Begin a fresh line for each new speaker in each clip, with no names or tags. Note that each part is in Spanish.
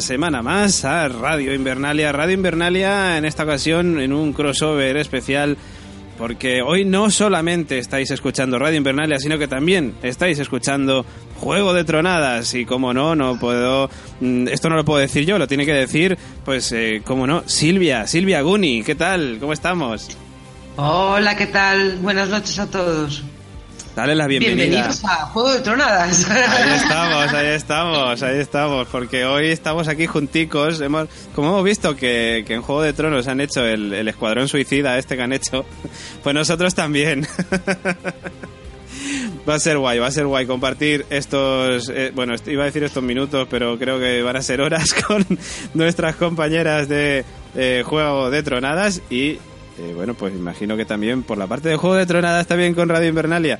Semana más a Radio Invernalia. Radio Invernalia en esta ocasión en un crossover especial porque hoy no solamente estáis escuchando Radio Invernalia, sino que también estáis escuchando Juego de Tronadas y como no, no puedo, mm, esto no lo puedo decir yo, lo tiene que decir, pues, eh, como no, Silvia, Silvia Guni, ¿qué tal? ¿Cómo estamos?
Hola, ¿qué tal? Buenas noches a todos.
Dale la bienvenida.
Bienvenidos a Juego de Tronadas.
Ahí estamos, ahí estamos, ahí estamos, porque hoy estamos aquí junticos. Hemos, como hemos visto que, que en Juego de Tronos han hecho el, el Escuadrón Suicida, este que han hecho, pues nosotros también. Va a ser guay, va a ser guay compartir estos, eh, bueno, iba a decir estos minutos, pero creo que van a ser horas con nuestras compañeras de eh, Juego de Tronadas y, eh, bueno, pues imagino que también por la parte de Juego de Tronadas también con Radio Invernalia.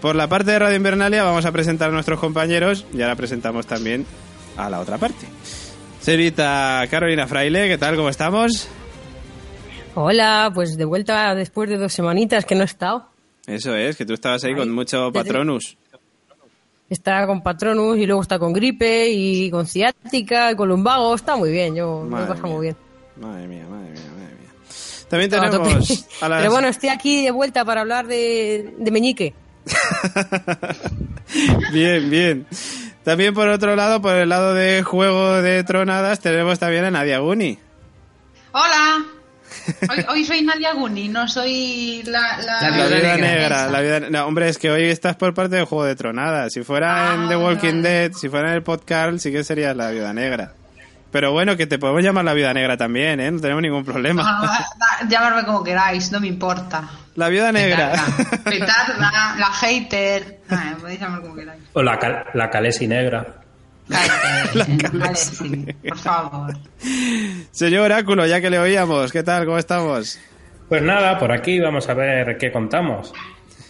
Por la parte de Radio Invernalia vamos a presentar a nuestros compañeros y ahora presentamos también a la otra parte. Señorita Carolina Fraile, ¿qué tal? ¿Cómo estamos?
Hola, pues de vuelta después de dos semanitas que no he estado.
Eso es, que tú estabas ahí
Ay,
con mucho Patronus.
Está con Patronus y luego está con gripe y con ciática y con lumbago. Está muy bien, yo me
Madre
pasado
mía.
muy bien.
Madre mía, madre mía, madre mía. También
a
tenemos a las...
Pero bueno, estoy aquí de vuelta para hablar de, de Meñique.
bien, bien. También por otro lado, por el lado de Juego de Tronadas, tenemos también a Nadia Guni.
Hola. Hoy, hoy soy Nadia Guni, no soy la... La,
La
La
Viuda
vida
negra.
la vida... No, hombre, es que hoy estás por parte de Juego de Tronadas. Si fuera
Ah,
en The Walking
vale.
Dead, si fuera en el podcast, sí que serías la Viuda Negra. Pero bueno, que te podemos llamar la Viuda Negra también, ¿eh? No tenemos ningún problema.
Ah, da- llamadme como queráis, no me importa.
La Viuda Negra.
Petarda, petarda, la hater. Ah, me podéis llamar como queráis.
O la, cal- la calesi negra.
Cállate, vale, sí, por favor.
Señor Oráculo, ya que le oíamos, ¿qué tal? ¿Cómo estamos?
Pues nada, por aquí vamos a ver qué contamos.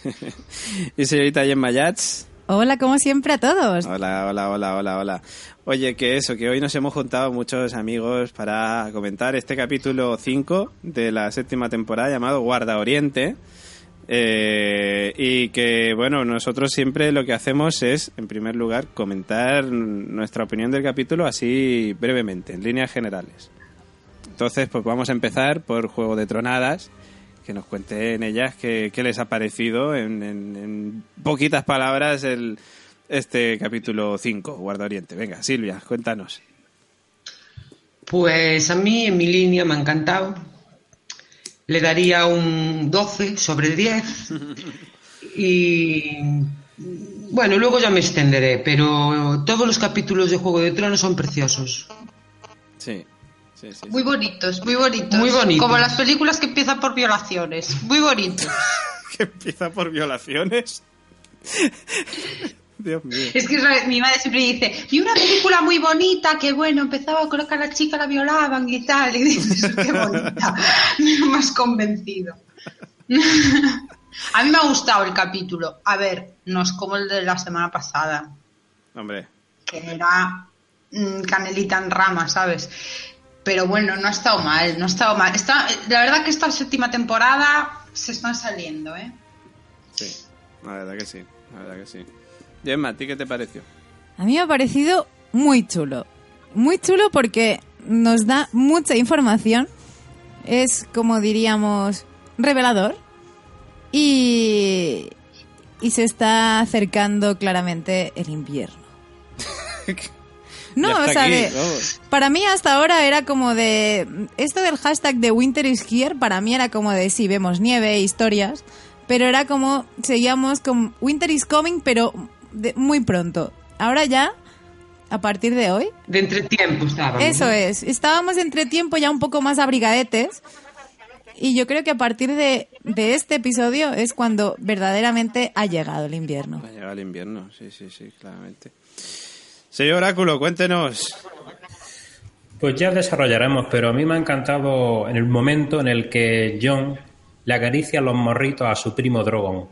Y señorita Gemma Yats.
Hola, como siempre a todos.
Hola, hola, hola, hola, hola. Oye, que eso, que hoy nos hemos juntado muchos amigos para comentar este capítulo 5 de la séptima temporada llamado Guarda Oriente. Eh, y que, bueno, nosotros siempre lo que hacemos es, en primer lugar, comentar nuestra opinión del capítulo así brevemente, en líneas generales. Entonces, pues vamos a empezar por Juego de Tronadas, que nos cuenten ellas qué, qué les ha parecido en, en- en poquitas palabras el, este capítulo 5, Guarda Oriente. Venga, Silvia, cuéntanos.
Pues a mí en mi línea me ha encantado. Le daría un 12 sobre 10. Y bueno, luego ya me extenderé, pero todos los capítulos de Juego de Tronos son preciosos.
Sí, sí, sí.
Muy bonitos, muy bonitos.
Muy bonitos.
Como las películas que empiezan por violaciones. Muy bonitos.
que empieza por violaciones. Dios mío.
Es que mi madre siempre dice, vi una película muy bonita que bueno, empezaba con que a la chica la violaban y tal. Y dices, qué bonita. Has convencido. a mí me ha gustado el capítulo. A ver, no es como el de la semana pasada,
Hombre,
que era mm, canelita en rama, ¿sabes? Pero bueno, no ha estado mal, no ha estado mal. Está, la verdad que esta séptima temporada se están saliendo, ¿eh?
sí. La verdad que sí, la verdad que sí. Gemma, ¿a ti qué te pareció?
A mí me ha parecido muy chulo. Muy chulo porque nos da mucha información. Es, como diríamos, revelador. Y, y se está acercando claramente el invierno. No, o sea,
aquí,
de-
vamos.
para mí hasta ahora era como de... Esto del hashtag de Winter is here, para mí era como de sí, vemos nieve, e historias, pero era como, seguíamos con Winter is coming, pero de- muy pronto. Ahora ya, a partir de hoy,
De entretiempo estábamos.
eso
¿no?
es, estábamos entre tiempo ya un poco más abrigadetes. Y yo creo que a partir de, de este episodio es cuando verdaderamente ha llegado el invierno.
Va a llegar el invierno, sí, sí, sí, claramente. Señor Oráculo, cuéntenos.
Pues ya desarrollaremos, pero a mí me ha encantado en el momento en el que John le acaricia los morritos a su primo Drogon.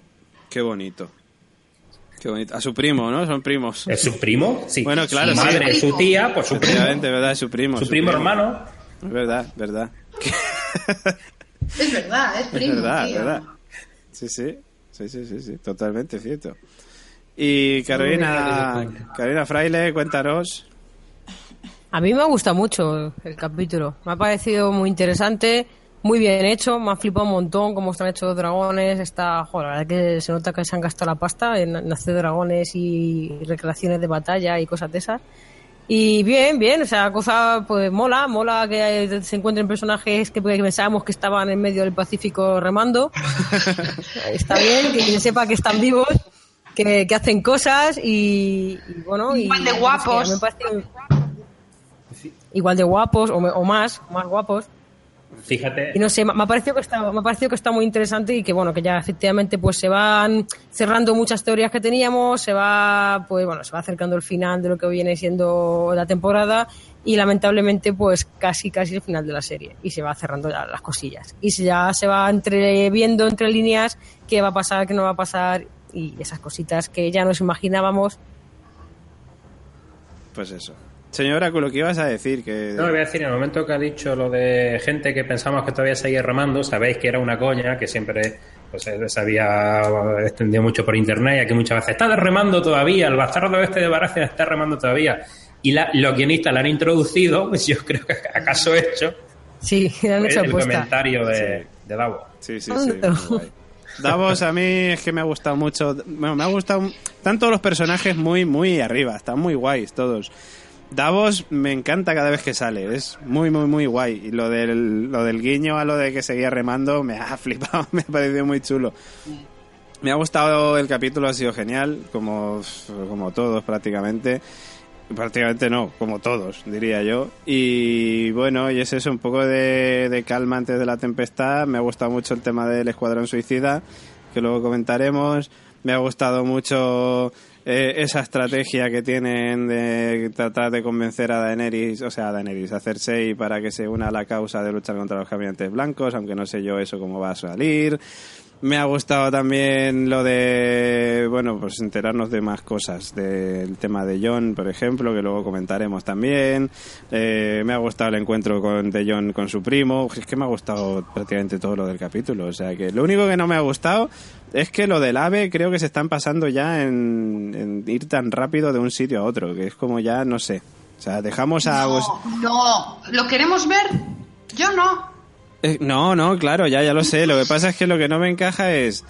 Qué bonito. Qué bonito. A su primo, ¿no? Son primos.
¿Es su primo? Sí.
Bueno, claro,
Su
sí.
madre, su tía, pues su primo.
¿verdad? Es su primo.
Su primo hermano.
Es verdad, verdad.
Es verdad, es
Es
primo.
verdad,
tío.
verdad. Sí, sí. Sí, sí, sí, sí. Totalmente cierto. Y Carolina, Carolina Fraile, cuéntanos.
A mí me ha gustado mucho el capítulo. Me ha parecido muy interesante, muy bien hecho. Me ha flipado un montón cómo están hechos los dragones. Está, joder, la verdad que se nota que se han gastado la pasta en, en hacer dragones y recreaciones de batalla y cosas de esas. Y bien, bien, o sea, cosa, pues mola, mola que se encuentren personajes que pensábamos que estaban en medio del Pacífico remando. Está bien, que se sepa que están vivos, que, que hacen cosas y, y bueno. y-
Igual de
no sé,
guapos.
igual de guapos o, me- o más, más guapos.
Fíjate.
Y no sé, me me ha parecido que está, me ha parecido que está muy interesante y que bueno, que ya efectivamente pues se van cerrando muchas teorías que teníamos, se va pues bueno, se va acercando el final de lo que viene siendo la temporada y lamentablemente pues casi casi el final de la serie y se va cerrando ya las cosillas y se- ya se va entre viendo entre líneas qué va a pasar, qué no va a pasar y esas cositas que ya nos imaginábamos
Pues eso. Señor Oráculo, ¿qué ibas a decir? Que...
No, voy a decir, en el momento que ha dicho lo de gente que pensamos que todavía seguía remando, sabéis que era una coña, que siempre pues, eh, se había extendido mucho por internet, y aquí muchas veces está remando todavía, el bastardo este de Baratheon está remando todavía. Y la- los guionistas la han introducido, pues yo creo que acaso hecho
sí, han hecho
el comentario de, de Davos.
Sí, sí, sí. Davos a mí es que me ha gustado mucho. Bueno, me ha gustado. Están todos los personajes muy, muy arriba. Están muy guays todos. Davos me encanta cada vez que sale. Es muy, muy, muy guay. Y lo del, lo del guiño a lo de que seguía remando me ha flipado. Me ha parecido muy chulo. Me ha gustado el capítulo, ha sido genial. Como, como todos prácticamente. Prácticamente no, como todos, diría yo. Y bueno, y es eso, un poco de, de calma antes de la tempestad. Me ha gustado mucho el tema del Escuadrón Suicida, que luego comentaremos. Me ha gustado mucho eh, esa estrategia que tienen de tratar de convencer a Daenerys, o sea, a Daenerys, a Cersei para que se una a la causa de luchar contra los caminantes blancos, aunque no sé yo eso cómo va a salir. Me ha gustado también lo de, bueno, pues enterarnos de más cosas, del tema de John, por ejemplo, que luego comentaremos también. Eh, me ha gustado el encuentro con, de John con su primo. Es que me ha gustado prácticamente todo lo del capítulo. O sea que lo único que no me ha gustado es que lo del ave creo que se están pasando ya en, en ir tan rápido de un sitio a otro, que es como ya, no sé. O sea, dejamos a...
No, no, ¿lo queremos ver? Yo no.
Eh, no, no, claro, ya, ya lo sé. Lo que pasa es que lo que no me encaja es.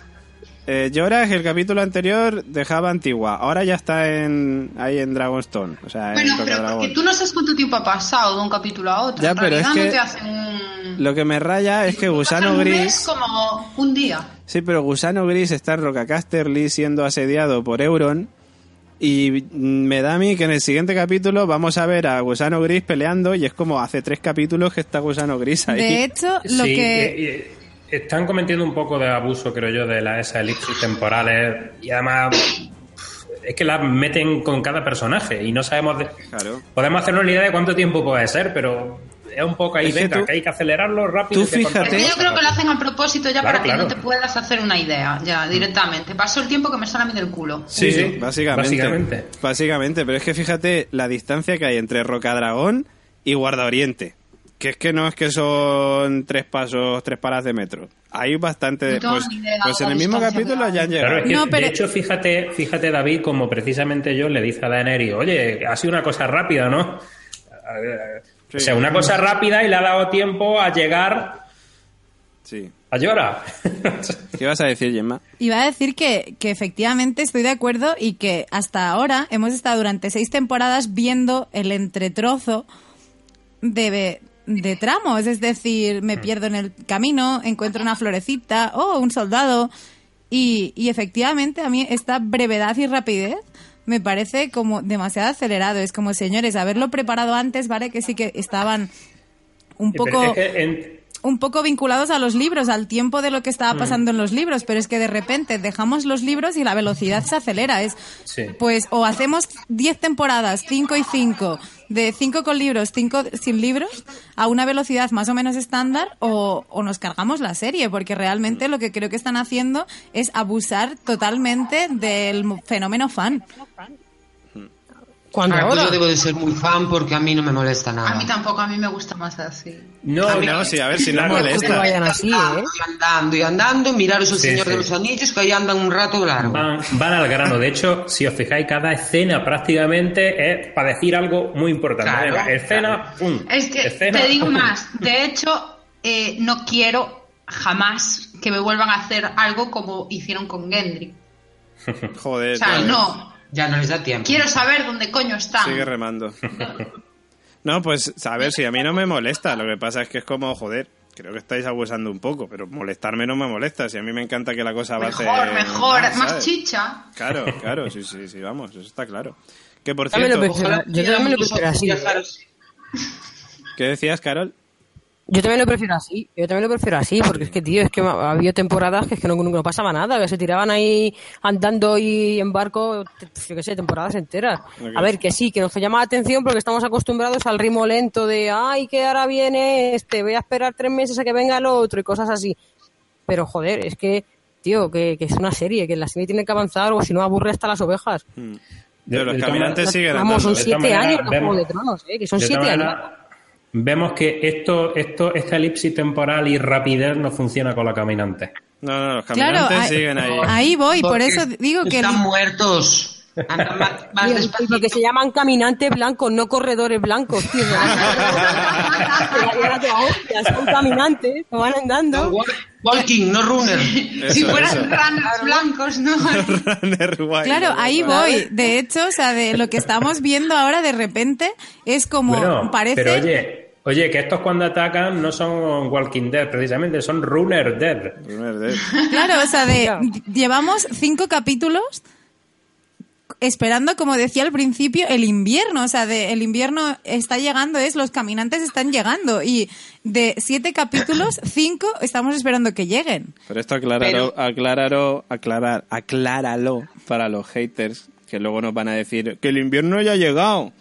Eh, Jorah, el capítulo anterior dejaba Antigua, ahora ya está en ahí en Dragonstone. O sea,
Bueno,
en
pero porque tú no sabes cuánto tiempo ha pasado de un capítulo a otro.
Ya,
en
pero es que
no te hacen un...
Lo que me raya es que Gusano
un mes
Gris.
como un día.
Sí, pero Gusano Gris está en Rocacasterly siendo asediado por Euron. Y me da a mí que en el siguiente capítulo vamos a ver a Gusano Gris peleando y es como hace tres capítulos que está Gusano Gris ahí.
De hecho, lo
Sí,
que...
eh, eh, están cometiendo un poco de abuso, creo yo, de las esas elipsis temporales y además es que las meten con cada personaje y no sabemos... de-
Claro.
Podemos hacernos la idea de cuánto tiempo puede ser, pero es un poco ahí,
Es que
venga,
tú-
que hay que acelerarlo rápido.
tú fíjate-
Yo creo que lo hacen a propósito ya
Claro,
para que
claro.
no te puedas hacer una idea, ya directamente. Pasó el tiempo que me sale a mí del culo.
Sí,
Sí,
básicamente,
básicamente.
básicamente. pero es que fíjate la distancia que hay entre Rocadragón y Guarda Oriente. Que es que no es que son tres pasos, tres paradas de metro. Hay bastante.
No
pues, pues en el mismo capítulo ya han llegado.
Claro, es que,
No, pero-
de hecho, fíjate, fíjate, David, como precisamente yo le dice a Daenerys, oye, ha sido una cosa rápida, ¿no? O sea, una cosa rápida y le ha dado tiempo a llegar
Sí.
a Llora.
¿Qué vas a decir, Gemma?
Iba a decir que, que efectivamente estoy de acuerdo y que hasta ahora hemos estado durante seis temporadas viendo el entretrozo de, de tramos. Es decir, me pierdo en el camino, encuentro una florecita, oh, un soldado. Y, y efectivamente a mí esta brevedad y rapidez me parece como demasiado acelerado. Es como, señores, haberlo preparado antes, ¿vale? Que sí que estaban un poco
es que en-
un poco vinculados a los libros, al tiempo de lo que estaba pasando en los libros, pero es que de repente dejamos los libros y la velocidad se acelera. Es,
Sí.
pues, o hacemos 10 temporadas, 5 y 5, de 5 con libros, 5 sin libros, a una velocidad más o menos estándar, o, o nos cargamos la serie, porque realmente lo que creo que están haciendo es abusar totalmente del fenómeno fan.
Cuando
Ah, pues
ahora.
yo debo de ser muy fan porque a mí no me molesta nada.
A mí tampoco, a mí me gusta más así.
no,
Ah, no, sí, a ver si no
Claro,
que
molesta.
vayan así, ¿eh?
Y andando y andando, miraros el
Sí,
Señor
sí.
de los Anillos, que ahí andan un rato largo.
Van, van al grano. De hecho, si os fijáis, cada escena prácticamente es para decir algo muy importante.
Claro,
Venga, escena, pum.
Es que
escena,
te digo
pum.
más, de hecho, eh, no quiero jamás que me vuelvan a hacer algo como hicieron con Gendry.
Joder.
O sea, no.
Ya no les da tiempo.
Quiero saber dónde coño están.
Sigue remando. No, pues, a ver, si a mí no me molesta. Lo que pasa es que es como, joder, creo que estáis abusando un poco, pero molestarme no me molesta. Si a mí me encanta que la cosa avance.
Mejor, mejor,
más,
chicha.
Claro, claro, sí, sí, sí, vamos, eso está claro. Que por cierto,
Yo también lo así.
¿qué decías, Carol?
Yo también lo prefiero así. Yo también lo prefiero así, porque es que, tío, es que ha habido temporadas que es que no, no pasaba nada, que se tiraban ahí andando y en barco, yo qué sé, temporadas enteras. A ver, que sí, que nos llama la atención porque estamos acostumbrados al ritmo lento de, ay, que ahora viene este, voy a esperar tres meses a que venga el otro y cosas así. Pero, joder, es que, tío, que, que es una serie, que la serie tiene que avanzar o si no aburre hasta las ovejas.
De los
de todas
caminantes siguen
Vamos, son siete
todas maneras,
años los
vemos-
Juegos de Tronos, ¿eh? que son siete años.
Vemos que esto, esto, esta elipsis temporal y rapidez no funciona con la caminante.
No, no, los caminantes siguen ahí.
ahí voy, por eso digo que... el-
Están muertos. Andan más, más
porque se llaman caminantes blancos, no corredores blancos, tío. son caminantes, van andando.
Walk- Walking, no runner.
Eso,
si fueran
eso.
runners blancos, ¿no?
Runner white.
Claro, ahí voy. De hecho, o sea, de lo que estamos viendo ahora de repente es como
Bueno,
parece.
pero oye, oye, que estos cuando atacan no son Walking Dead, precisamente, son Runner Dead.
Runner dead.
Claro, o sea, de llevamos cinco capítulos esperando, como decía al principio, el invierno. O sea, de el invierno está llegando, es los caminantes están llegando. Y de siete capítulos, cinco estamos esperando que lleguen.
Pero esto aclararlo, aclararlo, aclarar, acláralo para los haters que luego nos van a decir que el invierno ya ha llegado.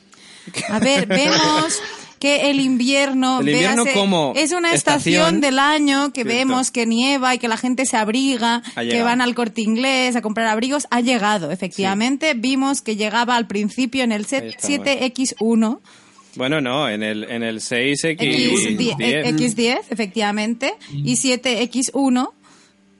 A ver, vemos que el invierno,
El invierno
véase,
como
es una
estación,
estación, del año que
cierto.
vemos que nieva y que la gente se abriga, que van al corte inglés a comprar abrigos, ha llegado, efectivamente. Vimos que llegaba al principio en el
Ahí
set
estamos.
7X1,
Bueno, no, en el, en el 6X10.
X10, X10, efectivamente, y 7X1,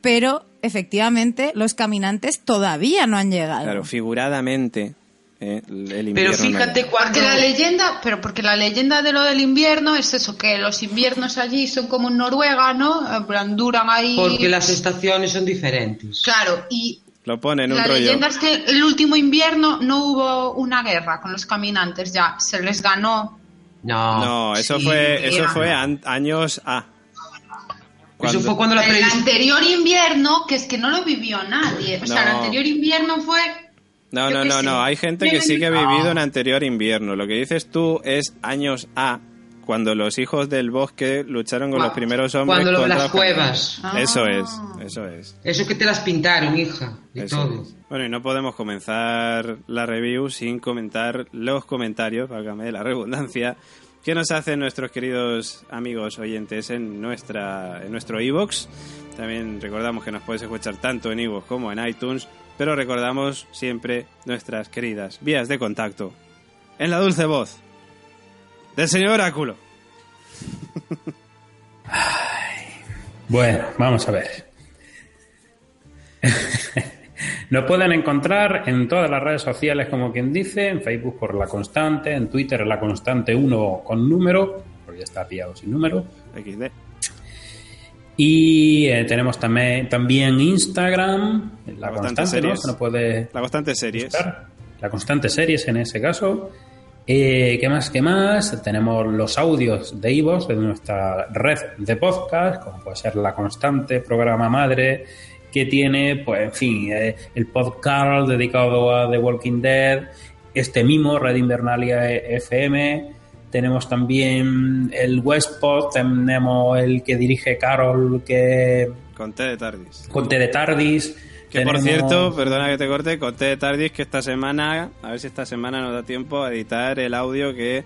pero efectivamente los caminantes todavía no han llegado.
Claro, figuradamente, eh, el invierno.
Pero
no
fíjate
llega.
cuando...
Porque la leyenda, pero porque la leyenda de lo del invierno es eso, que los inviernos allí son como en Noruega, ¿no? Duran ahí.
Porque las estaciones son diferentes.
Claro, y
Lo pone en un
la
rollo.
leyenda es que el último invierno no hubo una guerra con los caminantes, ya se les ganó.
No.
No, eso
Sí,
fue, eso
era.
fue an- años A.
Eso fue cuando la
El anterior invierno, que es que no lo vivió nadie. O sea, el
No.
anterior invierno fue.
No, no, no, no. Hay gente que sí que ha vivido en anterior invierno. Lo que dices tú es años A, cuando los hijos del bosque lucharon con los primeros hombres
Cuando
contra
las cuevas.
Eso es, eso es.
Eso que te las pintaron, hija. Y
Eso
todo.
es. Bueno, y no podemos comenzar la review sin comentar los comentarios, válgame la redundancia, que nos hacen nuestros queridos amigos oyentes en nuestra en nuestro iBox. También recordamos que nos puedes escuchar tanto en iVoox como en iTunes, pero recordamos siempre nuestras queridas vías de contacto. En la dulce voz del señor Oráculo.
Bueno, vamos a ver. Nos pueden encontrar en todas las redes sociales, como quien dice, en Facebook por La Constante, en Twitter La Constante 1 con número, porque ya está pillado sin número.
XD.
Y eh, tenemos también, también Instagram, La,
La Constante
¿no?
Series.
Que nos puede
La constante series.
buscar. La Constante Series en ese caso. Eh, ¿Qué más? ¿Qué más? Tenemos los audios de Ivos, de nuestra red de podcast, como puede ser La Constante, programa madre, que tiene, pues, en fin, eh, el podcast dedicado a The Walking Dead, este mismo, Red Invernalia FM. Tenemos también el Westpod, tenemos el que dirige Carol, que
Con T de Tardis.
con T de Tardis.
Que por cierto, perdona que te corte, con T de Tardis que esta semana, a ver si esta semana nos da tiempo a editar el audio que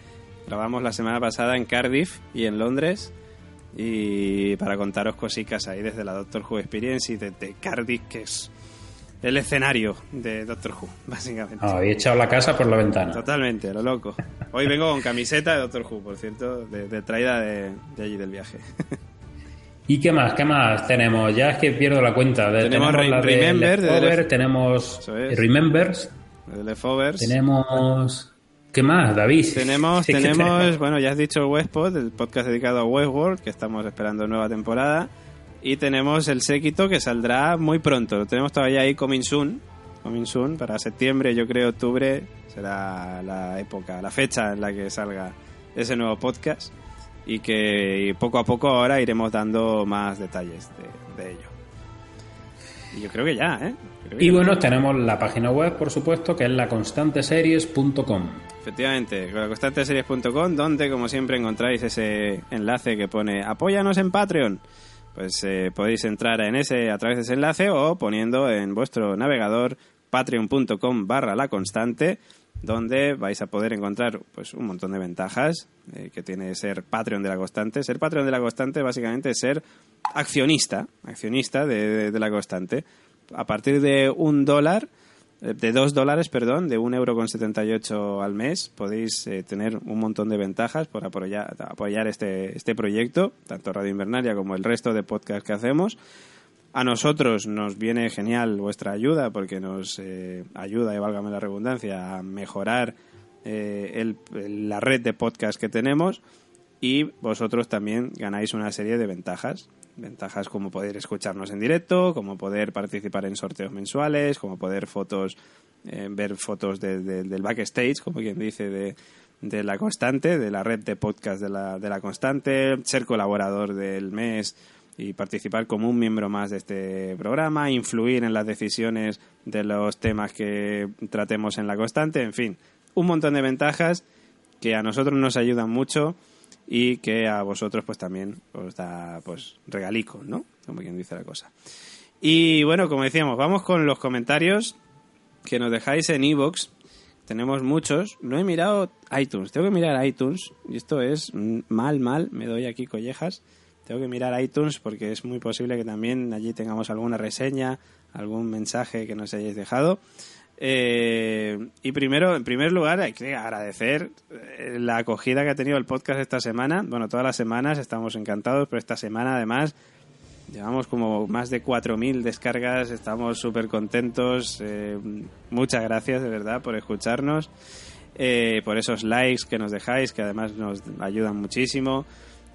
grabamos la semana pasada en Cardiff y en Londres. Y para contaros cositas ahí desde la Doctor Who Experience y desde Cardiff, que es el escenario de Doctor Who, básicamente.
Ah, había echado la casa por la ventana.
Totalmente, lo loco. Hoy vengo con camiseta de Doctor Who, por cierto, de, de traída de, de allí del viaje.
¿Y qué más? ¿Qué más tenemos? Ya es que pierdo la cuenta. De-
Tenemos Re-
la
Remember,
Leftover, tenemos
es.
Remembers,
Leftovers.
tenemos... ¿Qué más, David?
Tenemos, tenemos, bueno, ya has dicho el Westpod, el podcast dedicado a Westworld, que estamos esperando nueva temporada. Y tenemos el séquito que saldrá muy pronto. Lo tenemos todavía ahí coming soon. Coming soon, para septiembre, yo creo octubre, será la época, la fecha en la que salga ese nuevo podcast. Y que poco a poco ahora iremos dando más detalles de, de ello. Y yo creo que ya, ¿eh? Que
Y bueno, tenemos la página web, por supuesto, que es laconstanteseries.com.
Efectivamente, con la constanteseries.com, donde como siempre encontráis ese enlace que pone apóyanos en Patreon. Pues eh, podéis entrar en ese a través de ese enlace o poniendo en vuestro navegador patreon.com barra la constante, donde vais a poder encontrar pues un montón de ventajas eh, que tiene ser Patreon de la constante. Ser Patreon de la constante básicamente es ser accionista, accionista de, la constante. A partir de un dólar de 2 dólares, perdón, de un euro con 78 al mes, podéis eh, tener un montón de ventajas por apoyar, apoyar este, este proyecto, tanto Radio Invernalia como el resto de podcasts que hacemos. A nosotros nos viene genial vuestra ayuda porque nos eh, ayuda, y válgame la redundancia, a mejorar eh, el- la red de podcasts que tenemos y vosotros también ganáis una serie de ventajas. Ventajas como poder escucharnos en directo, como poder participar en sorteos mensuales, como poder fotos, eh, ver fotos de- de- del backstage, como quien dice, de, de la constante, de la red de podcast de la, de la constante, ser colaborador del mes y participar como un miembro más de este programa, influir en las decisiones de los temas que tratemos en la constante, en fin, un montón de ventajas que a nosotros nos ayudan mucho y que a vosotros pues también os da pues regalico, ¿no? Como quien dice la cosa. Y bueno, como decíamos, vamos con los comentarios que nos dejáis en iVoox. Tenemos muchos. No he mirado iTunes. Tengo que mirar iTunes. Y esto es mal, mal. Me doy aquí collejas. Tengo que mirar iTunes porque es muy posible que también allí tengamos alguna reseña, algún mensaje que nos hayáis dejado. Eh, y primero, en primer lugar, hay que agradecer eh, la acogida que ha tenido el podcast esta semana. Bueno, todas las semanas estamos encantados, pero esta semana además llevamos como más de 4.000 descargas, estamos súper contentos. eh, muchas gracias de verdad por escucharnos, por esos likes que nos dejáis, que además nos ayudan muchísimo.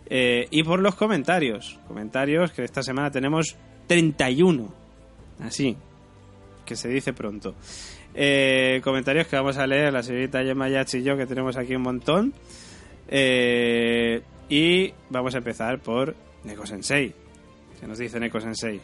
Y por los comentarios, comentarios que esta semana tenemos 31, así, que se dice pronto. Eh, comentarios que vamos a leer la señorita Gemma y yo, que tenemos aquí un montón. Eh, y vamos a empezar por Neko Sensei. ¿Qué nos dice Neko Sensei?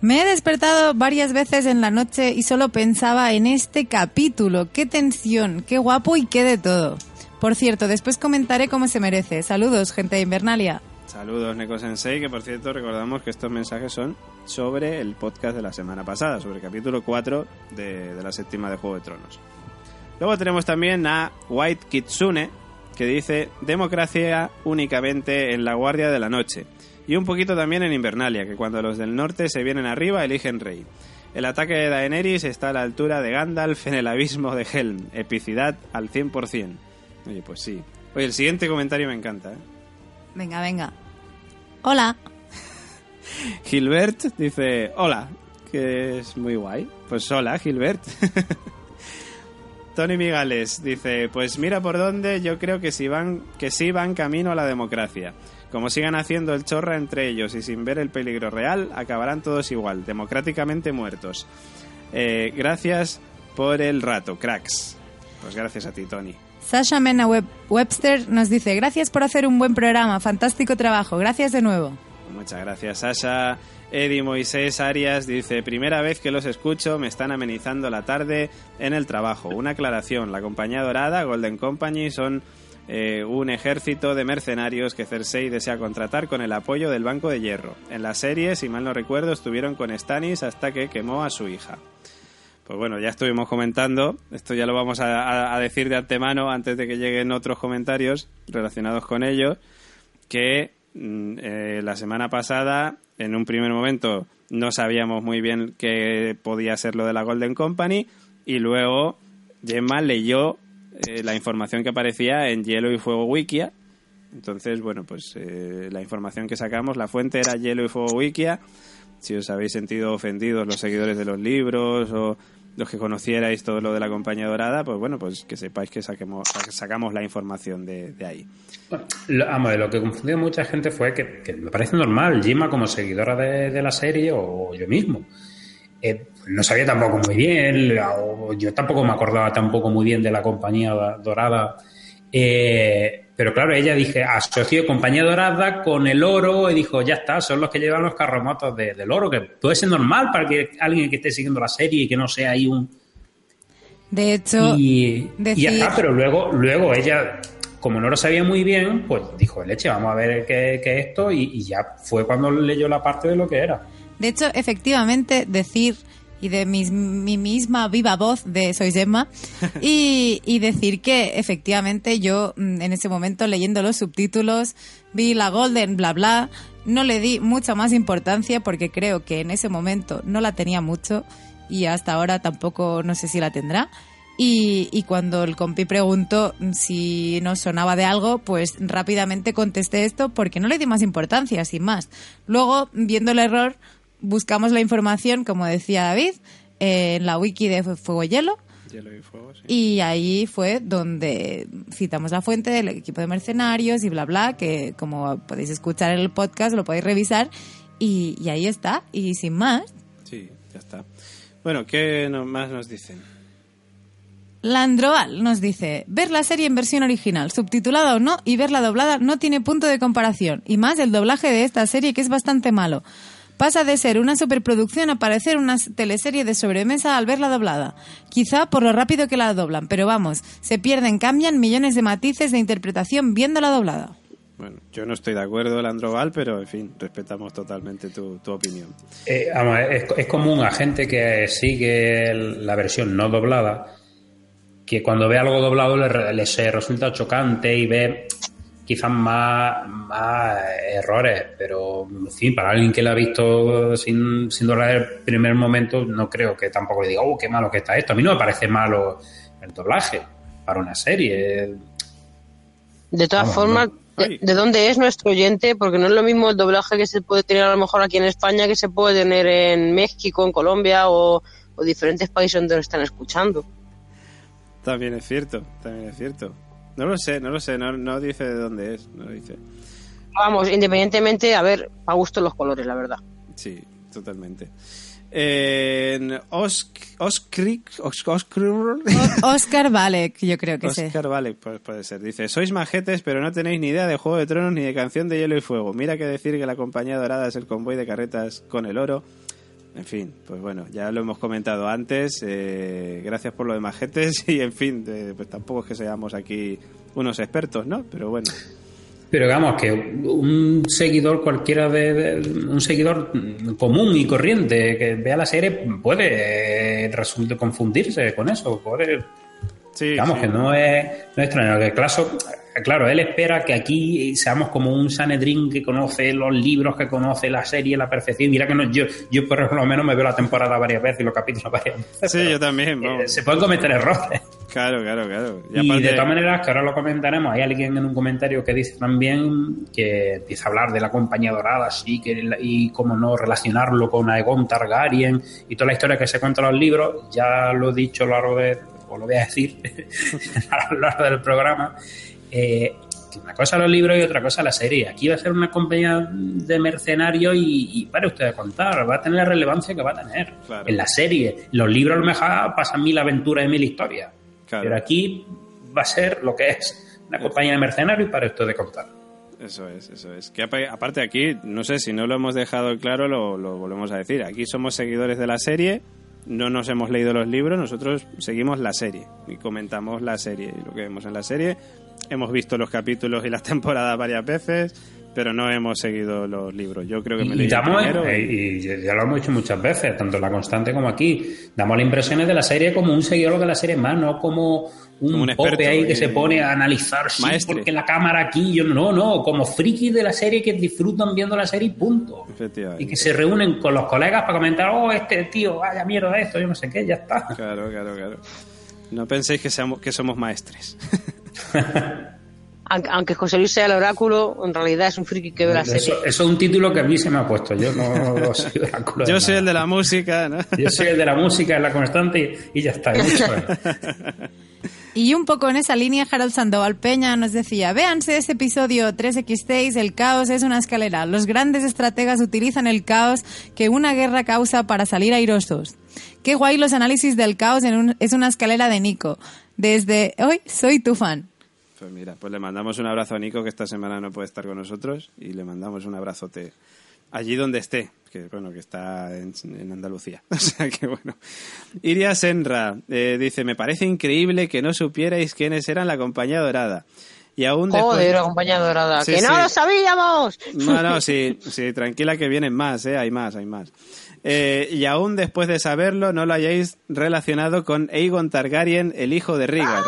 Me he despertado varias veces en la noche y solo pensaba en este capítulo. Qué tensión, qué guapo y qué de todo. Por cierto, después comentaré cómo se merece. Saludos, gente de Invernalia.
Saludos, Neko Sensei, que por cierto recordamos que estos mensajes son sobre el podcast de la semana pasada, sobre el capítulo 4 de, de la séptima de Juego de Tronos. Luego tenemos también a White Kitsune, que dice democracia únicamente en la guardia de la noche. Y un poquito también en Invernalia, que cuando los del norte se vienen arriba eligen rey. El ataque de Daenerys está a la altura de Gandalf en el abismo de Helm. Epicidad al 100%. Oye, pues sí. Oye, el siguiente comentario me encanta, ¿eh?
Venga, venga. Hola.
Gilbert dice, hola, que es muy guay. Pues hola, Gilbert. Tony Migales dice, pues mira por dónde yo creo que sí van, que sí van camino a la democracia. Como sigan haciendo el chorra entre ellos y sin ver el peligro real, acabarán todos igual, democráticamente muertos. Eh, gracias por el rato, cracks. Pues gracias a ti, Tony.
Sasha Mena Web- Webster nos dice, gracias por hacer un buen programa, fantástico trabajo, gracias de nuevo.
Muchas gracias, Sasha. Eddie Moisés Arias dice, primera vez que los escucho, me están amenizando la tarde en el trabajo. Una aclaración, la compañía dorada, Golden Company, son eh, un ejército de mercenarios que Cersei desea contratar con el apoyo del Banco de Hierro. En la serie, si mal no recuerdo, estuvieron con Stannis hasta que quemó a su hija. Pues bueno, ya estuvimos comentando, esto ya lo vamos a, decir de antemano antes de que lleguen otros comentarios relacionados con ello, que mm, eh, la semana pasada, en un primer momento, no sabíamos muy bien qué podía ser lo de la Golden Company y luego Gemma leyó eh, la información que aparecía en Hielo y Fuego Wikia. Entonces, bueno, pues eh, la información que sacamos, la fuente era Hielo y Fuego Wikia. Si os habéis sentido ofendidos los seguidores de los libros o los que conocierais todo lo de la compañía dorada, pues bueno, pues que sepáis que saquemos, sacamos la información de, ahí.
Lo, vamos, lo que confundió mucha gente fue que, que me parece normal, Gima como seguidora de, de la serie o yo mismo. Eh, no sabía tampoco muy bien, o yo tampoco me acordaba tampoco muy bien de la compañía dorada. Eh, pero claro, ella dije, asoció compañía dorada con el oro y dijo, ya está, son los que llevan los carromatos de- del oro, que puede ser normal para que alguien que esté siguiendo la serie y que no sea ahí un,
De hecho,
y,
decir-
y ya está, pero luego, luego ella, como no lo sabía muy bien, pues dijo, leche, vamos a ver qué, qué es esto, y, y ya fue cuando leyó la parte de lo que era.
de hecho, efectivamente, decir y de mis- mi misma viva voz de Soy Gemma y, y decir que efectivamente yo mm, en ese momento leyendo los subtítulos vi la Golden bla bla no le di mucha más importancia porque creo que en ese momento no la tenía mucho y hasta ahora tampoco no sé si la tendrá y, y cuando el compi preguntó si nos sonaba de algo, pues rápidamente contesté esto porque no le di más importancia, sin más. Luego, viendo el error, buscamos la información, como decía David, eh, en la wiki de Fuego y Hielo.
Hielo y fuego, sí.
Y ahí fue donde citamos la fuente del equipo de mercenarios y bla, bla, que como podéis escuchar en el podcast, lo podéis revisar. Y, y ahí está. Y sin más,
Sí, ya está. Bueno, ¿qué no- más nos dicen?
Landroal nos dice, ver la serie en versión original, subtitulada o no, y verla doblada no tiene punto de comparación, y más el doblaje de esta serie que es bastante malo. Pasa de ser una superproducción a parecer una teleserie de sobremesa al verla doblada. Quizá por lo rápido que la doblan, pero vamos, se pierden, cambian millones de matices de interpretación viéndola doblada.
Bueno, yo no estoy de acuerdo, Landroval, pero en fin, respetamos totalmente tu, tu opinión.
Eh, vamos, es, es común a gente que sigue la versión no doblada, que cuando ve algo doblado le, re- le se resulta chocante y ve quizás más, más errores, pero en fin, para alguien que la ha visto sin, sin doblar el primer momento, no creo que tampoco le diga, oh, qué malo que está esto. A mí no me parece malo el doblaje para una serie.
De todas
Vamos,
formas,
no.
de, dónde es nuestro oyente? Porque no es lo mismo el doblaje que se puede tener a lo mejor aquí en España que se puede tener en México, en Colombia o, o diferentes países donde nos están escuchando.
También es cierto, también es cierto. No lo sé, no lo sé, no, no dice de dónde es, no dice.
Vamos, independientemente, a ver, a gusto los colores, la verdad.
Sí, totalmente. En Osk, Oskrik, Osk- Oskr-
O- Oscar Valek, yo creo que sé.
Oscar, vale, pues puede ser. Dice, sois majetes, pero no tenéis ni idea de Juego de Tronos ni de Canción de Hielo y Fuego. Mira que decir que la compañía dorada es el convoy de carretas con el oro. En fin, pues bueno, ya lo hemos comentado antes. eh, gracias por lo de majetes y, en fin, pues tampoco es que seamos aquí unos expertos, ¿no? Pero bueno,
Pero digamos que un seguidor cualquiera de, de- un seguidor común y corriente que vea la serie puede resulta confundirse con eso, puede
sí.
Digamos
sí.
que no es, no es extraño. Que Claso, claro, él espera que aquí seamos como un Sanedrín que conoce los libros, que conoce la serie, la perfección. Mira que no, yo, yo por lo menos me veo la temporada varias veces y los capítulos varias veces.
Sí,
pero,
yo también.
eh, se pueden cometer errores.
Claro, claro, claro.
Y,
aparte-
de todas maneras, que ahora lo comentaremos, hay alguien en un comentario que dice también que empieza a hablar de la compañía dorada, sí, que, y cómo no relacionarlo con Aegon Targaryen y toda la historia que se cuenta en los libros, ya lo he dicho a lo largo de, o lo voy a decir a lo largo del programa, eh, una cosa los libros y otra cosa la serie. Aquí va a ser una compañía de mercenarios y, y para usted de contar, va a tener la relevancia que va a tener.
Claro.
En la serie, los libros a lo mejor pasan mil aventuras y mil historias.
Claro.
Pero aquí va a ser lo que es una compañía de mercenarios y para esto de contar.
Eso es, eso es. Que apa- aparte aquí, no sé si no lo hemos dejado claro, lo, lo volvemos a decir. Aquí somos seguidores de la serie, no nos hemos leído los libros, nosotros seguimos la serie y comentamos la serie y lo que vemos en la serie. Hemos visto los capítulos y las temporadas varias veces, pero no hemos seguido los libros. Yo creo que me
Y, damos,
primero
eh, y ya lo hemos hecho muchas veces, tanto en la constante como aquí. Damos las impresiones de la serie como un seguidor de la serie más, no como un,
Como un
pope ahí que
eh,
se pone a analizar sí, porque la cámara aquí, yo no, no, como frikis de la serie que disfrutan viendo la serie y punto. Y que se reúnen con los colegas para comentar, oh, este tío, vaya mierda esto, yo no sé qué, ya está.
Claro, claro, claro. No penséis que, seamos, que somos maestres.
Aunque, aunque José Luis sea el oráculo, en realidad es un friki que ve la serie.
Eso, eso es un título que a mí se me ha puesto, yo no, no soy oráculo
Yo soy
nada.
el de la música, ¿no?
Yo soy el de la música, es la constante y, y ya está. Y
un poco en esa línea, Harold Sandoval Peña nos decía, véanse ese episodio 3X6, el caos es una escalera. Los grandes estrategas utilizan el caos que una guerra causa para salir airosos. Qué guay los análisis del caos en un- es una escalera de Nico. Desde hoy soy tu fan.
Pues mira, pues le mandamos un abrazo a Nico, que esta semana no puede estar con nosotros, y le mandamos un abrazote allí donde esté, que bueno, que está en, en Andalucía. O sea que bueno. Iria Senra eh, dice, me parece increíble que no supierais quiénes eran la compañía dorada. Y aún después...
Joder, la compañía dorada.
Sí,
¡Que no
sí.
lo sabíamos!
No, no, sí, sí, tranquila que vienen más, ¿eh? Hay más, hay más. Eh, y aún después de saberlo, no lo hayáis relacionado con Aegon Targaryen, el hijo de Rhaegar.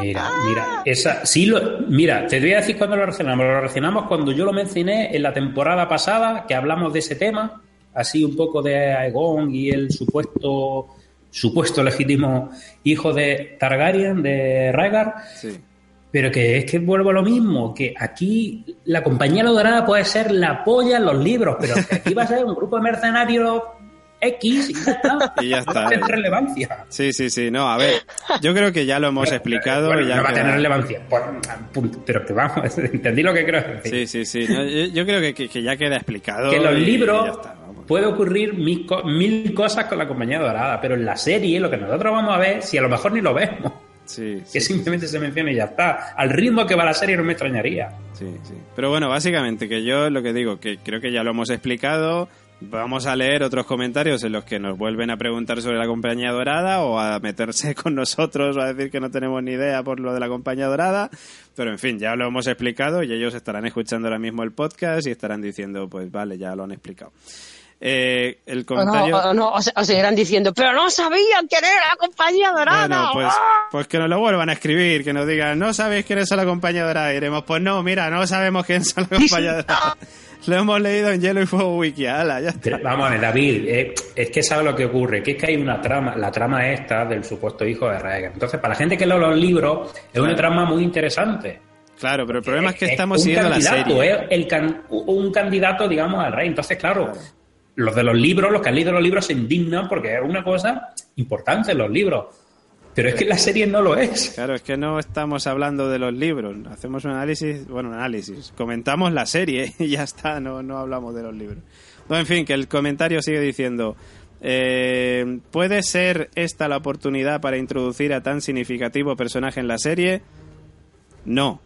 Mira, mira, esa, sí lo, mira, te voy a decir cuándo lo relacionamos. Lo relacionamos cuando yo lo mencioné en la temporada pasada, que hablamos de ese tema, así un poco de Aegon y el supuesto, supuesto legítimo hijo de Targaryen, de Rhaegar.
Sí.
Pero que es que vuelvo a lo mismo, que aquí la compañía La Dorada puede ser la polla en los libros, pero que aquí va a ser un grupo de mercenarios X y ya está.
Y ya está.
No tiene relevancia.
Sí, sí, sí. No, a ver, yo creo que ya lo hemos explicado.
Bueno,
y ya
no va a tener relevancia. Pero que vamos, entendí lo que creo decir.
Sí, sí, sí. No, yo, yo creo que, que- que ya queda explicado.
que los libros
está,
puede ocurrir mil, mil cosas con la compañía dorada, pero en la serie lo que nosotros vamos a ver, si a lo mejor ni lo vemos,
Sí,
que
sí,
simplemente se menciona y ya está. Al ritmo que va la serie no me extrañaría.
sí, sí. Pero bueno, básicamente que yo lo que digo, que creo que ya lo hemos explicado. Vamos a leer otros comentarios en los que nos vuelven a preguntar sobre la compañía dorada o a meterse con nosotros o a decir que no tenemos ni idea por lo de la compañía dorada. Pero en fin, ya lo hemos explicado y ellos estarán escuchando ahora mismo el podcast y estarán diciendo, pues vale, ya lo han explicado. Eh, el
O no,
comentario...
o no, o se- o seguirán diciendo, pero no sabían quién era la compañía dorada.
Bueno, pues,
¡Ah!
pues que nos lo vuelvan a escribir, que nos digan, no sabéis quién es la compañía dorada. Y diremos, pues no, mira, no sabemos quién es la compañía dorada. lo hemos leído en Hielo y Fuego Wiki, ala, ya está.
Pero, vamos a ver, David, eh, es que sabe lo que ocurre, que es que hay una trama, la trama esta del supuesto hijo de Rhaegar. Entonces, para la gente que lee los libros, es una trama muy interesante.
Claro, pero el problema es que
Es
estamos
un
siguiendo la serie.
es el can- un candidato, digamos, al rey. Entonces, claro, los de los libros, los que han leído los libros se indignan porque es una cosa importante en los libros. Pero es que la serie no lo es.
Claro, es que no estamos hablando de los libros, hacemos un análisis, bueno, análisis, comentamos la serie y ya está, no, no hablamos de los libros. No, en fin, que el comentario sigue diciendo, eh, ¿puede ser esta la oportunidad para introducir a tan significativo personaje en la serie? No.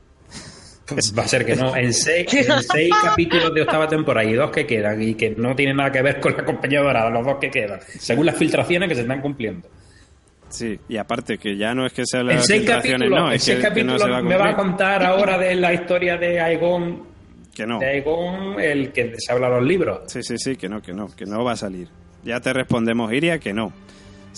Va a ser que no. En seis, en seis capítulos de octava temporada y dos que quedan y que no tienen nada que ver con la compañía dorada, los dos que quedan, según las filtraciones que se están cumpliendo.
Sí, y aparte que ya no es que sea
En
las
seis
filtraciones,
capítulos,
no,
en
es
seis
que, que
capítulos
no se va a
me va a contar ahora de la historia de Aegon,
Que no.
de Aegon, el que se habla en los libros.
Sí, sí, sí, que no, que no, que no va a salir. Ya te respondemos, Iria, que no.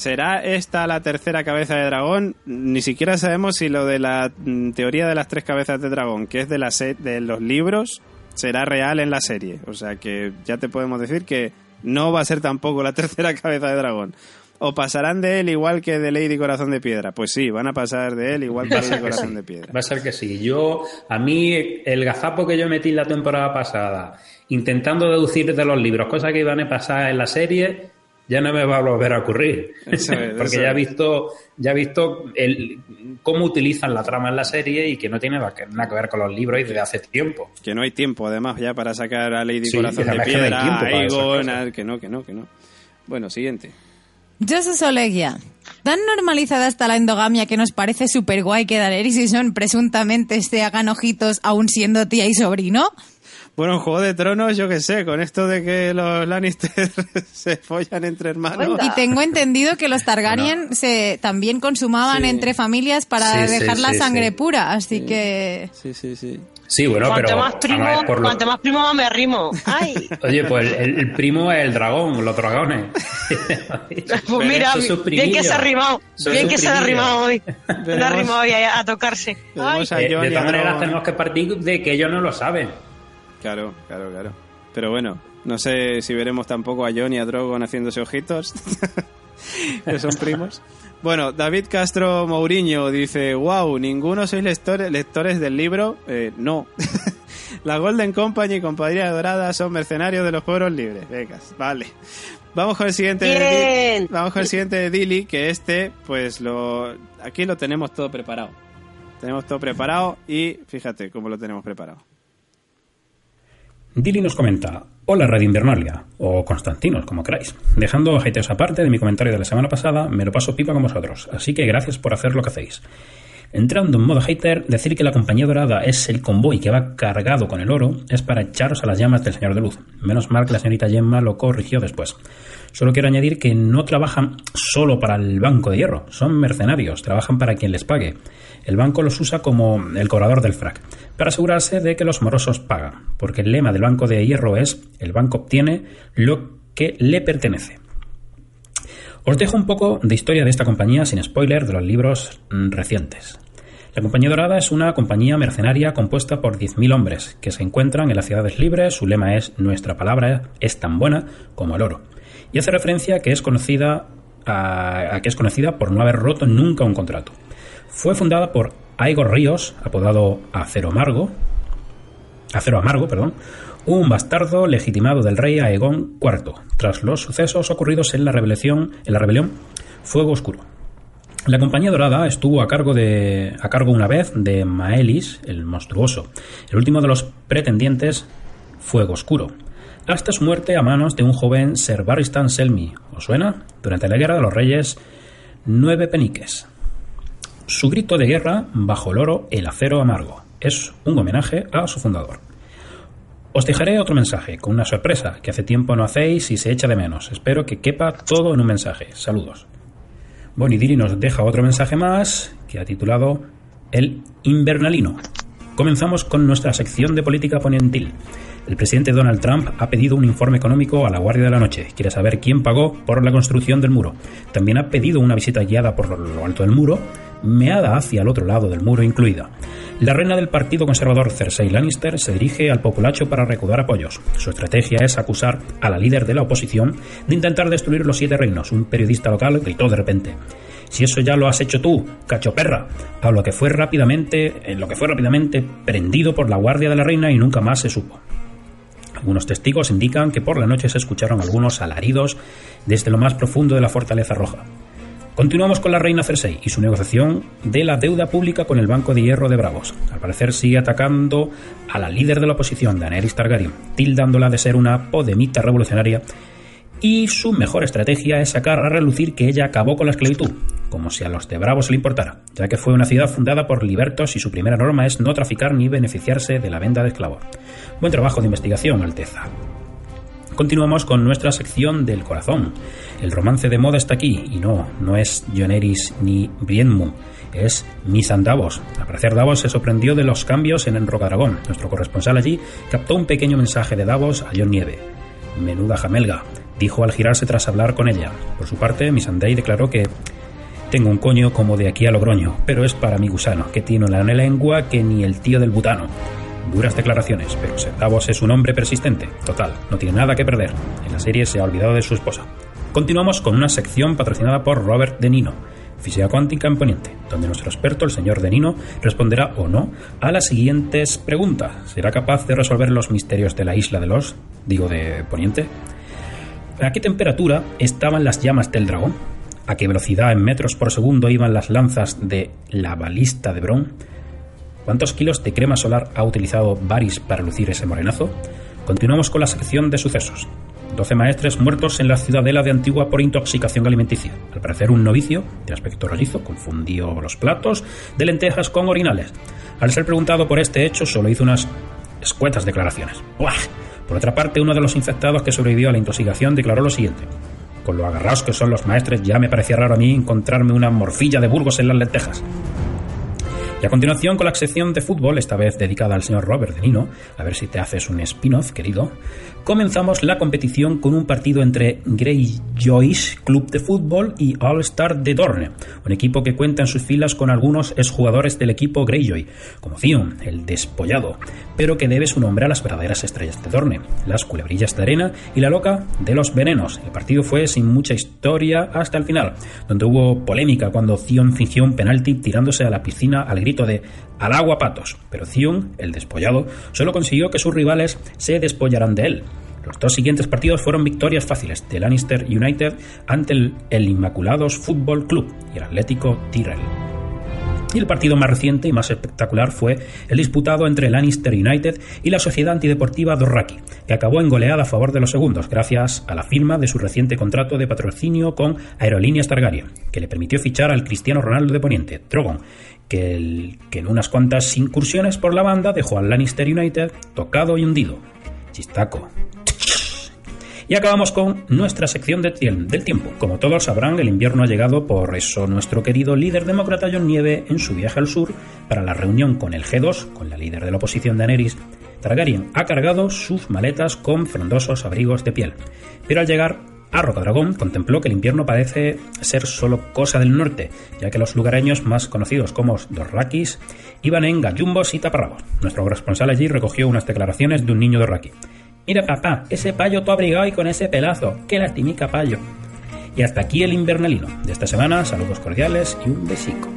¿Será esta la tercera cabeza de dragón? Ni siquiera sabemos si lo de la mm, teoría de las tres cabezas de dragón, que es de, la se- de los libros, será real en la serie. O sea que ya te podemos decir que no va a ser tampoco la tercera cabeza de dragón. O pasarán de él igual que de Lady Corazón de Piedra. Pues sí, van a pasar de él igual que de Corazón
sí.
de Piedra.
Va a ser que sí. Yo, a mí, el gazapo que yo metí la temporada pasada, intentando deducir de los libros cosas que iban a pasar en la serie, ya no me va a volver a ocurrir.
Eso es,
Porque
eso
ya he
es.
visto, ya he visto el, cómo utilizan la trama en la serie y que no tiene nada que ver con los libros y desde hace tiempo.
Que no hay tiempo, además, ya para sacar a Lady
Sí,
Corazón de Piedra, a que no, que no, que no. Bueno, siguiente.
Joseph Solegia. Tan normalizada está la endogamia que nos parece súper guay que Daenerys y Son presuntamente se hagan ojitos aún siendo tía y sobrino.
Bueno, en Juego de Tronos, yo qué sé, con esto de que los Lannister se follan entre hermanos.
Y tengo entendido que los Targaryen se también consumaban
Sí.
entre familias para
Sí, sí,
dejar la
sí,
sangre
sí.
pura, así que
Sí, sí, sí.
Sí, bueno,
cuanto
pero.
más primo,
vamos a ver por lo-
cuanto más primo más me arrimo. Ay,
Oye, pues el, el primo es el dragón, los dragones.
pues mira, bien que se ha arrimado,
Son
bien que se ha arrimado hoy. Se ha arrimado hoy a, a tocarse. Ay,
Eh, de todas maneras, tenemos que partir de que ellos no lo saben.
Claro, claro, claro. Pero bueno, no sé si veremos tampoco a Jon y a Drogon haciéndose ojitos. que son primos. Bueno, David Castro Mourinho dice, wow, ninguno sois lectores, lectores del libro. Eh, no. La Golden Company y Compañía Dorada son mercenarios de los pueblos libres. Venga, vale. Vamos con el siguiente. de. Vamos con el siguiente de Dilly, que este, pues lo. Aquí lo tenemos todo preparado. Tenemos todo preparado y fíjate cómo lo tenemos preparado.
Dili nos comenta, hola Radio Invernalia, o Constantinos, como queráis. Dejando hateos aparte de mi comentario de la semana pasada, me lo paso pipa con vosotros, así que gracias por hacer lo que hacéis. Entrando en modo hater, decir que la compañía dorada es el convoy que va cargado con el oro es para echaros a las llamas del Señor de Luz. Menos mal que la señorita Gemma lo corrigió después. Solo quiero añadir que no trabajan solo para el Banco de Hierro, son mercenarios, trabajan para quien les pague. El banco los usa como el cobrador del frac, para asegurarse de que los morosos pagan, porque el lema del Banco de Hierro es el banco obtiene lo que le pertenece. Os dejo un poco de historia de esta compañía sin spoiler de los libros mm, recientes. La Compañía Dorada es una compañía mercenaria compuesta por 10.000 hombres que se encuentran en las ciudades libres. Su lema es Nuestra palabra es tan buena como el oro. Y hace referencia a que es conocida, a, que es conocida por no haber roto nunca un contrato. Fue fundada por Aigor Ríos, apodado Acero Amargo, Acero Amargo, perdón, un bastardo legitimado del rey Aegon IV, tras los sucesos ocurridos en la rebelión, en la rebelión Fuego Oscuro. La Compañía Dorada estuvo a cargo, de, a cargo una vez de Maelis, el monstruoso, el último de los pretendientes Fuego Oscuro, hasta su muerte a manos de un joven Ser Barristan Selmy. ¿Os suena? Durante la Guerra de los Reyes, nueve peniques. Su grito de guerra, bajo el oro, el acero amargo, es un homenaje a su fundador. Os dejaré otro mensaje con una sorpresa que hace tiempo no hacéis y se echa de menos. Espero que quepa todo en un mensaje. Saludos. Diri nos deja otro mensaje más que ha titulado El Invernalino. Comenzamos con nuestra sección de política ponentil. El presidente Donald Trump ha pedido un informe económico a la Guardia de la Noche. Quiere saber quién pagó por la construcción del muro. También ha pedido una visita guiada por lo alto del muro, meada hacia el otro lado del muro incluida. La reina del Partido Conservador Cersei Lannister se dirige al populacho para recaudar apoyos. Su estrategia es acusar a la líder de la oposición de intentar destruir los siete reinos. Un periodista local gritó de repente. Si eso ya lo has hecho tú, cacho perra, a lo que fue rápidamente, en lo que fue rápidamente prendido por la guardia de la reina y nunca más se supo. Algunos testigos indican que por la noche se escucharon algunos alaridos desde lo más profundo de la fortaleza roja. Continuamos con la reina Cersei y su negociación de la deuda pública con el Banco de Hierro de Bravos. Al parecer sigue atacando a la líder de la oposición, Daenerys Targaryen, tildándola de ser una podemita revolucionaria y su mejor estrategia es sacar a relucir que ella acabó con la esclavitud, como si a los de Bravos le importara, ya que fue una ciudad fundada por libertos y su primera norma es no traficar ni beneficiarse de la venta de esclavos. Buen trabajo de investigación, Alteza. Continuamos con nuestra sección del corazón. El romance de moda está aquí, y no, no es Joneris ni Brienmu, es Misan Davos. Al parecer Davos se sorprendió de los cambios en Enrocadragón. Nuestro corresponsal allí captó un pequeño mensaje de Davos a John Nieve. Menuda jamelga. dijo al girarse tras hablar con ella. Por su parte, Missandei declaró que tengo un coño como de aquí a Logroño, pero es para mi gusano, que tiene una lengua que ni el tío del butano. Duras declaraciones, pero Davos es un hombre persistente. Total, no tiene nada que perder. En la serie se ha olvidado de su esposa. Continuamos con una sección patrocinada por Robert De Nino, física cuántica en Poniente, donde nuestro experto, el señor De Nino, responderá o no a las siguientes preguntas. ¿Será capaz de resolver los misterios de la isla de los, digo, de Poniente? ¿A qué temperatura estaban las llamas del dragón? ¿A qué velocidad en metros por segundo iban las lanzas de la balista de Bron? ¿Cuántos kilos de crema solar ha utilizado Varys para lucir ese morenazo? Continuamos con la sección de sucesos. 12 maestres muertos en la ciudadela de Antigua por intoxicación alimenticia. Al parecer, un novicio, de aspecto rollizo, confundió los platos de lentejas con orinales. Al ser preguntado por este hecho, solo hizo unas escuetas declaraciones. ¡Buah! Por otra parte, uno de los infectados que sobrevivió a la intoxicación declaró lo siguiente. Con lo agarrados que son los maestres, ya me parecía raro a mí encontrarme una morcilla de Burgos en las lentejas. Y a continuación con la sección de fútbol, esta vez dedicada al señor Robert De Nino, a ver si te haces un spin-off, querido, comenzamos la competición con un partido entre Greyjoys Club de Fútbol y All Star de Dorne, un equipo que cuenta en sus filas con algunos exjugadores del equipo Greyjoy, como Theon, el despollado, pero que debe su nombre a las verdaderas estrellas de Dorne, las culebrillas de arena y la loca de los venenos. El partido fue sin mucha historia hasta el final, donde hubo polémica cuando Theon fingió un penalti tirándose a la piscina al grito de al agua patos, pero Theon, el despollado, solo consiguió que sus rivales se despollaran de él. Los dos siguientes partidos fueron victorias fáciles de Lannister United ante el, el Inmaculados Football Club y el Atlético Tyrell. Y el partido más reciente y más espectacular fue el disputado entre Lannister United y la Sociedad Antideportiva Dorraki, que acabó en goleada a favor de los segundos gracias a la firma de su reciente contrato de patrocinio con Aerolíneas Targaryen, que le permitió fichar al Cristiano Ronaldo de Poniente, Drogon, que, el- que en unas cuantas incursiones por la banda dejó al Lannister United tocado y hundido. Chistaco. Y acabamos con nuestra sección de del tiempo. Como todos sabrán, el invierno ha llegado, por eso nuestro querido líder demócrata John Nieve, en su viaje al sur, para la reunión con el G2, con la líder de la oposición Daenerys, Targaryen ha cargado sus maletas con frondosos abrigos de piel. Pero al llegar a Rocadragón contempló que el invierno parece ser solo cosa del norte, ya que los lugareños más conocidos como Dorrakis iban en gallumbos y taparrabos. Nuestro corresponsal allí recogió unas declaraciones de un niño Dorraki. Mira papá, ese payo todo abrigado y con ese pelazo, qué lastimica payo. Y hasta aquí el invernalino de esta semana, saludos cordiales y un besico.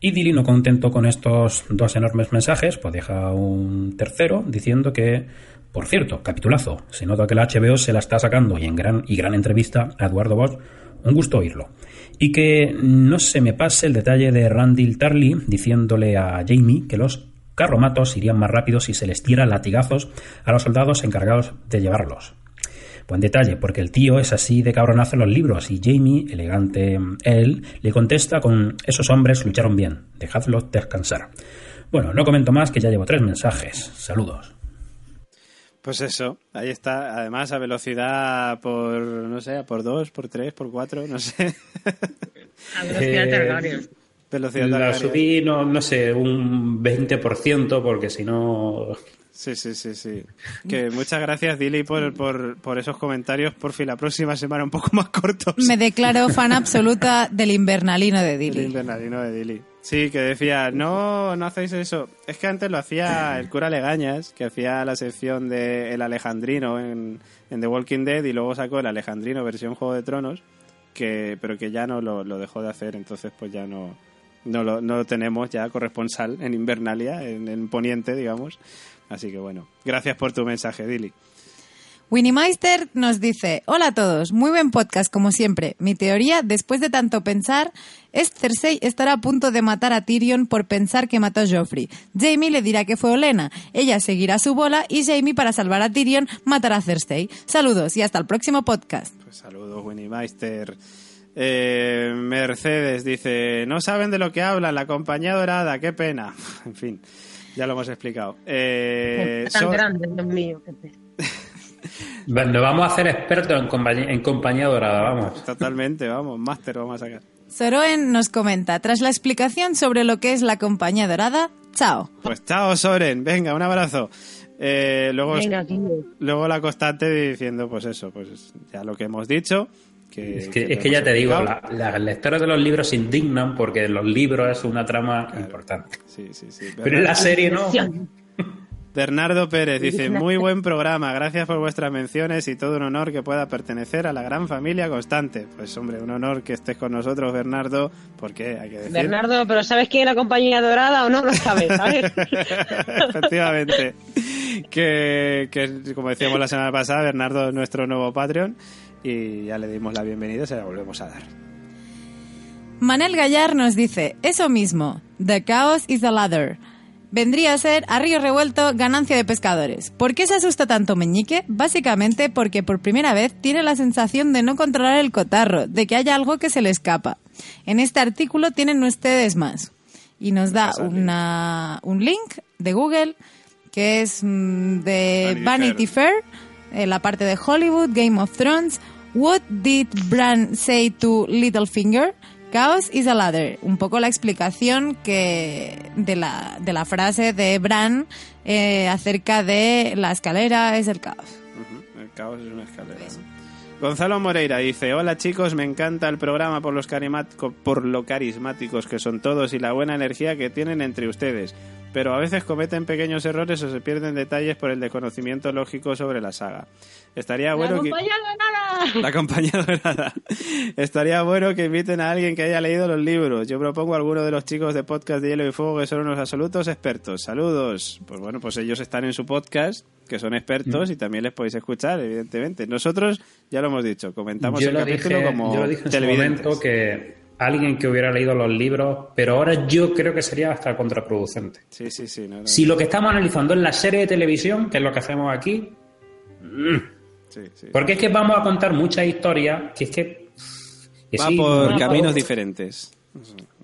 Y Dilino, contento con estos dos enormes mensajes, pues deja un tercero diciendo que, por cierto, capitulazo, se nota que la HBO se la está sacando y en gran y gran entrevista a Eduardo Bosch, un gusto oírlo. Y que no se me pase el detalle de Randy Tarly diciéndole a Jamie que los carromatos irían más rápido si se les tira latigazos a los soldados encargados de llevarlos. Buen detalle, porque el tío es así de cabronazo en los libros y Jamie, elegante él, le contesta con esos hombres lucharon bien, dejadlos descansar. Bueno, no comento más que ya llevo tres mensajes. Saludos.
Pues eso, ahí está. Además, a velocidad por, no sé, por dos, por tres, por cuatro, no sé.
A velocidad
Eh,
Targaryen.
velocidad
La subí, no, no sé, un 20%, porque si no.
Sí, sí, sí, sí. Que muchas gracias, Dili, por, por, por esos comentarios. Por fin, la próxima semana un poco más cortos.
Me declaro fan absoluta del invernalino de
El
Dili.
invernalino de Dili. Sí, que decía, no, no hacéis eso. Es que antes lo hacía el cura Legañas, que hacía la sección de El Alejandrino en, The Walking Dead y luego sacó el Alejandrino versión Juego de Tronos, que, pero que ya no lo, lo dejó de hacer, entonces pues ya no, no, lo, no lo tenemos ya corresponsal en Invernalia, en, en Poniente, digamos. Así que bueno, gracias por tu mensaje, Dili.
Winnie Meister nos dice, hola a todos, muy buen podcast como siempre. Mi teoría, después de tanto pensar, es Cersei estará a punto de matar a Tyrion por pensar que mató a Joffrey. Jamie le dirá que fue Olena, ella seguirá su bola y Jamie para salvar a Tyrion matará a Cersei. Saludos y hasta el próximo podcast.
Pues saludos, Winnie Meister. Eh, Mercedes dice, no saben de lo que hablan, la compañía dorada, qué pena. En fin, ya lo hemos explicado. Eh,
tan
so-
grande, Dios mío. qué pena.
Nos vamos a hacer expertos en compañía, en compañía dorada, vamos.
Totalmente, vamos, máster vamos a sacar.
Soroen nos comenta, tras la explicación sobre lo que es la compañía dorada, chao.
Pues chao, Soren. Venga, un abrazo. Eh, luego,
Venga,
luego la constante diciendo, pues eso, pues ya lo que hemos dicho. Que,
Es que,
que
es que ya te digo, la- las lectores de los libros se indignan porque los libros es una trama importante.
Sí, sí, sí.
Pero en la serie no.
Bernardo Pérez dice, muy buen programa, gracias por vuestras menciones y todo un honor que pueda pertenecer a la gran familia constante. Pues hombre, un honor que estés con nosotros, Bernardo, porque hay que decir...
Bernardo, pero ¿sabes quién es la compañía dorada o no? No sabes, ¿sabes?
Efectivamente. Que, que, como decíamos la semana pasada, Bernardo es nuestro nuevo Patreon y ya le dimos la bienvenida y se la volvemos a dar.
Manel Gallar nos dice, eso mismo, The Chaos is the Ladder. Vendría a ser a río revuelto ganancia de pescadores. ¿Por qué se asusta tanto Meñique? Básicamente porque por primera vez tiene la sensación de no controlar el cotarro, de que haya algo que se le escapa. En este artículo tienen ustedes más. Y nos da una, un link de Google que es mm, de
Vanity
Vanity Fair, eh, la parte de Hollywood, Game of Thrones, What did Bran say to Littlefinger? Chaos is a ladder. Un poco la explicación que de la, de la frase de Bran eh, acerca de la escalera es el caos.
El caos es una escalera. Gonzalo Moreira dice, hola chicos, me encanta el programa por, los por lo carismáticos que son todos y la buena energía que tienen entre ustedes, pero a veces cometen pequeños errores o se pierden detalles por el desconocimiento lógico sobre la saga. Estaría bueno que... La compañía dorada. Estaría bueno que inviten a alguien que haya leído los libros. Yo propongo a alguno de los chicos de podcast de Hielo y Fuego que son unos absolutos expertos. Saludos. Pues bueno, pues ellos están en su podcast, que son expertos y también les podéis escuchar, evidentemente. Nosotros, ya lo hemos dicho, comentamos
Yo
el
lo,
capítulo
dije,
como
yo lo dije en su
televidentes.
momento que alguien que hubiera leído los libros, pero ahora yo creo que sería hasta contraproducente.
Sí, sí, sí. no, no.
Si lo que estamos analizando es la serie de televisión, que es lo que hacemos aquí,
Sí, sí.
porque es que vamos a contar muchas historias que es que... que
Va
sí,
por
no,
caminos
no.
diferentes.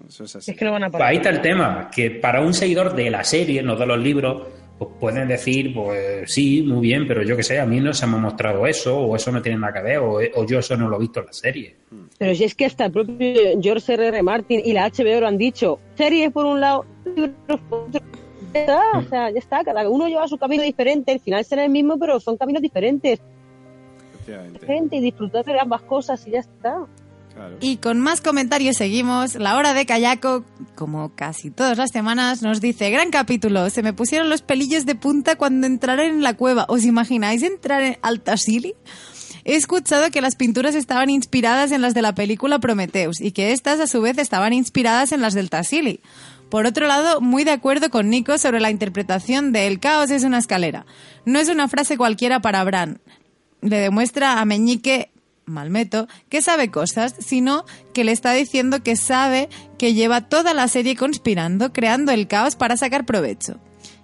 Eso, es así.
Es que no van a
Pues ahí está el tema, que para un seguidor de la serie, no de los libros, pues pueden decir, pues sí, muy bien, pero yo que sé, a mí no se me ha mostrado eso, o eso no tiene nada que ver, o, o yo eso no lo he visto en la serie.
Pero si es que hasta el propio George R. R. Martin y la HBO lo han dicho. Series por un lado, libros por otro. Ya está, o sea, ya está. Cada uno lleva su camino diferente. El final será el mismo, pero son caminos diferentes. Gente, y disfrutar de ambas cosas y ya está.
Claro.
Y con más comentarios seguimos. La hora de Kayako, como casi todas las semanas, nos dice, gran capítulo, se me pusieron los pelillos de punta cuando entraron en la cueva. ¿Os imagináis entrar en Altasili? He escuchado que las pinturas estaban inspiradas en las de la película Prometheus y que estas a su vez estaban inspiradas en las del Tassili. Por otro lado, muy de acuerdo con Nico sobre la interpretación de El caos es una escalera. No es una frase cualquiera para Bran. Le demuestra a Meñique, Malmeto, que sabe cosas, sino que le está diciendo que sabe que lleva toda la serie conspirando, creando el caos para sacar provecho.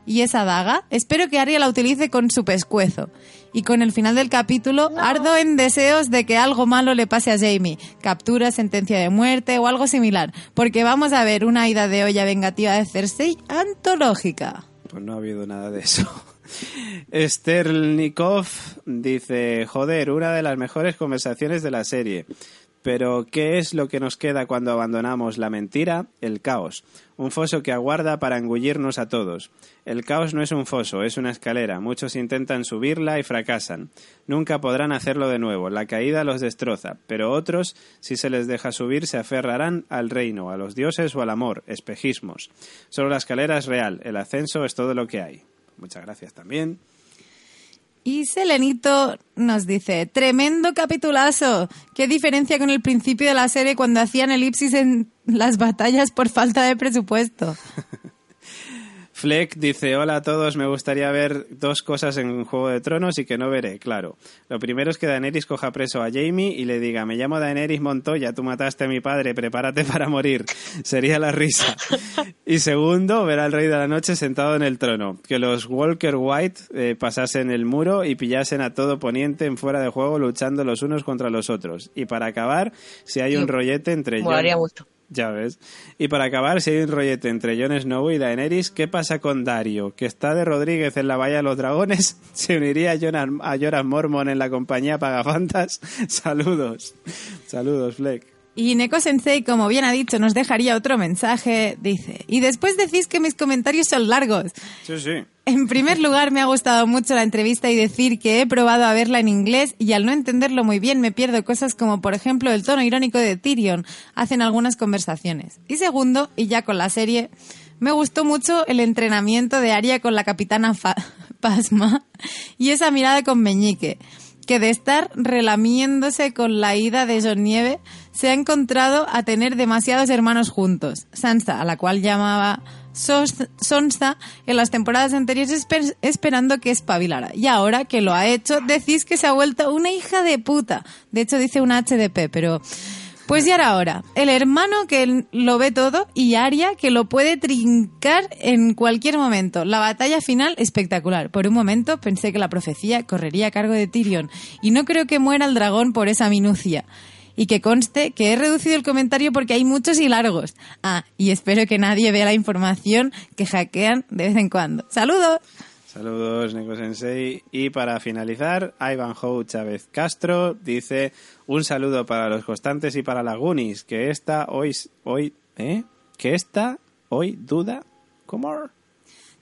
Y esa daga, espero que Arya la utilice con su pescuezo. Y con el final del capítulo, ardo en deseos de que algo malo le pase a Jamie. Captura, sentencia de muerte o algo similar. Porque vamos a ver una ida de olla vengativa de Cersei antológica.
Pues no ha habido nada de eso. Sternikov dice, joder, una de las mejores conversaciones de la serie. Pero, ¿qué es lo que nos queda cuando abandonamos la mentira? El caos. Un foso que aguarda para engullirnos a todos. El caos no es un foso, es una escalera. Muchos intentan subirla y fracasan. Nunca podrán hacerlo de nuevo. La caída los destroza. Pero otros, si se les deja subir, se aferrarán al reino, a los dioses o al amor. Espejismos. Solo la escalera es real. El ascenso es todo lo que hay. Muchas gracias también.
Y Selenito nos dice, tremendo capitulazo. ¿Qué diferencia con el principio de la serie cuando hacían elipsis en las batallas por falta de presupuesto?
Fleck dice, hola a todos, me gustaría ver dos cosas en Juego de Tronos y que no veré, claro. Lo primero es que Daenerys coja preso a Jamie y le diga, me llamo Daenerys Montoya, tú mataste a mi padre, prepárate para morir. Sería la risa. Y segundo, ver al Rey de la Noche sentado en el trono. Que los Walker White eh, pasasen el muro y pillasen a todo poniente en fuera de juego luchando los unos contra los otros. Y para acabar, si hay un rollete entre
mucho.
Ya ves. Y para acabar, si hay un rollete entre Jon Snow y Daenerys, ¿qué pasa con Dario? Que está de Rodríguez en la Bahía de los Dragones. ¿Se uniría a Jonan, a Joran Mormon en la compañía Pagafantas? Saludos. Saludos, Fleck.
Y Neko Sensei, como bien ha dicho, nos dejaría otro mensaje. Dice, y después decís que mis comentarios son largos.
Sí, sí.
En primer lugar, me ha gustado mucho la entrevista y decir que he probado a verla en inglés y al no entenderlo muy bien me pierdo cosas como, por ejemplo, el tono irónico de Tyrion hacen algunas conversaciones. Y segundo, y ya con la serie, me gustó mucho el entrenamiento de Arya con la capitana Fa- Pasma y esa mirada con Meñique, que de estar relamiéndose con la ida de John Nieve se ha encontrado a tener demasiados hermanos juntos. Sansa, a la cual llamaba Sonsa en las temporadas anteriores esper- esperando que espabilara. Y ahora que lo ha hecho, decís que se ha vuelto una hija de puta. De hecho dice una HDP, pero... Pues ya era hora. El hermano que lo ve todo y Arya que lo puede trincar en cualquier momento. La batalla final espectacular. Por un momento pensé que la profecía correría a cargo de Tyrion y no creo que muera el dragón por esa minucia. Y que conste que he reducido el comentario porque hay muchos y largos. Ah, y espero que nadie vea la información que hackean de vez en cuando. ¡Saludos!
Saludos, Neko Sensei. Y para finalizar, Ivanhoe Chávez Castro dice un saludo para los constantes y para la Goonies, que esta hoy, hoy, ¿eh? Que esta hoy duda. ¿Cómo?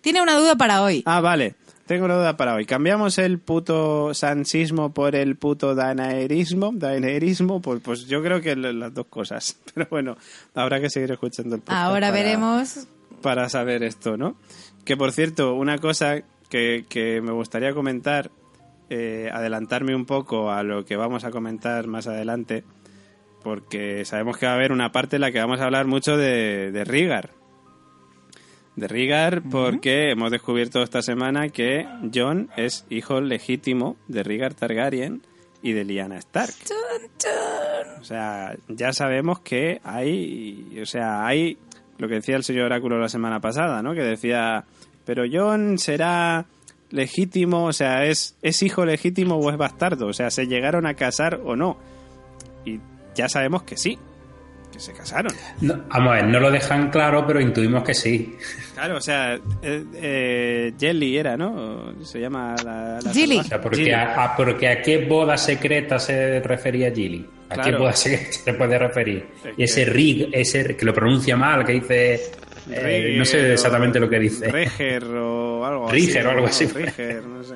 Tiene una duda para hoy.
Ah, vale. Tengo una duda para hoy. ¿Cambiamos el puto sansismo por el puto daenerismo? ¿Daenerismo? Pues, pues yo creo que las dos cosas. Pero bueno, habrá que seguir escuchando el podcast.
Ahora
para-
veremos.
para saber esto, ¿no? Que por cierto, una cosa que, que me gustaría comentar, eh, adelantarme un poco a lo que vamos a comentar más adelante, porque sabemos que va a haber una parte en la que vamos a hablar mucho de, de Rigar. De Rigar, porque hemos descubierto esta semana que John es hijo legítimo de Rigar Targaryen y de Lyanna Stark. O sea, ya sabemos que hay, o sea, hay lo que decía el señor Oráculo la semana pasada, ¿no? Que decía, pero John será legítimo, o sea, es, es hijo legítimo o es bastardo, o sea, se llegaron a casar o no. Y ya sabemos que sí, que se casaron.
No, vamos a ver, no lo dejan claro, pero intuimos que sí.
Claro, o sea, eh, eh, Jelly era, ¿no? Se llama la... la
Gilly.
O sea, porque,
Gilly.
a, a- porque a qué boda secreta se refería Gilly. ¿A qué boda secreta se puede referir?
Es
Y ese Rig, ese que lo pronuncia mal, que dice... eh, no sé exactamente lo que dice.
Reger o algo
Riger o algo así.
Riger, no sé.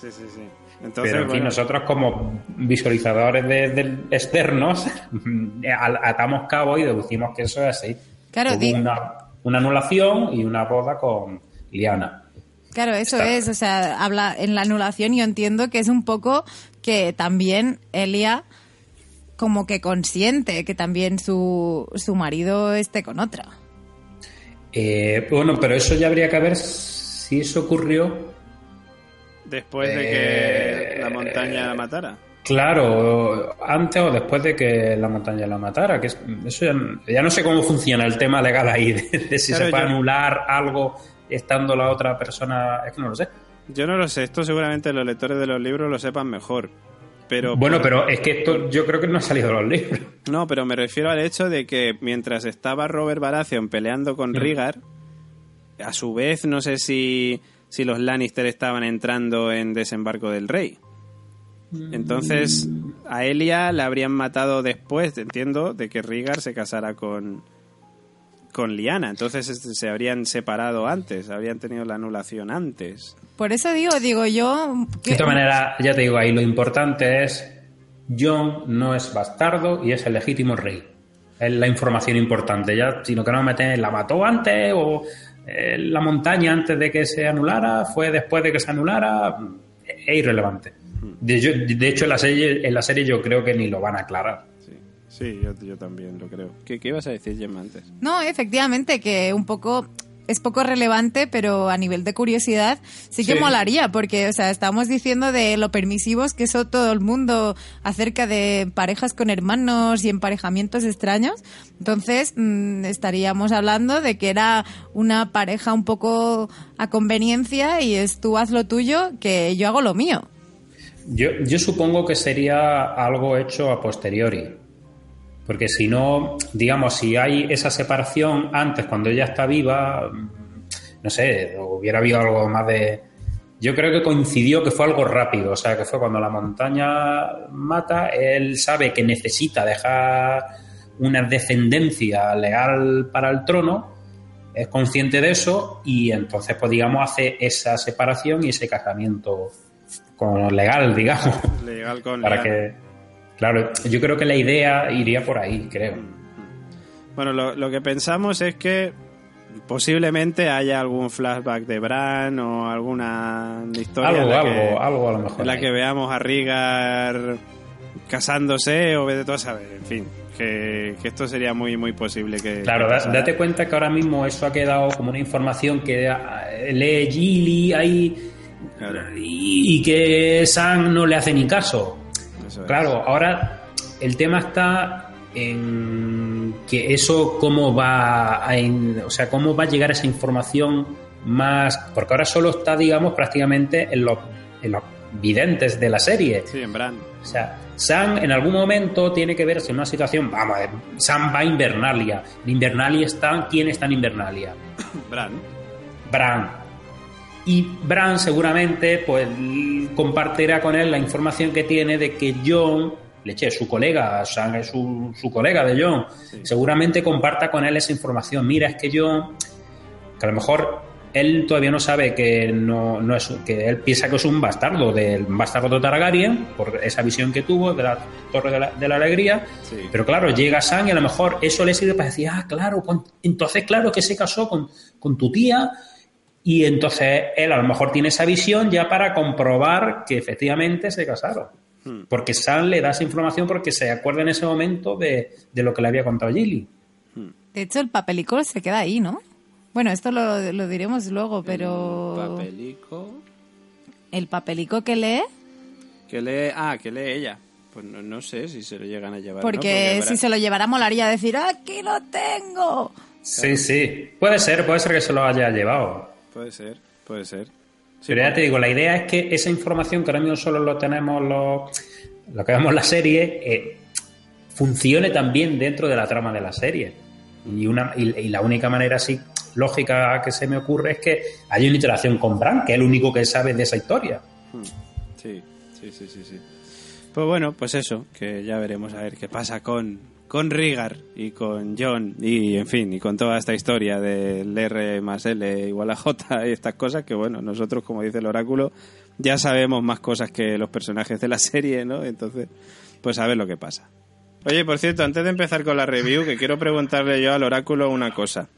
Sí, sí, sí. Entonces,
Pero
bueno,
nosotros como visualizadores de, de externos atamos cabo y deducimos que eso es así.
Claro,
Hubo
di-
una, una anulación y una boda con Liana.
Claro, eso
Está.
es, o sea, habla en la anulación yo entiendo que es un poco que también Elia como que consiente que también su, su marido esté con otra.
Eh, bueno, pero eso ya habría que ver si eso ocurrió
después de que
Eh,
la montaña la matara.
Claro, antes o después de que la montaña la matara, que es- eso ya, ya no sé cómo funciona el tema legal ahí, de, de si
Claro,
se puede
yo-
anular algo estando la otra persona, es que no lo sé.
Yo no lo sé, esto seguramente los lectores de los libros lo sepan mejor. Pero
Bueno,
por-
pero es que esto yo creo que no ha salido de los libros.
No, pero me refiero al hecho de que mientras estaba Robert Baratheon peleando con
Mm.
Rigar, a su vez no sé si, si los Lannister estaban entrando en Desembarco del Rey. Entonces, a Elia la habrían matado después, entiendo, de que Rigar se casara con, con Liana. Entonces este, se habrían separado antes, habrían tenido la anulación antes.
Por eso digo, digo yo... que-
De todas maneras, ya te digo, ahí lo importante es, John no es bastardo y es el legítimo rey. Es la información importante, ya, sino que no meten, la mató antes o eh, la montaña antes de que se anulara, fue después de que se anulara, es irrelevante. De, yo- de hecho, en la, serie, en la serie yo creo que ni lo van a aclarar.
Sí, sí yo, yo también lo creo. ¿Qué, qué ibas a decir, Gemma, antes?
No, efectivamente, que un poco es poco relevante, pero a nivel de curiosidad sí que
Sí.
molaría, porque, o sea, estamos diciendo de lo permisivos que son todo el mundo acerca de parejas con hermanos y emparejamientos extraños. Entonces, mm, estaríamos hablando de que era una pareja un poco a conveniencia y es tú haz lo tuyo, que yo hago lo mío.
Yo, yo supongo que sería algo hecho a posteriori. Porque si no, digamos, si hay esa separación antes, cuando ella está viva, no sé, hubiera habido algo más de... Yo creo que coincidió que fue algo rápido, o sea, que fue cuando la montaña mata, él sabe que necesita dejar una descendencia legal para el trono, es consciente de eso y entonces, pues digamos, hace esa separación y ese casamiento con legal, digamos.
Legal con
para
legal.
Claro, yo creo que la idea iría por ahí, creo.
Bueno, lo, lo que pensamos es que posiblemente haya algún flashback de Bran o alguna historia en
Algo,
la
algo,
que,
algo a lo mejor.
en la que veamos a Rigar casándose o de todo saber, en fin, que, que esto sería muy muy posible que
Claro,
que
date cuenta que ahora mismo eso ha quedado como una información que ah, lee Gilly ahí
Claro,
y, y que Sam no le hace ni caso.
Eso es.
Claro, ahora el tema está en que eso cómo va a, in- o sea, cómo va a llegar esa información más, porque ahora solo está, digamos, prácticamente en los, en los videntes de la serie.
Sí, en Bran.
O sea, Sam en algún momento tiene que verse en una situación, vamos a ver, Sam va a Invernalia. En Invernalia están, ¿quién está en Invernalia?
Bran.
Bran. Y Bran seguramente pues compartirá con él la información que tiene de que John, leche, su colega, Sam es su, su colega de John,
Sí.
seguramente comparta con él esa información. Mira, es que John, que a lo mejor él todavía no sabe que no, no es que él piensa que es un bastardo del bastardo de Targaryen por esa visión que tuvo de la Torre de la, de la Alegría
Sí.
pero claro llega Sam y a lo mejor eso le sirve para decir ah claro con- entonces claro que se casó con, con tu tía y entonces él a lo mejor tiene esa visión ya para comprobar que efectivamente se casaron
Hmm.
porque Sam le da esa información porque se acuerda en ese momento de, de lo que le había contado Gilly
De hecho, el papelico se queda ahí, ¿no? Bueno, esto lo, lo diremos luego, pero...
Papelico.
El papelico que lee,
Que lee. Ah, que lee ella. Pues no, no sé si se lo llegan a llevar. ¿no?
porque si se lo llevara molaría decir, ¡aquí lo tengo!
sí sí puede ser puede ser que se lo haya llevado
Puede ser, puede ser. Sí,
Pero ya te digo, la idea es que esa información que ahora mismo solo lo tenemos los, lo que vemos en la serie, eh, funcione también dentro de la trama de la serie. Y, una, y, y la única manera así lógica que se me ocurre es que haya una interacción con Bran, que es el único que sabe de esa historia.
Sí, sí, sí, sí, sí. Pues bueno, pues eso, que ya veremos a ver qué pasa con, con Rigar y con John y en fin, y con toda esta historia del R más L igual a J y estas cosas que bueno, nosotros como dice el oráculo ya sabemos más cosas que los personajes de la serie, ¿no? Entonces, pues a ver lo que pasa. Oye, por cierto, antes de empezar con la review, que quiero preguntarle yo al oráculo una cosa.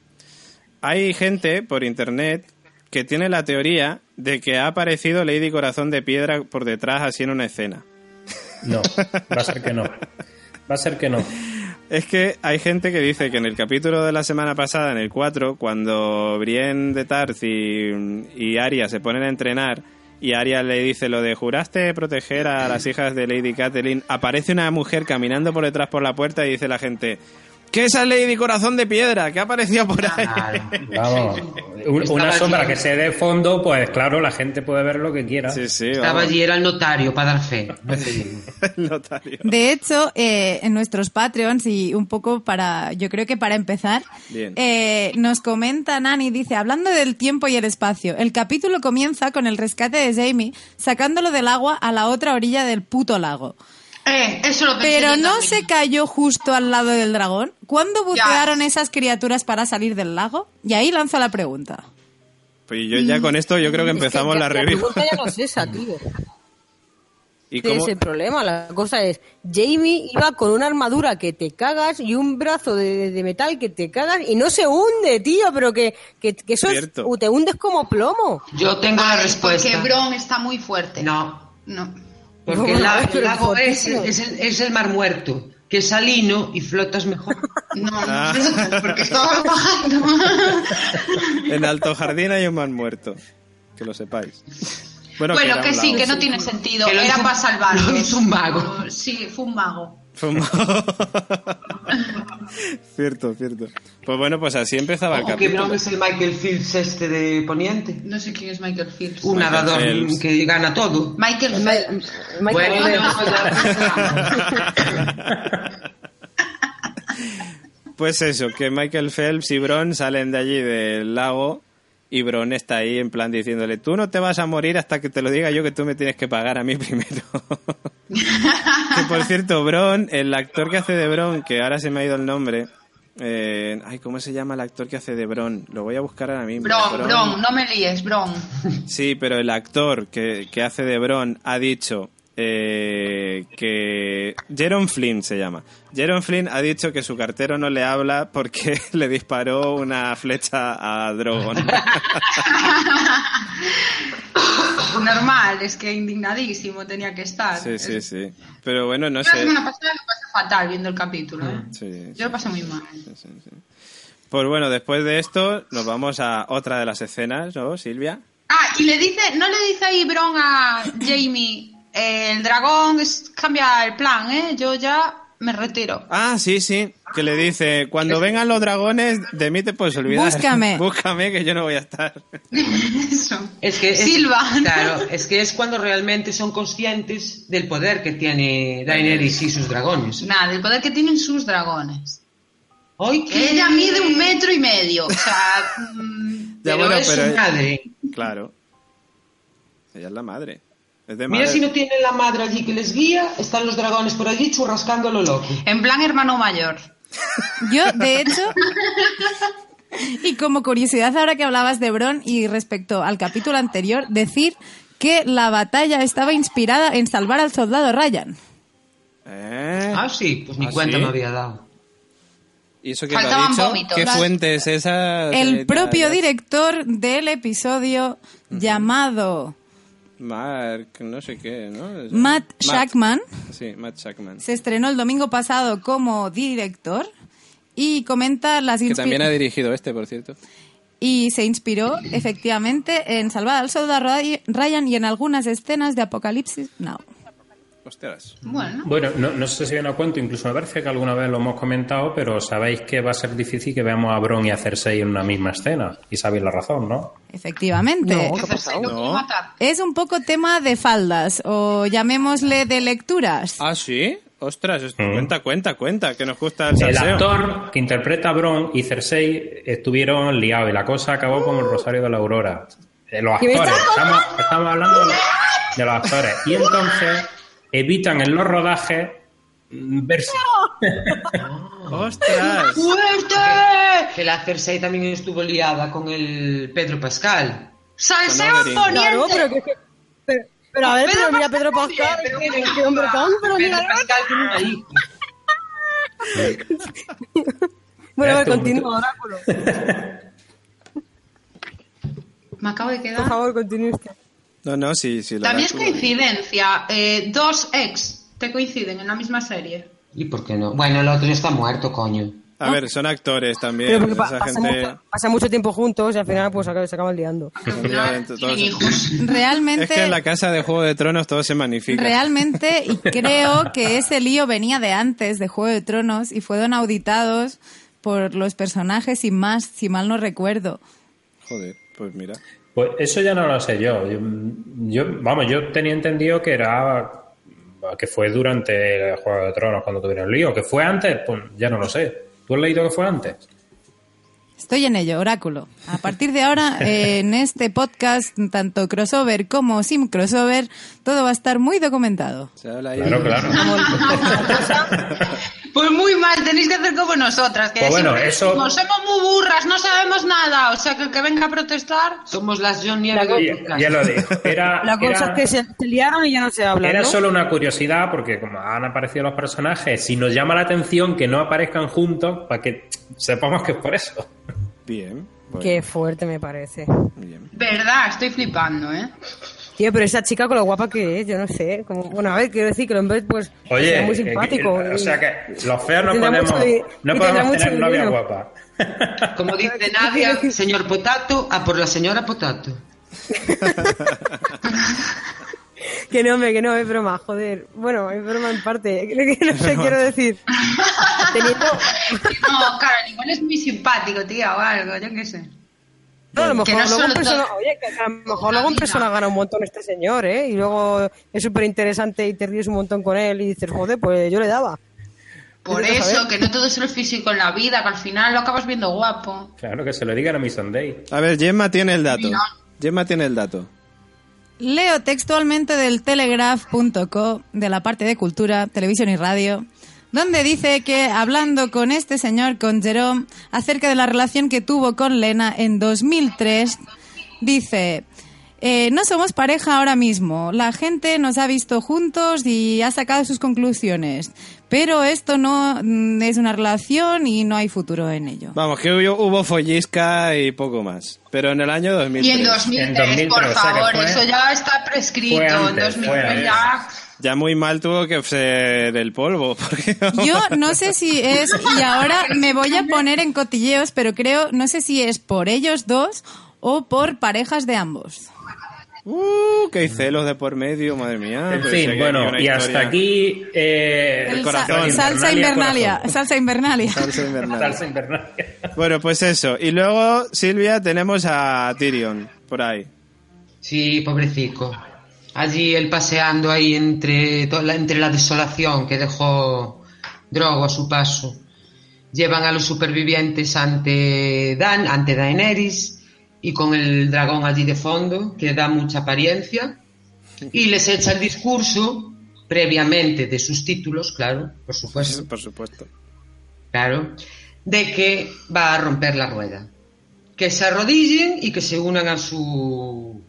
Hay gente por internet que tiene la teoría de que ha aparecido Lady Corazón de Piedra por detrás así en una escena.
No, va a ser que no. Va a ser que no.
Es que hay gente que dice que en el capítulo de la semana pasada, en el 4, cuando Brienne de Tarth y, y Arya se ponen a entrenar y Arya le dice lo de juraste proteger a las hijas de Lady Catelyn, aparece una mujer caminando por detrás por la puerta y dice la gente, ¿qué es esa Lady Corazón de Piedra? ¿Qué ha aparecido por ahí?
Vamos, un- una sombra
allí.
que se dé fondo, pues claro, la gente puede ver lo que quiera.
Sí, sí,
Estaba
vamos.
allí, era el notario para dar fe.
El notario.
De hecho, eh, en nuestros Patreons y un poco para, yo creo que para empezar, eh, nos comenta Nani, dice, hablando del tiempo y el espacio, el capítulo comienza con el rescate de Jamie sacándolo del agua a la otra orilla del puto lago.
Eh, eso lo
Pero no
también.
se cayó justo al lado del dragón. ¿Cuándo
Ya.
bucearon esas criaturas para salir del lago? Y ahí lanzo la pregunta.
Pues yo ya con esto yo creo que empezamos
Es que
la
ya-
review.
pregunta ya no es esa, tío.
¿Y cómo?
es el problema. La cosa es, Jamie iba con una armadura que te cagas y un brazo de, de metal que te cagas y no se hunde, tío, pero que, que, que eso es, te hundes como plomo.
Yo tengo la respuesta.
Porque Bron está muy fuerte.
No,
No.
Porque el, la- el lago es, es el, es el mar muerto, que es salino y flotas mejor.
No,
Ah.
porque estaba bajando.
En Alto Jardín hay un man muerto. Que lo sepáis. Bueno,
Bueno, que
un
sí, que no tiene sentido.
Que lo
Era
hizo-
para
lo hizo un mago.
Sí, fue un mago.
Fue un- cierto, cierto. Pues bueno, pues así empezaba el capítulo.
Bron es el Michael Fields este de Poniente.
No sé quién es Michael Fields.
Un
Michael
nadador
Phelps.
que gana todo.
Michael Phelps.
Michael
Bueno,
Phelps.
Pues eso, que Michael Phelps y Bron salen de allí del lago y Bron está ahí en plan diciéndole, tú no te vas a morir hasta que te lo diga yo que tú me tienes que pagar a mí primero. Que por cierto, Bron, el actor que hace de Bron, que ahora se me ha ido el nombre. eh, ay, ¿cómo se llama el actor que hace de Bron? Lo voy a buscar ahora mismo.
Bron,
Bron.
Bron, no me líes, Bron.
Sí, pero el actor que, que hace de Bron ha dicho eh, que... Jeron Flynn se llama. Jeron Flynn ha dicho que su cartero no le habla porque le disparó una flecha a Drogon.
Normal, es que indignadísimo tenía que estar.
Sí, sí, sí. Pero bueno, no
La
sé.
semana pasada lo pasé fatal viendo el capítulo. ¿eh?
Sí,
Yo lo pasé muy mal.
Pues bueno, después de esto nos vamos a otra de las escenas, ¿no, Silvia?
Ah, y le dice, no le dice ahí Bron a Jamie, el dragón es- cambia el plan, ¿eh? Yo ya me retiro.
Ah, sí, sí. Que le dice, cuando vengan los dragones, de mí te puedes olvidar.
Búscame.
Búscame, que yo no voy a estar.
Eso.
Es que es-
Silva.
Claro, es que es cuando realmente son conscientes del poder que tiene Daenerys y sus dragones.
Nada, el poder que tienen sus dragones.
Hoy
Que ella mide un metro y medio. O sea, mm,
Ya,
Pero
bueno,
es
pero
su madre.
Claro. Ella es la madre.
Mira si no tienen la madre allí que les guía, están los dragones por allí churrascando lo loco.
en plan hermano mayor.
Yo, de hecho, y como curiosidad ahora que hablabas de Bron y respecto al capítulo anterior, decir que la batalla estaba inspirada en salvar al soldado Ryan.
¿Eh?
Ah, sí, pues ni
¿Ah,
cuenta
sí?
me había dado.
¿Y eso que lo ha
Faltaban
dicho?
vómitos.
¿Qué
Las-
fuente es esa?
El
Eh,
propio director del episodio llamado
Mark, no sé qué, ¿no?
Matt Shackman
Sí, Matt Shackman.
se estrenó el domingo pasado como director y comenta las
Que también ha dirigido este, por cierto.
y se inspiró efectivamente en Salvar al soldado Ry- Ryan y en algunas escenas de Apocalipsis Now.
Bueno.
Bueno, no, no sé si viene a cuento, incluso me parece que alguna vez lo hemos comentado, pero sabéis que va a ser difícil que veamos a Bron y a Cersei en una misma escena. Y sabéis la razón, ¿no?
Efectivamente.
No.
matar.
Es un poco tema de faldas o llamémosle de lecturas.
¿Ah, sí? Ostras, esto-
Mm.
cuenta, cuenta, cuenta, que nos gusta el
El actor que interpreta a Bron y Cersei estuvieron liados y la cosa acabó como el Rosario de la Aurora. Eh, los
¿Qué me
actores, estamos, estamos hablando de, de los actores. Y entonces evitan en los rodajes mm, verse.
¡Ostras!
¡Fuerte!
Que la Cersei también estuvo liada con el Pedro Pascal.
¡Salseo poniente!
Claro, pero que... que- Pero, pero a ver, pero mira Pedro Pascal,
Pero
qué-
tiene-
qué hombre tan, pero
Pedro
mira...
Pascal tiene una hija.
Bueno, a ver, continúa, Oráculo.
Me acabo de
Por
quedar.
favor, continúe usted.
No, no, sí,
También es coincidencia. eh, dos ex te coinciden en la misma serie.
¿Y por qué no? Bueno, el otro ya está muerto, coño.
A ver, son actores también.
Pero porque pa-
esa
pasa,
gente...
mucho, pasa mucho tiempo juntos y al final pues se acaban liando.
Hijos.
Realmente,
Es que en la casa de Juego de Tronos todo se magnifica.
realmente, y creo que ese lío venía de antes de Juego de Tronos y fueron auditados por los personajes sin más, si mal no recuerdo.
Joder, pues mira.
Pues eso ya no lo sé yo. yo. yo- Vamos, yo tenía entendido que era que fue durante el Juego de Tronos cuando tuvieron el lío. Que fue antes, pues ya no lo sé. ¿Tú has leído que fue antes?
Estoy en ello, oráculo. A partir de ahora, eh, en este podcast, tanto crossover como sin crossover, todo va a estar muy documentado.
Se habla ahí
Claro, claro.
Pues muy mal, tenéis que hacer como nosotras. Que
Pues bueno,
siempre
eso-
decimos, somos muy burras, no sabemos nada. O sea, que el que venga a protestar.
Somos las John Nieve del
Ya, lo digo. Era,
La cosa
era-
es que se, se liaron y ya no se hablan,
Era
¿no?
solo una curiosidad porque como han aparecido los personajes, si nos llama la atención que no aparezcan juntos para que sepamos que es por eso.
Bien. bueno,
Qué fuerte me parece.
bien.
Verdad, estoy flipando, ¿eh?
Tío, pero esa chica con lo guapa que es, yo no sé. Como, bueno, a ver, quiero decir que el hombre, pues,
Oye,
es muy
eh,
simpático.
que- o sea que los feos no podemos, no podemos tener novia
dinero.
guapa.
Como dice Nadia, señor Potato, a por la señora Potato.
Que no, hombre, que no, es broma, joder. Bueno, es broma en parte. Creo que no sé, quiero decir. Teniendo...
No, claro, igual es muy simpático, tío, o algo, yo qué sé.
No, a lo mejor
no
luego
solo
persona,
todo-
oye, que a lo mejor luego en persona gana un montón este señor, ¿eh? Y luego es súper interesante y te ríes un montón con él y dices, joder, pues yo le daba.
Por eso, que no todo es el físico en la vida, que al final lo acabas viendo guapo.
Claro, que se lo digan a mi Sunday.
A ver, Gemma tiene el dato.
Mira.
Gemma tiene el dato.
Leo textualmente del telegraph.co, de la parte de cultura, televisión y radio, donde dice que hablando con este señor, con Jerome, acerca de la relación que tuvo con Lena en 2003, dice, eh, no somos pareja ahora mismo, la gente nos ha visto juntos y ha sacado sus conclusiones, pero esto no mm, es una relación y no hay futuro en ello.
Vamos, que hubo, hubo follisca y poco más. Pero en el año 2003.
Y en 2003,
En 2003,
por
o sea que
favor,
fue-
eso ya está prescrito. en
antes,
2003
fue antes.
ya.
Ya muy mal tuvo que ser el polvo. Porque
Yo no sé si es, y ahora me voy a poner en cotilleos, pero creo, no sé si es por ellos dos o por parejas de ambos.
Uh, que hay celos de por medio, madre mía.
En fin, bueno, y hasta aquí... Eh,
El
corazón.
sa- salsa invernalia,
corazón.
salsa invernalia.
Salsa invernal.
Salsa invernalia.
Bueno, pues eso. Y luego, Silvia, tenemos a Tyrion por ahí.
Sí, pobrecico. Allí él paseando ahí entre, la- entre la desolación que dejó Drogo a su paso. Llevan a los supervivientes ante Dan, ante Daenerys y con el dragón allí de fondo, que da mucha apariencia. Y les echa el discurso previamente de sus títulos, claro, por supuesto.
Por supuesto.
Claro, de que va a romper la rueda. Que se arrodillen y que se unan a su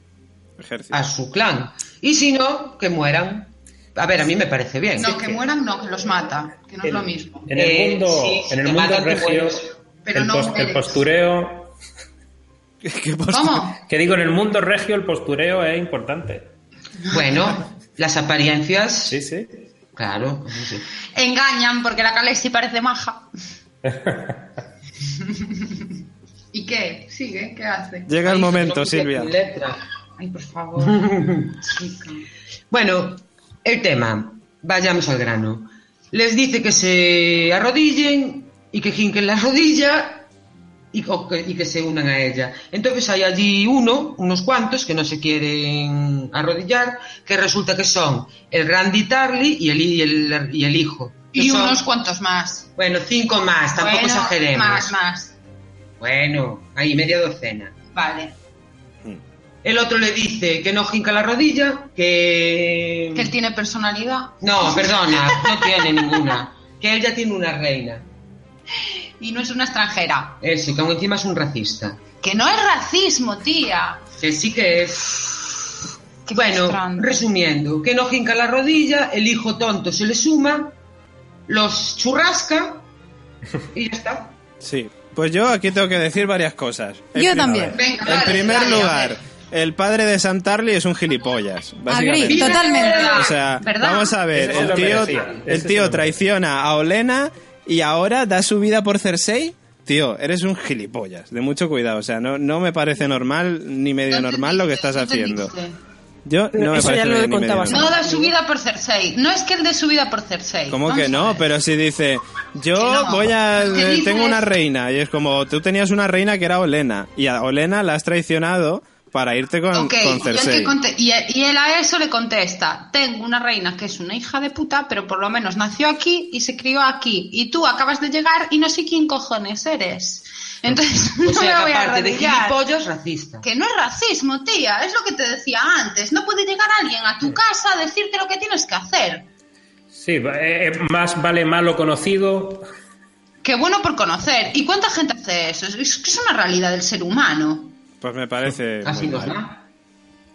Ejército.
a su clan. Y si no, que mueran. A ver, a mí me parece bien.
No, que mueran, no, que los mata, que no es lo mismo.
En el
Eh,
mundo,
sí,
en el mundo regio.
Pero
el,
no
el postureo...
¿Qué pos-
¿Cómo?
Que digo, en el mundo regio el postureo es importante.
Bueno, las apariencias.
Sí, sí.
Claro. sí.
Engañan porque la Calexi parece maja. ¿Y qué? Sigue, ¿qué hace?
Llega el momento, Silvia.
letra.
Ay, por favor. chica.
Bueno, el tema. Vayamos al grano. Les dice que se arrodillen y que jinquen la rodilla y, que, y que se unan a ella. Entonces hay allí uno, unos cuantos, que no se quieren arrodillar, que resulta que son el Randy Tarly y el, y el, y el hijo.
Y
son-
unos cuantos más.
Bueno, cinco más, tampoco
Bueno,
exageremos.
Más, más.
Bueno, ahí media docena.
Vale.
El otro le dice que no jinca la rodilla, que...
Que él tiene personalidad.
No, perdona, no tiene ninguna. Que él ya tiene una reina.
Y no es una extranjera.
Eso, que aún encima es un racista.
Que no es racismo, tía.
Que sí que es...
Qué
Bueno,
frustrante.
resumiendo, que no jinca la rodilla, el hijo tonto se le suma, los churrasca y ya está.
Sí. Pues yo aquí tengo que decir varias cosas. En
Yo también.
Venga,
En primer lugar. El padre de Sam Tarly es un gilipollas. Básicamente.
Totalmente.
O sea,
¿Verdad?
vamos a ver, el tío, el tío traiciona a Olena y ahora da su vida por Cersei. Tío, eres un gilipollas, de mucho cuidado. O sea, no, no me parece normal ni medio normal lo que estás haciendo. Yo no me
Eso
parece
ya lo
ni medio
contabas.
No da su vida por Cersei. No es que él dé su vida por Cersei.
¿Cómo
Vamos
que no? Pero si dice, yo
no.
voy a...
Dice
tengo una reina. Y es como, tú tenías una reina que era Olena. Y a Olena la has traicionado para irte con,
Ok,
con
y él,
Cersei.
que y, él- y él a eso le contesta, tengo una reina que es una hija de puta, pero por lo menos nació aquí y se crió aquí. Y tú acabas de llegar y no sé quién cojones eres. Entonces,
O
no
sea,
me voy
que
a
aparte de gilipollas, racista.
Que no es racismo, tía, es lo que te decía antes. No puede llegar alguien a tu casa a decirte lo que tienes que hacer.
Sí, eh, más vale malo conocido.
Qué bueno por conocer. ¿Y cuánta gente hace eso? Es, es que es una realidad del ser humano.
Pues me parece
Así
muy mal.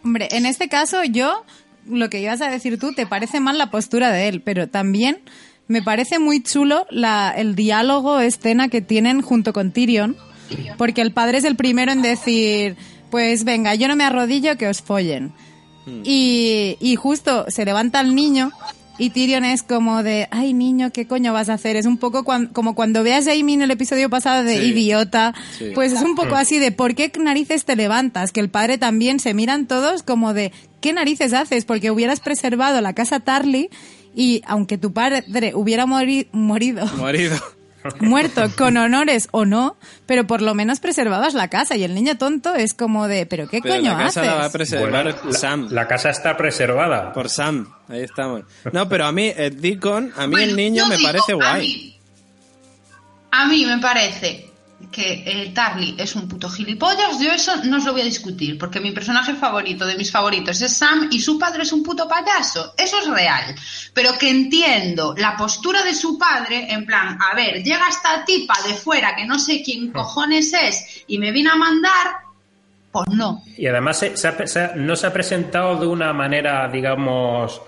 Hombre, en este caso yo, lo que ibas a decir tú, te parece mal la postura de él, pero también me parece muy chulo la, el diálogo, escena que tienen junto con Tyrion, porque el padre es el primero en decir, pues venga, yo no me arrodillo, que os follen. Y, y justo se levanta el niño y Tyrion es como de, ay niño, ¿qué coño vas a hacer? Es un poco cuan- como cuando veas a Amy en el episodio pasado de
Sí.
idiota,
Sí.
pues es un poco así de, ¿por qué narices te levantas? Que el padre también se miran todos como de, ¿qué narices haces? Porque hubieras preservado la casa Tarly y aunque tu padre hubiera mori- morido,
Morido.
muerto con honores o no, pero por lo menos preservabas la casa y el niño tonto es como de, ¿pero qué
Pero
coño
la casa la va a preservar
Bueno,
Sam.
la casa está preservada.
Por Sam. Ahí estamos. No, pero a mí, el Deacon, a mí
Bueno,
el niño me
digo,
parece
a
guay.
mí- A mí me parece que eh, Tarly es un puto gilipollas, yo eso no os lo voy a discutir, porque mi personaje favorito de mis favoritos es Sam y su padre es un puto payaso. Eso es real. Pero que entiendo la postura de su padre, en plan, a ver, llega esta tipa de fuera que no sé quién cojones es y me viene a mandar, pues no.
Y además se- se ha- se ha- no se ha presentado de una manera, digamos,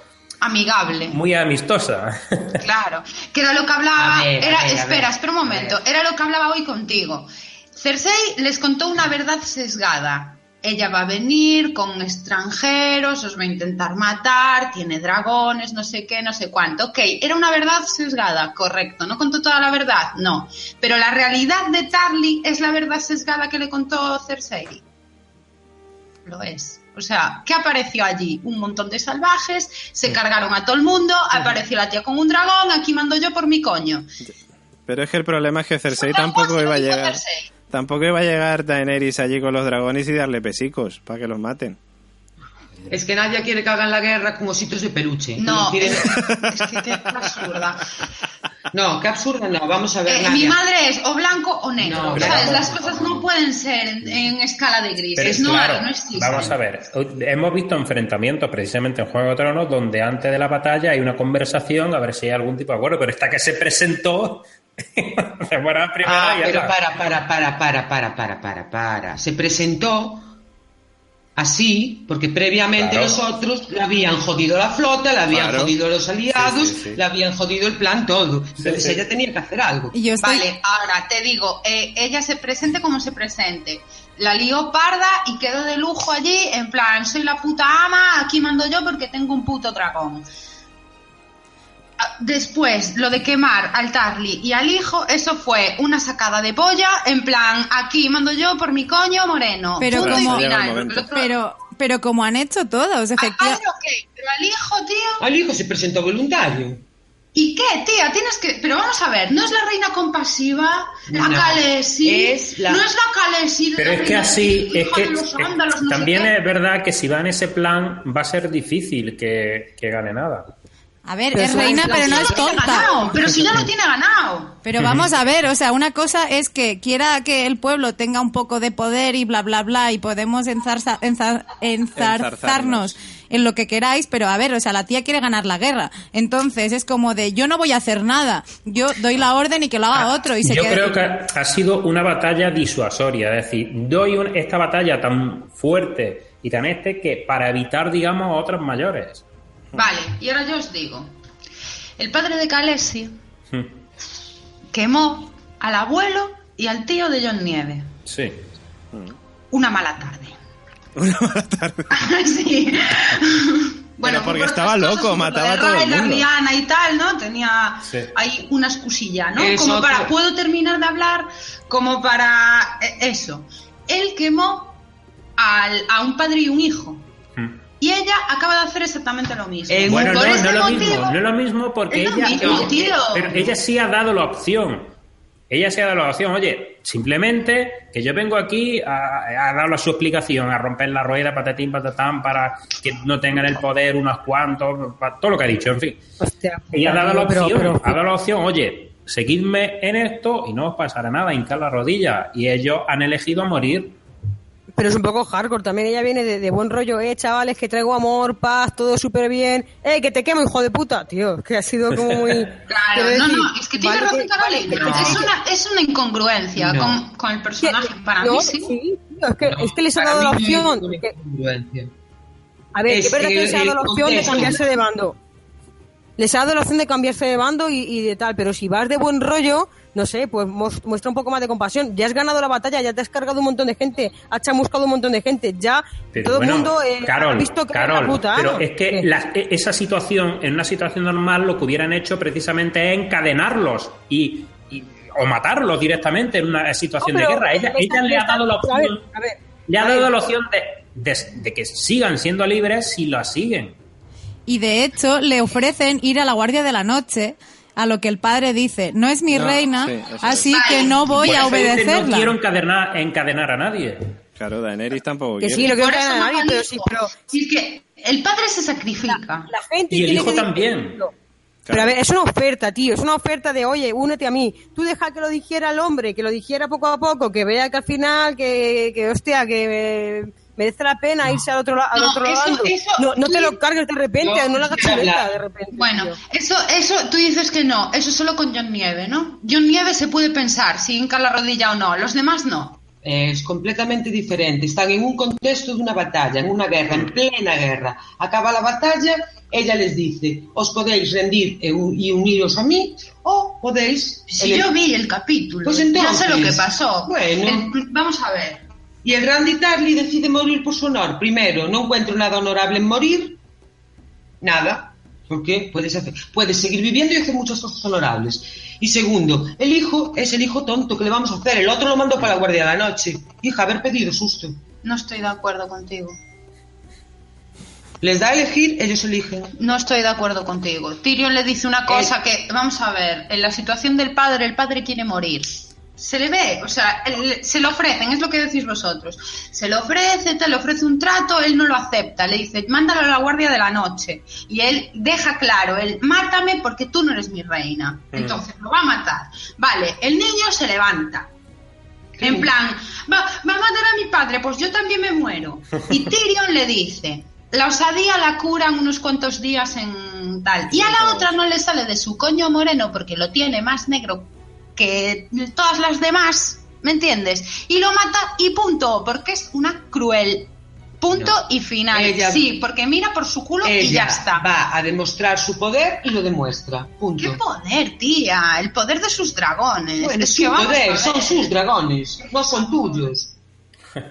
Amigable.
muy amistosa.
Claro, que era lo que hablaba.
A ver, a
era,
ver,
espera,
ver,
espera un momento. Era lo que hablaba hoy contigo. Cersei les contó una verdad sesgada. Ella va a venir con extranjeros, os va a intentar matar, tiene dragones, no sé qué, no sé cuánto. Ok, era una verdad sesgada, correcto. ¿No contó toda la verdad? No. Pero la realidad de Tarly es la verdad sesgada que le contó Cersei. Lo es. O sea, ¿qué apareció allí? Un montón de salvajes, se cargaron a todo el mundo, apareció la tía con un dragón, aquí mando yo por mi coño.
Pero es que el problema es que Cersei
Otra
tampoco iba a llegar.
Cersei.
Tampoco iba a llegar Daenerys allí con los dragones y darle pesicos para que los maten.
Es que nadie quiere que hagan la guerra con ositos de peluche.
No, es que qué absurda.
No, qué absurdo no. Vamos a ver.
Eh,
Nadia.
mi madre es o blanco o negro.
No,
¿sabes?
claro.
Las cosas no pueden ser en, en escala de grises. No
claro,
hay, no existen.
vamos a ver, hemos visto enfrentamientos precisamente en Juego de Tronos donde antes de la batalla hay una conversación a ver si hay algún tipo de acuerdo, pero esta que se presentó se
Ah,
y ya
pero
está.
para, para, para, para, para, para, para, para. Se presentó así, porque previamente
Claro.
los otros le habían jodido la flota, le habían
Claro.
jodido los aliados,
Sí, sí, sí.
le habían jodido el plan, todo. Entonces
sí.
ella tenía que hacer algo.
Y yo estoy...
Vale, ahora te digo, eh, ella se presente como se presente. La lió parda y quedó de lujo allí, en plan, soy la puta ama, aquí mando yo porque tengo un puto dragón. Ah, Después, lo de quemar al Tarly y al hijo, eso fue una sacada de polla, en plan, aquí mando yo por mi coño moreno.
Pero
Punto
como-
final.
Pero, pero como han hecho todos, efectivamente.
padre, ok, pero al hijo, tío.
Al hijo se presentó voluntario.
¿Y qué, tía? Tienes que. Pero vamos a ver, ¿no es la reina compasiva? La
No, es la-
No es la Khaleesi. la
Pero es que así, es que
no
también es verdad que si va en ese plan va a ser difícil que, que gane nada.
A ver,
Pero
es reina,
es
pero no es
lo tiene
tonta.
ganado, pero si ya lo tiene ganado.
Pero vamos a ver, o sea, una cosa es que quiera que el pueblo tenga un poco de poder y bla, bla, bla, y podemos enzarza- enza- enzarzarnos
Enzarzarnos.
en lo que queráis, pero a ver, o sea, la tía quiere ganar la guerra. Entonces es como de, yo no voy a hacer nada, yo doy la orden y que lo haga otro. Y se
Ah, Yo
queda-
creo que ha ha sido una batalla disuasoria, es decir, doy un- esta batalla tan fuerte y tan este que para evitar, digamos, otras mayores.
Vale, y ahora yo os digo. El padre de Khaleesi
Hmm.
quemó al abuelo y al tío de John Nieve.
Sí.
Una mala tarde.
Una mala tarde.
sí. Bueno,
porque
por
estaba loco, mataba a todo el mundo.
Rihanna y tal, ¿no? Tenía
Sí.
ahí una excusilla, ¿no? Como para, puedo terminar de hablar, como para eh, eso. Él quemó al- a un padre y un hijo.
Hmm.
Y ella acaba de hacer exactamente lo mismo.
Eh,
Bueno, no,
Por
no
este
es lo
motivo-
mismo, no es lo mismo porque
Es lo
ella,
mismo,
ella-
tío.
pero ella sí ha dado la opción. Ella sí ha dado la opción, oye, simplemente que yo vengo aquí a, a dar la su explicación, a romper la rueda, patatín, patatán, para que no tengan el poder unos cuantos, todo lo que ha dicho, en fin.
Hostia,
Ella ha dado la
pero-
opción,
pero-
ha dado la opción, oye, seguidme en esto y no os pasará nada, hincar la rodilla. Y ellos han elegido morir.
Pero es un poco hardcore. También ella viene de, de buen rollo, eh, chavales, que traigo amor, paz, todo súper bien. Eh, que te quemo, hijo de puta, tío. Que ha sido como muy.
Claro, no,
decir,
no, es que tiene
vale
razón Carolina.
no.
Es, una, es una incongruencia
No.
con, con el personaje. Para
no,
mí sí.
tío, es que,
No,
es que les ha dado la opción. que-
incongruencia.
a ver,
Es
es verdad
que
les ha dado la opción de cambiarse de bando. Les ha dado la opción de cambiarse de bando y, y de tal, pero si vas de buen rollo, no sé, pues muestra un poco más de compasión. Ya has ganado la batalla, ya te has cargado un montón de gente, has chamuscado un montón de gente, ya
Pero
todo
bueno,
el mundo eh,
Carol,
ha visto que
Carol,
es la puta.
pero es que la- e- esa situación, en una situación normal, lo que hubieran hecho precisamente es encadenarlos y, y- o matarlos directamente en una situación
No,
de guerra. Ella, ella le ha dado la
a
opción,
ver, a ver,
le ha
a
dado
ver.
la opción de, de- de que sigan siendo libres si la siguen.
Y de hecho le ofrecen ir a la guardia de la noche, a lo que el padre dice, no es mi
No,
reina,
sí, eso es.
así que no voy a obedecerla.
No quiero encadenar, encadenar a nadie.
Claro, Daenerys tampoco
Que
quiere.
sí, lo que a nadie, pero sí, pero
Si es que el padre se sacrifica.
la gente
Y el hijo también.
Pero a ver, es una oferta, tío, es una oferta de, oye, únete a mí. Tú deja que lo dijera el hombre, que lo dijera poco a poco, que vea que al final, que, que hostia, que eh, merece la pena irse al otro, la- al
No,
otro
eso-
lado.
eso-
no, no te lo cargues de repente,
No,
no,
hablar.
de repente.
Bueno,
tío.
eso, eso, tú dices que no, eso solo con John Nieve, ¿no? John Nieve se puede pensar si hinca la rodilla o no, los demás no.
Es completamente diferente. Están en un contexto de una batalla, en una guerra, en plena guerra. Acaba la batalla, ella les dice, os podéis rendir e y uniros a mí, o podéis...
Si yo vi el capítulo,
Pues
ya sé lo que pasó.
bueno.
El- vamos a ver.
Y el grande Tarly decide morir por su honor. Primero, no encuentro nada honorable en morir. Nada. Porque puedes, hacer, puedes seguir viviendo y hacer muchas cosas honorables. Y segundo, el hijo es el hijo tonto que le vamos a hacer. El otro lo mandó para la guardia de la noche. Hija, haber pedido susto.
No estoy de acuerdo contigo.
Les da a elegir, ellos eligen.
No estoy de acuerdo contigo. Tyrion le dice una cosa que, vamos a ver, en la situación del padre, el padre quiere morir. Se le ve, o sea, se le ofrecen, es lo que decís vosotros. Se le ofrece, te le ofrece un trato, él no lo acepta. Le dice, mándalo a la guardia de la noche. Y él deja claro, él, mátame porque tú no eres mi reina. Entonces, lo va a matar. Vale, el niño se levanta. En plan, va, va a matar a mi padre, pues yo también me muero. Y Tyrion le dice, la osadía la curan unos cuantos días en tal. Y a la otra no le sale de su coño moreno porque lo tiene más negro que todas las demás, ¿me entiendes? Y lo mata y punto, porque es una cruel. Punto y final.
Ella-
sí, porque mira por su culo y
Ella
ya está.
va a demostrar su poder y lo demuestra. Punto.
¿Qué poder, tía? El poder de sus dragones.
Bueno,
es
su
que
poder, son sus dragones, no son tuyos.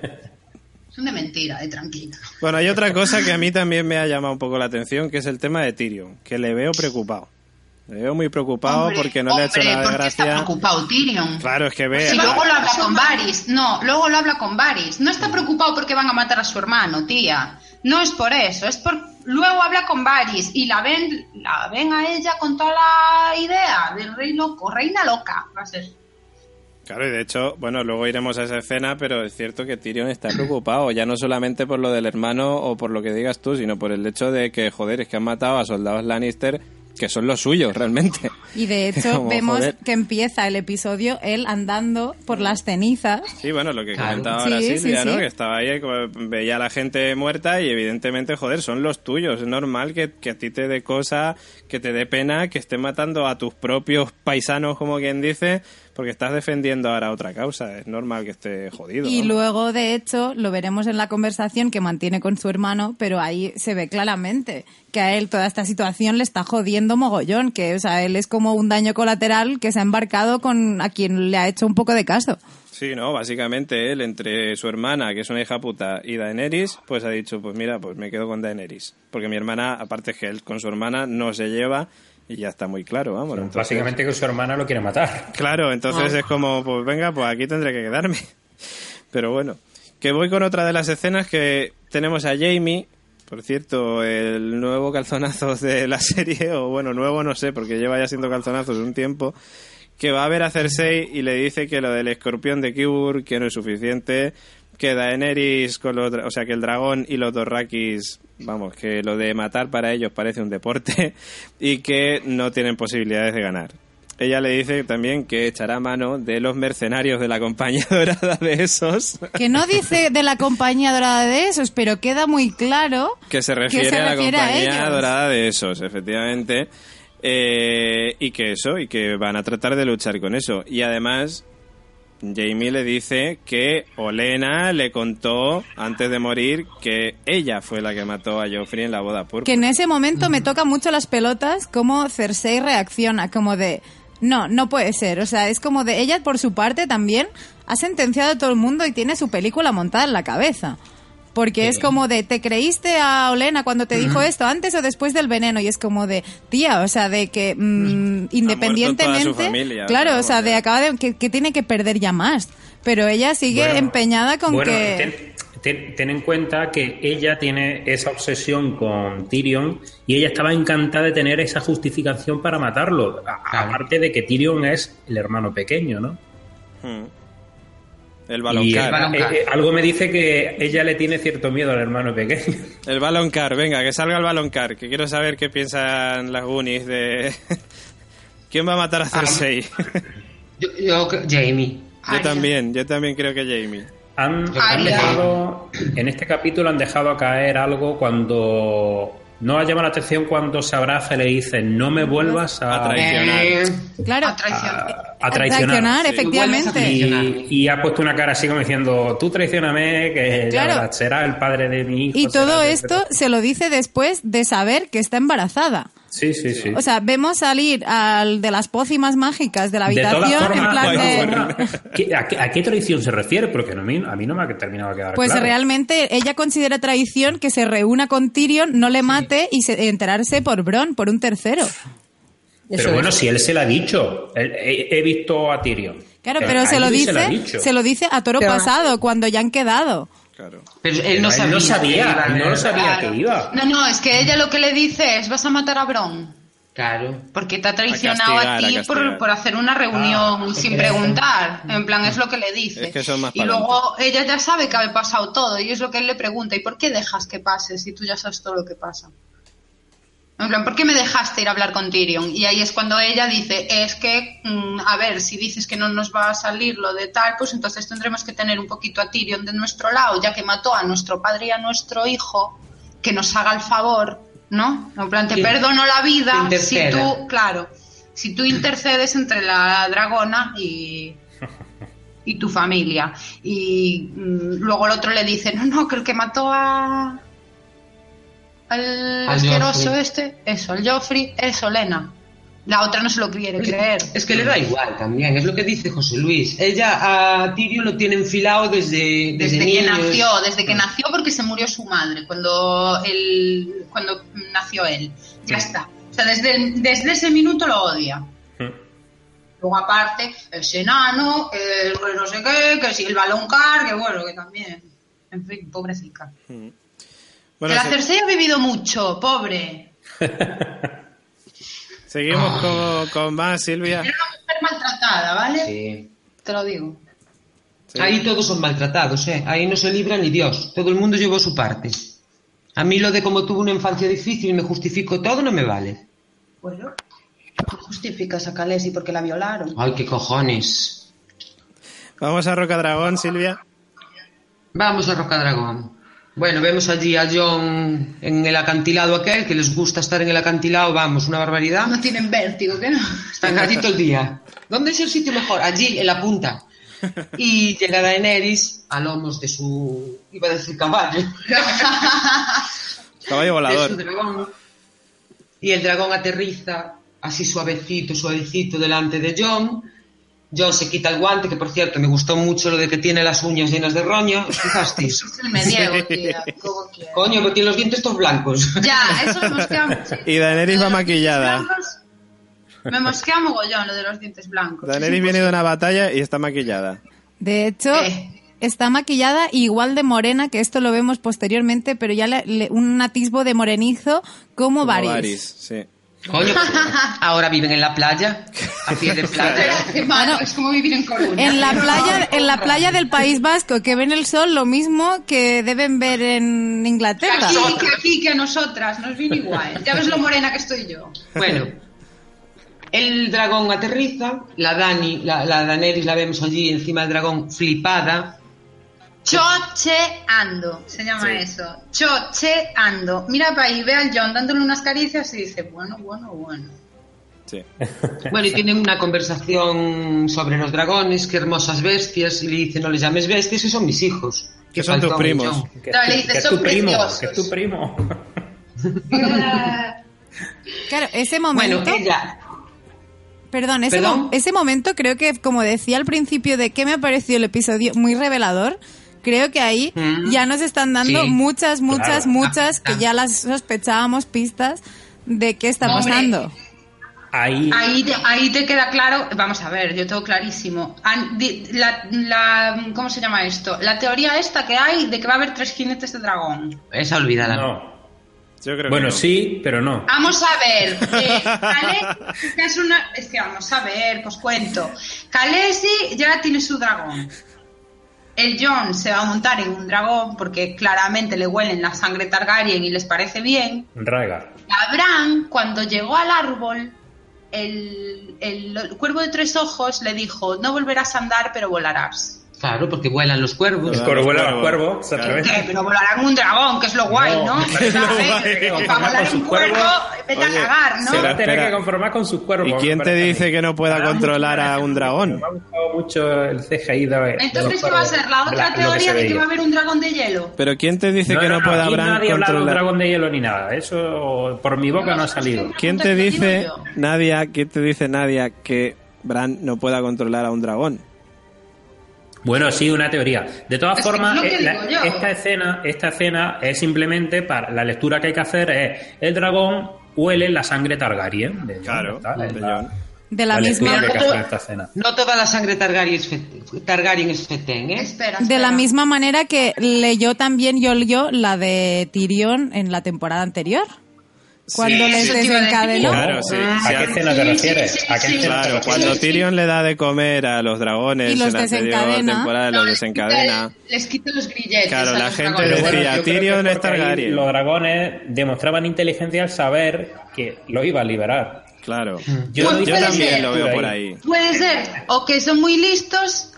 Son de mentira, de tranquila.
Bueno, hay otra cosa que a mí también me ha llamado un poco la atención, que es el tema de Tyrion, que le veo preocupado. Le veo muy preocupado
Hombre,
porque no le ha hecho
hombre,
nada de
¿por qué está
gracia.
preocupado Tyrion?
Claro, es que ve.
Si luego lo habla con Varys, no, luego lo habla con Varys. No está preocupado porque van a matar a su hermano, tía. No es por eso, es por luego habla con Varys y la ven, la ven a ella con toda la idea del rey loco, reina loca, va a ser.
Claro, y de hecho, bueno, luego iremos a esa escena, pero es cierto que Tyrion está preocupado, ya no solamente por lo del hermano o por lo que digas tú, sino por el hecho de que, joder, es que han matado a soldados Lannister que son los suyos, realmente.
Y de hecho
Como,
vemos
joder.
que empieza el episodio él andando por las cenizas.
Sí, bueno, lo que
Claro.
comentaba ahora
Sí,
Silvia,
sí,
¿no?
sí.
Que estaba ahí, como veía a la gente muerta y evidentemente, joder, son los tuyos. Es normal que, que a ti te dé cosa, que te dé pena, que estén matando a tus propios paisanos, como quien dice, porque estás defendiendo ahora otra causa. Es normal que esté jodido.
Y
¿no?
luego, de hecho, lo veremos en la conversación que mantiene con su hermano, pero ahí se ve claramente que a él toda esta situación le está jodiendo mogollón, que, o sea, él es como un daño colateral que se ha embarcado con a quien le ha hecho un poco de caso.
Sí, no, básicamente él, entre su hermana, que es una hija puta, y Daenerys, pues ha dicho, pues mira, pues me quedo con Daenerys. Porque mi hermana, aparte es que él con su hermana no se lleva y ya está muy claro, vamos. entonces-
Básicamente que su hermana lo quiere matar.
Claro, entonces es como, pues venga, pues aquí tendré que quedarme. Pero bueno, que voy con otra de las escenas que tenemos a Jamie, por cierto, el nuevo calzonazo de la serie, o bueno, nuevo no sé, porque lleva ya siendo calzonazos un tiempo, que va a ver a Cersei y le dice que lo del escorpión de Kibur, que no es suficiente, que Daenerys, con los, o sea, que el dragón y los Dorrakis, vamos, que lo de matar para ellos parece un deporte y que no tienen posibilidades de ganar. Ella le dice también que echará mano de los mercenarios de la compañía dorada de esos,
Que no dice de la compañía dorada de esos, pero queda muy claro
que se refiere,
se
a la
a
compañía dorada de esos, efectivamente. Eh, y que eso, y que van a tratar de luchar con eso. Y además, Jamie le dice que Olena le contó antes de morir que ella fue la que mató a Joffrey en la boda púrpura.
que en ese momento me toca mucho las pelotas cómo Cersei reacciona, como de, no, no puede ser, o sea, es como de, ella por su parte también ha sentenciado a todo el mundo y tiene su película montada en la cabeza. Porque es como de, ¿te creíste a Olena cuando te dijo esto antes o después del veneno? Y es como de, tía, o sea, de que mm, independientemente...
familia,
claro,
o sea,
de acaba de, que, que tiene que perder ya más. Pero ella sigue
Bueno,
empeñada con
bueno,
que...
ten, ten- ten en cuenta que ella tiene esa obsesión con Tyrion y ella estaba encantada de tener esa justificación para matarlo. A-
Claro.
Aparte de que Tyrion es el hermano pequeño, ¿no?
Hmm. El baloncar.
eh,
baloncar.
eh, algo me dice que ella le tiene cierto miedo al hermano pequeño.
El baloncar, venga, que salga el baloncar, que quiero saber qué piensan las Goonies de... ¿Quién va a matar a Cersei?
Yo, yo- Jamie.
yo también, yo también creo que Jamie.
Han, dejado, en este capítulo han dejado caer algo cuando no ha llamado la atención cuando se abraza y le dice no me vuelvas a,
A traicionar.
Eh,
Claro,
A traición.
a- a traicionar.
A
efectivamente.
traicionar.
Y, y ha puesto una cara así como diciendo tú traicioname que
Claro.
verás, será el padre de mi hijo.
Y todo esto se lo dice después de saber que está embarazada.
Sí, sí, sí.
O sea, vemos salir al de las pócimas mágicas de la
de todas
habitación
formas,
en plan
de
de...
todas formas, ¿qué- a, qué, a qué traición se refiere? Porque a mí, a mí no me ha terminado de quedar
Pues
claro.
realmente ella considera traición que se reúna con Tyrion, no le mate y se, enterarse por Bron, por un tercero.
Pero bueno, si él se lo ha dicho. Él- He, he visto a Tyrion.
Claro,
Eh,
pero se lo
se
dice, se lo dice a toro
Pero-
pasado, cuando ya han quedado.
Claro.
pero él
Pero
no
él
sabía.
no
que iba
no lo sabía
Claro.
que iba.
No, no, es que ella lo que le dice es vas a matar a Bron.
Claro.
Porque te ha traicionado a,
castigar, a
ti por, por hacer una reunión
Ah,
sin preguntar. En plan, es lo que le dice.
Es que son más
y luego ella ya sabe que ha pasado todo y es lo que él le pregunta. ¿Y por qué dejas que pase si tú ya sabes todo lo que pasa? En plan, ¿por qué me dejaste ir a hablar con Tyrion? Y ahí es cuando ella dice, es que, mm, a ver, si dices que no nos va a salir lo de tal, pues entonces tendremos que tener un poquito a Tyrion de nuestro lado, ya que mató a nuestro padre y a nuestro hijo, que nos haga el favor, ¿no? En plan, te perdono la vida si tú, claro, si tú intercedes entre la dragona y, y tu familia. Y mm, luego el otro le dice, no, no, que el que mató a... Al
Al
asqueroso
Joffrey.
este, eso, el Joffrey, es Olena. La otra no se lo quiere creer.
Es que le da igual también, es lo que dice José Luis. Ella a Tyrion lo tiene enfilado desde, desde,
Desde que
niños.
nació, desde que nació porque se murió su madre, cuando él, cuando nació él. Ya está. O sea, desde, el- desde ese minuto lo odia.
Hmm.
Luego aparte, ese enano, el no sé qué, que si el balón car, que bueno, que también. En fin, pobrecita.
Bueno,
que la
se-
Cersei ha vivido mucho, pobre.
seguimos con, con más, Silvia.
Era una mujer maltratada, ¿vale?
Sí.
Te lo digo.
Sí.
Ahí todos son maltratados, ¿eh? Ahí no se libra ni Dios. Todo el mundo llevó su parte. A mí lo de como tuve una infancia difícil y me justifico todo no me vale.
Bueno, ¿qué justificas a Khaleesi porque la violaron?
Ay, qué cojones.
Vamos a Roca Dragón, Silvia.
Vamos a Rocadragón. Bueno, vemos allí a John en el acantilado aquel, que les gusta estar en el acantilado, vamos, una barbaridad.
No tienen vértigo, ¿qué no?
Están allí todo el día. ¿Dónde es el sitio mejor? Allí, en la punta. Y llega Daenerys a lomos de su... iba a decir caballo.
Caballo
de su
volador.
dragón. Y el dragón aterriza así suavecito, suavecito delante de John. John se quita el guante, que por cierto me gustó mucho lo de que tiene las uñas llenas de roña. ¿Os fijasteis?
Tía. ¿Cómo?
Coño, pero tiene los dientes todos blancos.
Ya, eso me mosquea mucho.
Y Daenerys va maquillada.
Blancos, Me mosquea mogollón lo de los dientes blancos.
Daenerys viene de una batalla y está maquillada.
De hecho,
Eh.
está maquillada igual de morena, que esto lo vemos posteriormente, pero ya le- le- un atisbo de morenizo como
Como
Varys.
Varys, sí.
Coño, ahora viven en la playa, a pie de playa.
Hermano, es como vivir en Coruña.
En la playa, en la playa del País Vasco, que ven el sol lo mismo que deben ver en Inglaterra.
Aquí, que aquí, que a nosotras, nos viene igual. Ya ves lo morena que estoy yo.
Bueno, el dragón aterriza, la Dani, la, la Daenerys la vemos allí encima del dragón flipada.
Chocheando, se llama eso. Chocheando. Mira para ahí, ve al John dándole unas caricias y dice, bueno, bueno, bueno.
sí.
Bueno, y tienen una conversación sobre los dragones, qué hermosas bestias, y le dice, no les llames bestias, que son mis hijos.
Que son tus primos.
Que
No,
es
le
tu-
dice,
que
"Son
tu primo,
preciosos".
que es tu primo.
Claro, ese momento,
Bueno, ella,
perdón, ese,
¿Perdón?
mo- ese momento creo que, como decía al principio de que me ha parecido el episodio muy revelador, creo que ahí
Mm.
ya nos están dando
Sí,
muchas, muchas,
claro.
muchas,
Ah,
que ya las sospechábamos pistas de qué está
Hombre.
pasando.
Ahí,
Ahí te, ahí te queda claro, vamos a ver, yo tengo clarísimo. La, la- ¿Cómo se llama esto? La teoría esta que hay de que va a haber tres jinetes de dragón.
esa olvídala.
no.
Yo creo
Bueno,
que no.
sí, pero no.
Vamos a ver, eh, Khaleesi es una... Es que vamos a ver, pues cuento. Khaleesi ya tiene su dragón. El John se va a montar en un dragón porque claramente le huelen la sangre Targaryen y les parece bien.
Rhaegar.
Abraham, cuando llegó al árbol, el, el- el cuervo de tres ojos le dijo, no volverás a andar, pero volarás.
Claro, porque vuelan los cuervos.
Vuela
cuervos.
los cuervos, exactamente.
¿Qué? Pero volarán un dragón, que es lo guay, ¿no?
No,
¿Sabes?
lo guay.
Para volar un cuervo, vete
oye,
a cagar, ¿no?
Se va a tener que conformar con sus cuervos.
¿Y quién te dice que no pueda controlar a un dragón?
Me ha gustado mucho el CGI de,
Entonces,
los
¿qué va a ser? ¿La otra
la- lo que
teoría de que va a haber un dragón de hielo?
Pero ¿quién te dice que no,
no,
pueda
aquí
Bran
nadie ha hablado de un dragón de hielo ni nada. Eso por mi boca no ha salido.
¿Quién te dice. Nadia, quién te dice Nadia que Bran no pueda controlar a un dragón?
Bueno, sí, una teoría. De todas
Es
formas,
es
eh, la- esta escena, esta escena es simplemente para la lectura que hay que hacer es el dragón huele la sangre Targaryen. De
Claro, de
la-.
De misma
escena.
No toda la sangre Targaryen es, Targaryen es fetén, ¿eh?
Espera,
De la misma manera que leyó también Yolio la de Tyrion en la temporada anterior. Cuando
Sí,
les desencadenó.
Claro, sí.
¿A qué escena te
sí,
refieres?
sí,
¿A qué
Claro, cuando
Sí, sí.
Tyrion le da de comer a los dragones
Y los
en la temporada,
No,
los
les quita-
desencadena.
Les quita los grilletes.
Claro,
a
la
los
gente
dragones.
decía,
Bueno,
Tyrion es Targaryen.
Los dragones demostraban inteligencia al saber que lo iba a liberar.
Claro.
Yo no
yo también
ese-
lo veo por
ahí.
Puede ser o que son muy listos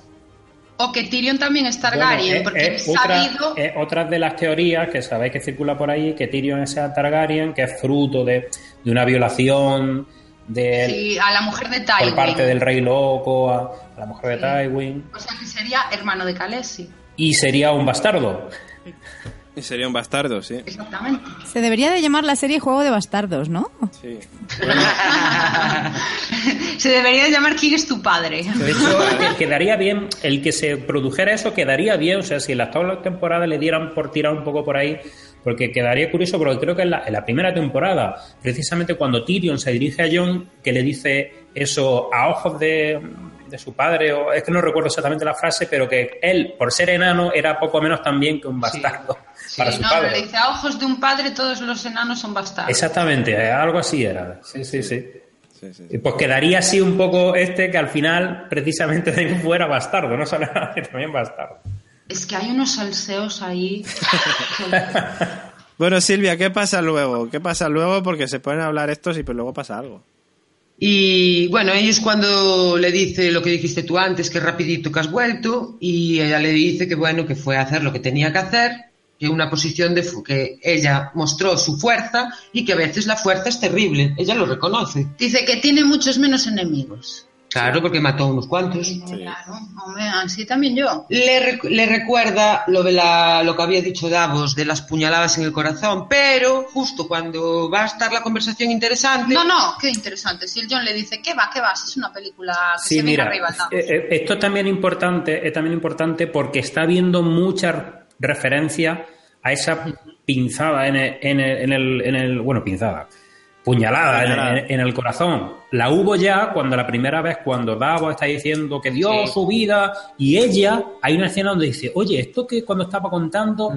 o que Tyrion también es Targaryen,
Bueno,
porque
es,
es
otra,
sabido.
es otra de las teorías que sabéis que circula por ahí, que Tyrion es Targaryen, que es fruto de, de una violación de,
sí, a la mujer de
por
Tywin.
parte del rey loco a, a la mujer de Tywin.
O sea, que sería hermano de Khaleesi.
Y sería un bastardo.
Y sería un bastardo, sí.
Exactamente.
Se debería de llamar la serie Juego de Bastardos, ¿no?
sí.
Se debería llamar ¿Quién es tu padre?
De hecho, que- quedaría bien, el que se produjera eso quedaría bien, o sea, si en las todas las temporadas le dieran por tirar un poco por ahí, porque quedaría curioso, porque creo que en la, en la primera temporada, precisamente cuando Tyrion se dirige a Jon, que le dice eso a ojos de, de su padre, o es que no recuerdo exactamente la frase, pero que él, por ser enano, era poco menos también que un bastardo para
Sí,
su
no,
padre.
le dice a ojos de un padre todos los enanos son bastardos.
Exactamente, algo así era. Sí, sí, sí.
Sí, sí,
Y
sí.
Pues quedaría así un poco este que al final precisamente fuera bastardo, no solo era también bastardo.
Es que hay unos salseos ahí.
Bueno, Silvia, ¿qué pasa luego? ¿Qué pasa luego? Porque se pueden hablar estos y pues luego pasa algo.
Y bueno, ellos cuando le dice lo que dijiste tú antes, que rapidito que has vuelto, y ella le dice que bueno, que fue a hacer lo que tenía que hacer, que una posición de que ella mostró su fuerza y que a veces la fuerza es terrible, ella lo reconoce.
Dice que tiene muchos menos enemigos.
Claro, porque mató a unos cuantos.
Claro, hombre, así también yo.
Le, rec- le recuerda lo de la, lo que había dicho Davos de las puñaladas en el corazón, pero justo cuando va a estar la conversación interesante,
No, no, qué interesante. Si el John le dice, ¿qué va, qué va? Si es una película que
Sí,
se viene
mira,
arriba. lado.
eh, eh, esto es también importante, es también importante porque está viendo muchas referencias a esa pinzada en el, en el, en el- en el- bueno, pinzada, puñalada, en-
Puñalada.
En, en el corazón. La hubo ya cuando la primera vez, cuando Davos está diciendo que dio
Sí.
su vida y ella, hay una escena donde dice, oye, esto que cuando estaba contando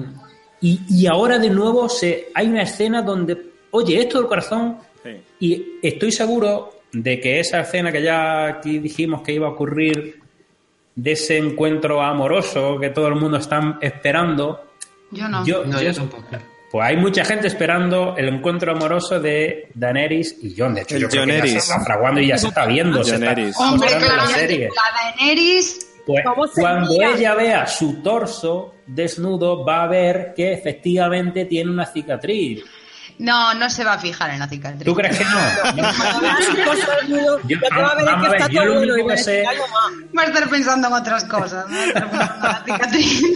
y, y ahora de nuevo se, hay una escena donde, oye, esto del corazón
Sí.
y estoy seguro de que esa escena que ya aquí dijimos que iba a ocurrir, de ese encuentro amoroso que todo el mundo está esperando,
Yo no.
yo,
no,
yo-
yo tampoco.
pues hay mucha gente esperando el encuentro amoroso de Daenerys y Jon. De hecho, yo creo que ya se está fraguando y ya se está viendo. se está.
Hombre,
en la
claro,
serie.
la Daenerys...
Pues cuando
mirar.
ella vea su torso desnudo, va a ver que efectivamente tiene una cicatriz.
No, no se va a fijar en la cicatriz.
¿Tú crees que no?
Cuando veas su torso desnudo,
Yo-
ya te va a ver
vamos a
que
ver,
está
yo lo único
y va a
que sé-.
Va a estar pensando en otras cosas. ¿no? Va a estar pensando en la cicatriz.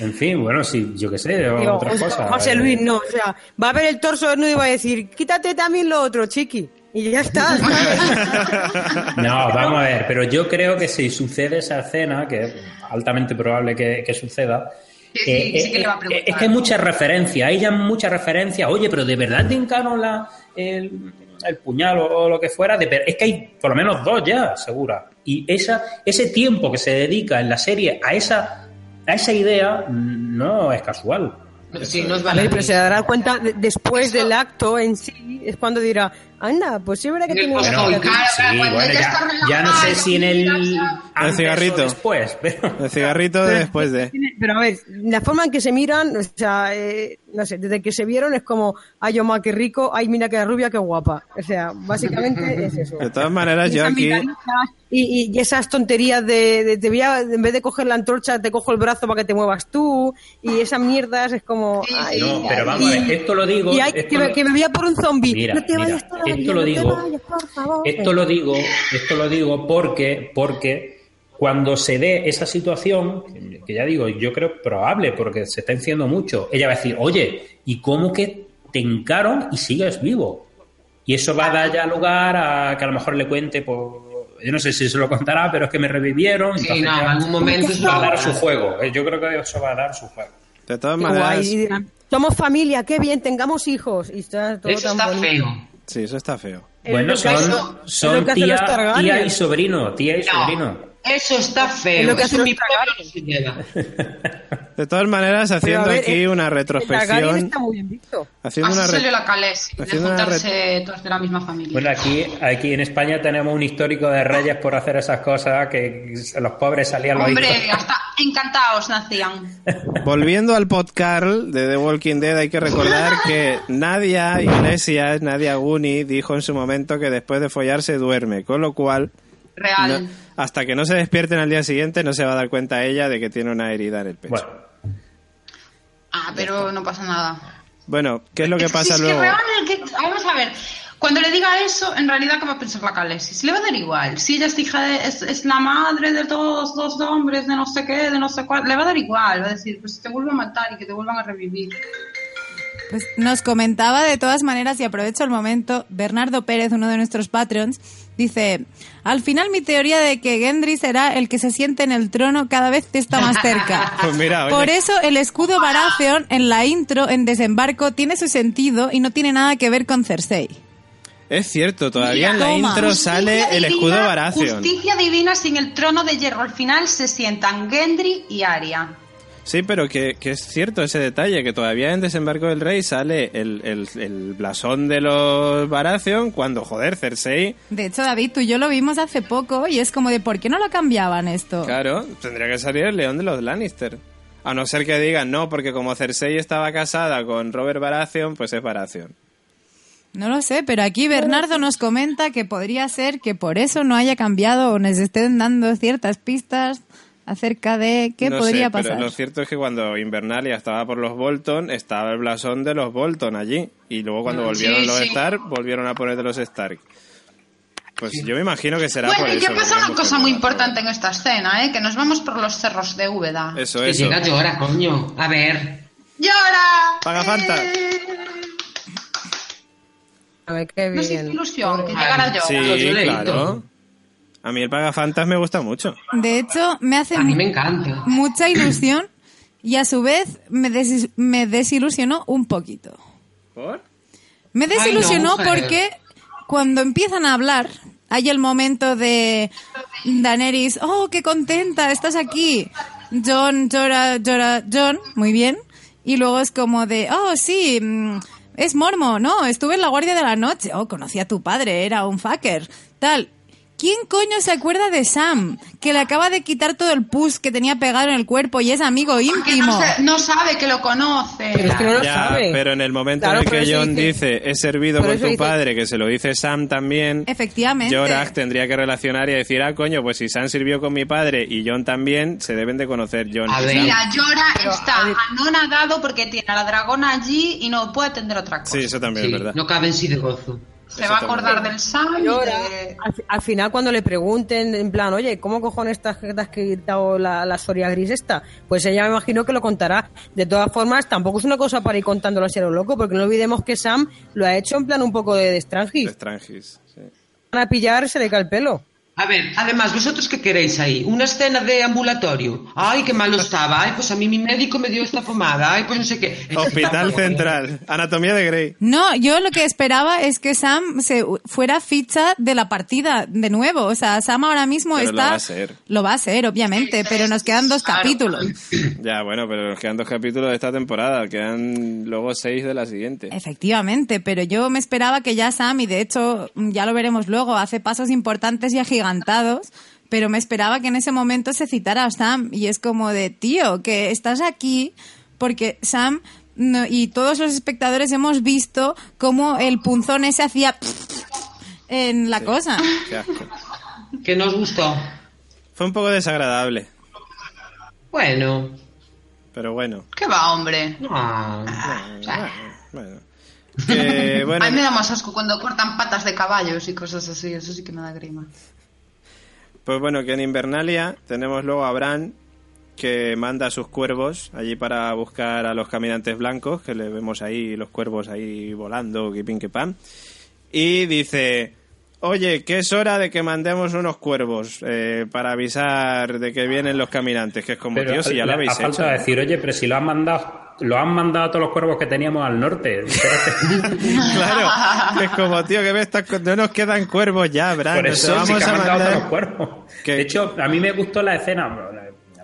En fin, bueno, sí, yo qué sé,
Digo,
otras
José-
cosas.
José
Eh,
Luis, no, o sea, va a ver el torso desnudo y va a decir, quítate también lo otro, chiqui. Y ya está.
No, vamos a ver, pero yo creo que si sucede esa escena, que es altamente probable que, que suceda,
Sí, sí,
eh,
sí que le va a preguntar.
es que hay muchas referencias, hay ya muchas referencias, oye, pero de verdad te hincaron la, el, el puñal o, o lo que fuera, de es que hay por lo menos dos ya, segura. Y esa, ese tiempo que se dedica en la serie a esa, a esa idea no es casual.
Sí, no es
Vale, pero se dará cuenta de- después del acto en sí, es cuando dirá, anda, pues sí verdad que tiene una
sí, bueno, ya, ya no sé si en el antes
cigarrito.
después, pero
El cigarrito de después de.
Pero a ver, la forma en que se miran, o sea, eh, no sé, desde que se vieron es como, ay, Oma, qué rico, ay, mira qué rubia, qué guapa. O sea, básicamente es eso.
De todas maneras,
Y
yo aquí.
Y, y- esas tonterías de, de- te voy a- en vez de coger la antorcha, te cojo el brazo para que te muevas tú. Y esas mierdas es como. Ay,
no, pero vamos a ver, esto lo digo,
Y hay,
esto
que, me,
lo-
que me voy a por un zombie.
Mira,
no te
mira,
vayas todavía,
esto lo
no te
digo-
vayas, por favor.
Esto lo digo, esto lo digo porque, porque cuando se dé esa situación, que ya digo, yo creo probable, porque se está diciendo mucho, ella va a decir, oye, ¿y cómo que te encaron y sigues vivo? Y eso va a dar ya lugar a que a lo mejor le cuente, pues, yo no sé si se lo contará, pero es que me revivieron.
Sí,
entonces
no,
ya
en algún momento eso
va a dar su juego. Eh, Yo creo que eso va a dar su juego.
De todas maneras.
Somos familia, qué bien, tengamos hijos. Y está todo
Eso
tan
está
bonito.
feo.
Sí, eso está feo.
Es
Bueno, son, son tía, y sobrino, tía y
No,
sobrino.
Eso está
Es
feo.
lo que
Eso
hacen
mi
los
pueblo no se lleva.
De todas maneras, haciendo
a ver,
aquí una
el
retrospección.
está muy bien visto.
Haciendo
Así
una,
salió la Calés, de
haciendo una
juntarse todos de la misma familia.
Bueno, aquí, aquí en España tenemos un histórico de reyes por hacer esas cosas que los pobres salían los
Hombre,
hijos.
hasta encantados nacían.
Volviendo al podcast de The Walking Dead, hay que recordar que Nadia Iglesias, Nadia Guni, dijo en su momento que después de follar se duerme, con lo cual,
Real.
no- hasta que no se despierten al día siguiente, no se va a dar cuenta ella de que tiene una herida en el pecho.
Bueno,
Ah, pero no pasa nada.
Bueno, ¿qué es lo que pasa
es
luego?
Que real, que- vamos a ver. Cuando le diga eso, en realidad, ¿qué va a pensar la Calesis? Le va a dar igual. Si ella es hija de, es, es la madre de todos los hombres, de no sé qué, de no sé cuál, le va a dar igual. Va a decir, pues te vuelvo a matar y que te vuelvan a revivir.
Pues nos comentaba de todas maneras, y aprovecho el momento, Bernardo Pérez, uno de nuestros Patreons, dice, al final mi teoría de que Gendry será el que se siente en el trono cada vez está más cerca.
Pues mira, oye.
Por eso el escudo Baratheon en la intro, en desembarco, tiene su sentido y no tiene nada que ver con Cersei.
Es cierto, todavía
Mira,
en la
toma.
intro
Justicia
sale el escudo Baratheon.
Justicia divina sin el trono de hierro. Al final se sientan Gendry y Arya.
Sí, pero que, que es cierto ese detalle, que todavía en Desembarco del Rey sale el, el, el blasón de los Baratheon cuando, joder, Cersei,
De hecho, David, tú y yo lo vimos hace poco y es como de, ¿por qué no lo cambiaban esto?
claro, tendría que salir el león de los Lannister. A no ser que digan, no, porque como Cersei estaba casada con Robert Baratheon, pues es Baratheon.
No lo sé, pero aquí Bernardo nos comenta que podría ser que por eso no haya cambiado o nos estén dando ciertas pistas acerca de qué
No
podría
sé,
pasar.
Pero lo cierto es que cuando Invernalia estaba por los Bolton, estaba el blasón de los Bolton allí. Y luego cuando
Mm,
volvieron
sí,
los
sí.
Stark, volvieron a poner de los Stark. Pues yo me imagino que será
Bueno,
por
y que pasa una cosa muy importante en esta escena, ¿eh? Que nos vamos por los cerros de Úbeda.
Eso,
Que
eso.
llega llora, coño. A ver.
¡Llora!
Paga Fanta.
Eh,
A ver, qué
No
bien.
qué ilusión, que llegara.
Sí, claro. A mí el Pagafantas me gusta mucho.
De hecho, me hace
A mí me encanta.
mucha ilusión y a su vez me, des- me desilusionó un poquito.
¿Por?
Me desilusionó
Ay, no, mujer.
porque cuando empiezan a hablar, hay el momento de Daenerys, oh, qué contenta, estás aquí. John llora, llora, John, muy bien. Y luego es como de, oh, sí, mm, es Mormo, no, estuve en la Guardia de la Noche. Oh, conocí a tu padre, era un fucker. Tal. ¿Quién coño se acuerda de Sam? Que le acaba de quitar todo el pus que tenía pegado en el cuerpo y es amigo
Que
íntimo.
no, se- no sabe que lo conoce.
Pero es que no lo
Ya,
sabe.
pero en el momento
Claro,
en el que John
dice-
dice, he servido con tu
dice-
padre, que se lo dice Sam también,
Efectivamente.
Jorak tendría que relacionar y decir, ah, coño, pues si Sam sirvió con mi padre y John también, se deben de conocer John
A
y
ver.
Sam.
Mira,
Pero,
está anonadado porque tiene a la dragona allí y no puede atender otra cosa.
Sí, eso también
Sí,
es verdad.
no cabe en sí de gozo.
Se va a acordar del Sam y
Llora.
de...
Al, al final cuando le pregunten en plan, oye, ¿cómo cojones te has, te has quitado la, la Soria gris esta? Pues ella me imagino que lo contará. De todas formas, tampoco es una cosa para ir contándolo así a lo loco, porque no olvidemos que Sam lo ha hecho en plan un poco de, de Strangis.
Strangis, sí.
Van a pillar, se le cae el pelo.
A ver, además, ¿vosotros qué queréis ahí? ¿Una escena de ambulatorio? Ay, qué malo estaba. Ay, pues a mí mi médico me dio esta pomada. Ay, pues no sé qué.
Hospital Central. Anatomía de Grey.
No, yo lo que esperaba es que Sam se fuera ficha de la partida de nuevo. O sea, Sam ahora mismo
Pero lo
está.
va a ser.
Lo va a ser, obviamente, pero nos quedan dos capítulos.
Ya, bueno, pero nos quedan dos capítulos de esta temporada. Quedan luego seis de la siguiente.
Efectivamente, pero yo me esperaba que ya Sam, y de hecho ya lo veremos luego, hace pasos importantes y agigantados, pero me esperaba que en ese momento se citara a Sam. Y es como de, tío, que estás aquí porque Sam no- y todos los espectadores hemos visto cómo el punzón ese hacía en la cosa.
Qué asco.
Que nos gustó.
Fue un poco desagradable,
Bueno.
pero bueno.
¿Qué va, hombre?
Ah,
O sea,
Bueno. Que, bueno,
a mí me da más asco cuando cortan patas de caballos y cosas así. Eso sí que me da grima.
Pues bueno, que en Invernalia tenemos luego a Bran que manda a sus cuervos allí para buscar a los caminantes blancos, que le vemos ahí los cuervos ahí volando, que pin que pan. Y dice, oye, que es hora de que mandemos unos cuervos eh, para avisar de que vienen los caminantes, que es como,
Pero
tío, si ya lo
le-
habéis
a falta de decir, oye, pero si lo han mandado, lo han mandado a todos los cuervos que teníamos al norte.
Claro, es como, tío, que con- no nos quedan cuervos ya, Bran.
Por eso sí
vamos
que
a
han mandado a todos los
mandar...
cuervos. De hecho, a mí me gustó la escena.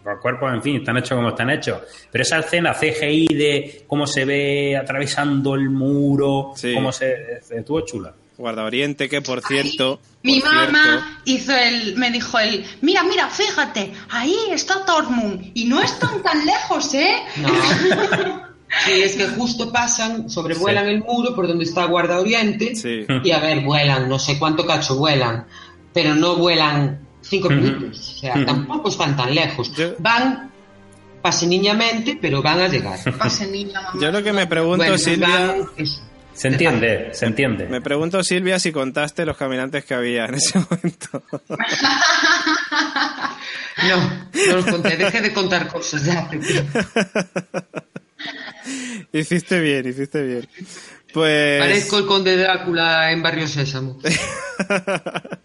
Los cuerpos, en fin, están hechos como están hechos. Pero esa escena CGI de cómo se ve atravesando el muro,
Sí.
cómo se. Estuvo chula.
Guarda Oriente, que por cierto...
Mi
por cierto,
mamá hizo el, me dijo el, mira, mira, fíjate, ahí está Tormund y no están tan lejos, ¿eh?
no. Sí, es que justo pasan, sobrevuelan el muro por donde está Guarda Oriente.
Sí.
Y a ver, vuelan, no sé cuánto cacho vuelan, pero no vuelan cinco minutos. O sea, tampoco están tan lejos.
Yo-
Van paseniñamente, pero van a llegar.
Pase niña, mamá.
Yo lo que me pregunto,
Bueno,
Silvia...
van- es-
Se entiende, se entiende.
Me pregunto, Silvia, si contaste los caminantes que había en ese momento.
No, no los conté, dejé de contar cosas ya.
hiciste bien, hiciste bien. Pues...
Parezco el conde Drácula en Barrio Sésamo.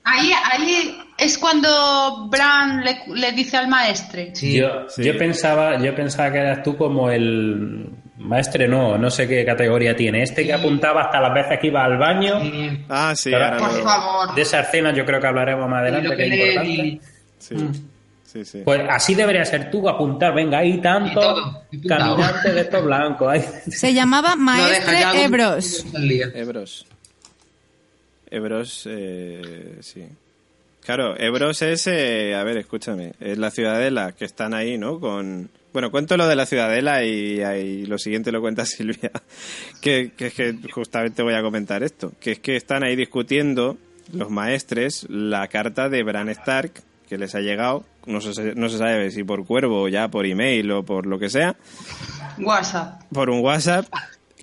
Ahí, ahí es cuando Bran le, le dice al maestre.
Sí.
Yo,
Sí.
yo pensaba, yo pensaba que eras tú como el maestre, no, no sé qué categoría tiene. Este que apuntaba hasta las veces que iba al baño.
Sí.
Ah, sí, ahora
Por favor.
De esa escena yo creo que hablaremos más adelante,
lo
que
que
es
lee
importante.
y-
Sí,
Mm.
sí, sí.
Pues así debería ser tú, apuntar, venga, hay
Y
tanto
todo, y apuntado.
caminantes de estos blancos.
Se llamaba
No,
Maestre
hago
Ebros.
Ebros. Ebros, eh, sí. Claro, Ebros es, eh, a ver, escúchame, es la ciudadela que están ahí, ¿no? Con, bueno, cuento lo de la ciudadela y, y lo siguiente lo cuenta Silvia, que, que es que justamente voy a comentar esto, que es que están ahí discutiendo los maestres la carta de Bran Stark que les ha llegado, no se, no se sabe si por cuervo o ya por email o por lo que sea,
WhatsApp.
por un WhatsApp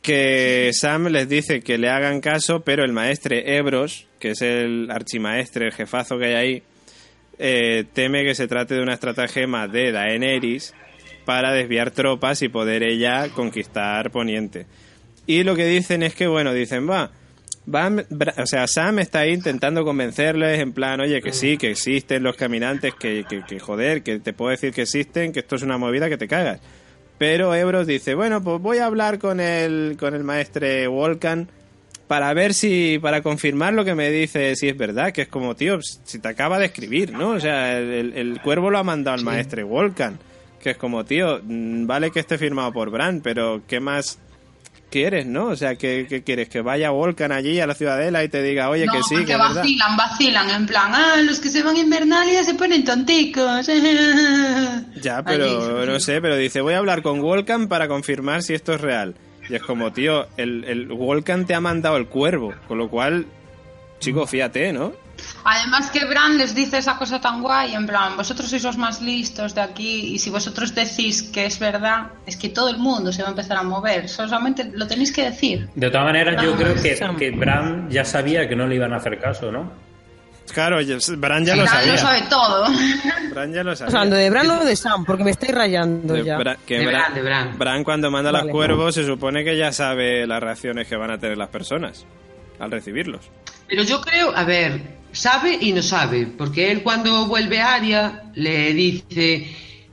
que Sam les dice que le hagan caso, pero el maestre Ebros, que es el archimaestre, el jefazo que hay ahí, eh, teme que se trate de una estratagema de Daenerys para desviar tropas y poder ella conquistar Poniente. Y lo que dicen es que, bueno, dicen, va, van, o sea, Sam está ahí intentando convencerles en plan, oye, que sí, que existen los caminantes, que, que, que joder, que te puedo decir que existen, que esto es una movida que te cagas. Pero Ebros dice, bueno, pues voy a hablar con el, con el maestre Volcan para ver si, para confirmar lo que me dice, si es verdad, que es como, tío, si te acaba de escribir, ¿no? O sea, el, el- el cuervo lo ha mandado al maestre Volcan, que es como, tío, mm, vale que esté firmado por Bran, pero ¿qué más quieres, no? O sea, ¿qué, qué quieres? Que vaya Volcan allí a la ciudadela y te diga, oye,
no,
que sí, que verdad.
vacilan, vacilan, en plan, ah, los que se van a Invernalia se ponen tonticos.
Ya, pero no sé, pero dice, voy a hablar con Volcan para confirmar si esto es real. Y es como, tío, el, el Volcan te ha mandado el cuervo, con lo cual, chico, fíjate, ¿no?
Además que Bran les dice esa cosa tan guay, en plan, vosotros sois los más listos de aquí y si vosotros decís que es verdad, es que todo el mundo se va a empezar a mover, solamente lo tenéis que decir.
De todas maneras, yo
Ah,
creo que, que Bran ya sabía que no le iban a hacer caso, ¿no?
Claro, ya- Bran ya lo
Bran
sabía.
lo sabe todo.
Bran ya lo
Estamos hablando
sabía.
de Bran o de Sam, porque me estáis rayando
De
ya.
Bra- que
De
Bran,
Bran, de Bran.
Bran cuando manda
Vale.
los cuervos se supone que ya sabe las reacciones que van a tener las personas al recibirlos.
Pero yo creo, a ver, sabe y no sabe, porque él cuando vuelve a Aria le dice,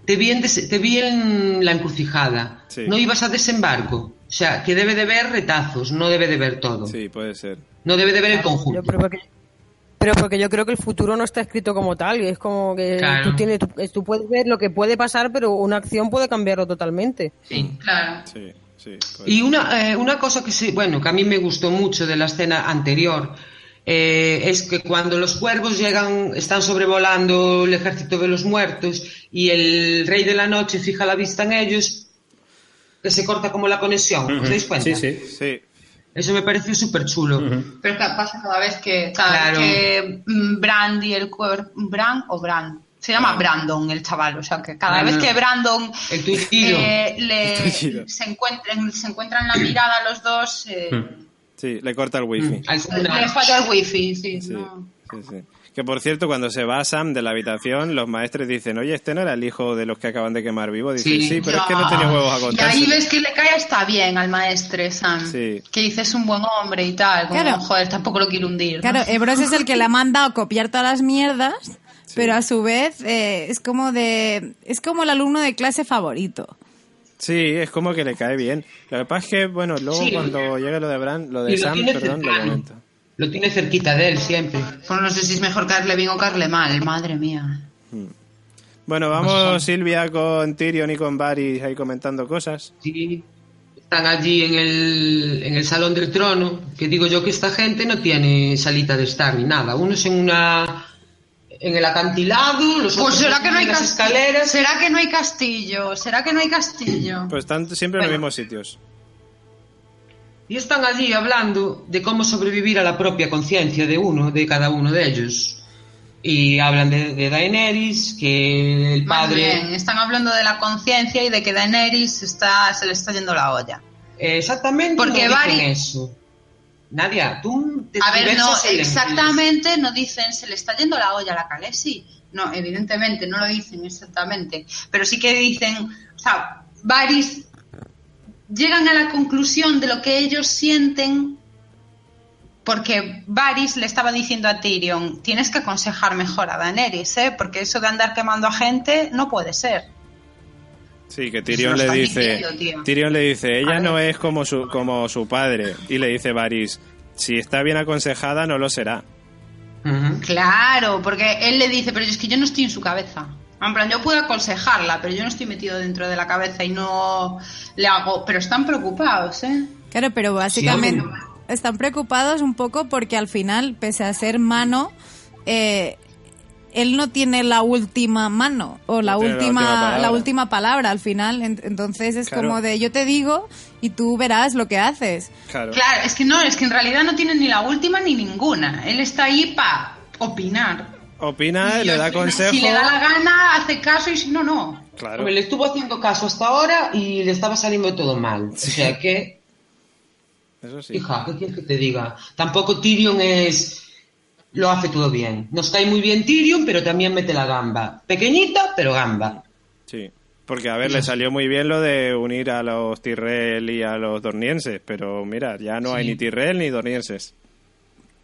te vi en, te vi en la encrucijada,
Sí.
no ibas a desembarco. O sea, que debe de ver retazos, no debe de ver todo.
Sí, puede ser.
No debe de ver el conjunto.
pero, porque, pero porque yo creo que el futuro no está escrito como tal. y Es como que
Claro.
tú, tienes, tú, tú puedes ver lo que puede pasar, pero una acción puede cambiarlo totalmente.
Sí.
Claro.
Sí, sí.
Y una, eh, una cosa que sí, bueno, que a mí me gustó mucho de la escena anterior eh, es que cuando los cuervos llegan, están sobrevolando el ejército de los muertos y el rey de la noche fija la vista en ellos, que se corta como la conexión, ¿os dais cuenta?
Sí, sí.
Sí,
Eso me pareció súper chulo.
Pero que pasa cada vez que, cada
Claro.
vez que mm, Brandy, el cuerpo. ¿Bran o Brand? Se llama Brandon el chaval, o sea que cada
Ah,
vez
no.
que Brandon
El
eh, le,
El
se, encuentran, se encuentran la mirada los dos, eh,
sí, le corta el wifi.
Al
le falla el wifi, sí.
Sí,
no.
sí, sí. Que por cierto, cuando se va Sam de la habitación, los maestres dicen, oye, este no era el hijo de los que acaban de quemar vivo. Dice, sí,
Sí.
pero es que no tenía huevos a
Y
contarse.
ahí ves que le cae hasta bien al maestre Sam.
Sí.
Que dice es un buen hombre y tal. Como,
Claro.
joder, tampoco lo quiero hundir. ¿no?
Claro, Ebros es el que le ha mandado copiar todas las mierdas, pero a su vez eh, es como de es como el alumno de clase favorito.
Sí, es como que le cae bien. Lo que pasa es que, bueno, luego
Sí.
cuando llegue lo de Bran, lo de
Y lo
Sam,
tiene
perdón, lo comento.
Lo tiene cerquita de él siempre.
Pues no sé si es mejor caerle bien o caerle mal, madre mía.
Bueno, vamos Silvia con Tyrion y con Varys ahí comentando cosas.
Sí, están allí en el, en el salón del trono, que digo yo que esta gente no tiene salita de estar ni nada. Unos en una en el acantilado, los
Pues
otros
será que no hay
en las
castillo.
escaleras.
¿Será que no hay castillo? ¿Será que no hay castillo?
Pues están siempre en los mismos sitios.
Y están allí hablando de cómo sobrevivir a la propia conciencia de uno, de cada uno de ellos. Y hablan de, de Daenerys, que el
Más
padre...
bien, están hablando de la conciencia y de que Daenerys está, se le está yendo la olla.
Exactamente
Porque
no eso. Nadia, tú te
A ver, no, exactamente no dicen se le está yendo la olla a la Khaleesi. No, evidentemente no lo dicen exactamente. Pero sí que dicen, o sea, Varys llegan a la conclusión de lo que ellos sienten porque Varys le estaba diciendo a Tyrion, tienes que aconsejar mejor a Daenerys, ¿eh? porque eso de andar quemando a gente no puede ser.
Sí, que Tyrion le dice,
diciendo.
Tyrion le dice, ella no es como su, como su padre. Y le dice Varys, si está bien aconsejada, no lo será.
Claro, porque él le dice, pero es que yo no estoy en su cabeza. En plan, yo puedo aconsejarla, pero yo no estoy metido dentro de la cabeza y no le hago. Pero están preocupados, ¿eh?
Claro, pero básicamente están preocupados un poco porque al final, pese a ser mano, eh, él no tiene la última mano o la
No tiene la
última la
palabra.
última palabra al final. En- Entonces es
Claro.
como de yo te digo y tú verás lo que haces.
Claro.
Claro, es que no, es que en realidad no tiene ni la última ni ninguna. Él está ahí para opinar.
Opina,
Y
le da consejo.
Si le da la gana, hace caso y si no, no.
Claro.
Hombre, le estuvo haciendo caso hasta ahora y le estaba saliendo todo mal. O sea que,
Eso sí.
hija, ¿qué quieres que te diga? Tampoco Tyrion es... Lo hace todo bien. Nos cae muy bien Tyrion, pero también mete la gamba. Pequeñita, pero gamba.
Sí. Porque, a ver, le salió muy bien lo de unir a los Tyrell y a los Dornienses, pero mira, ya no hay ni Tyrell ni Dornienses.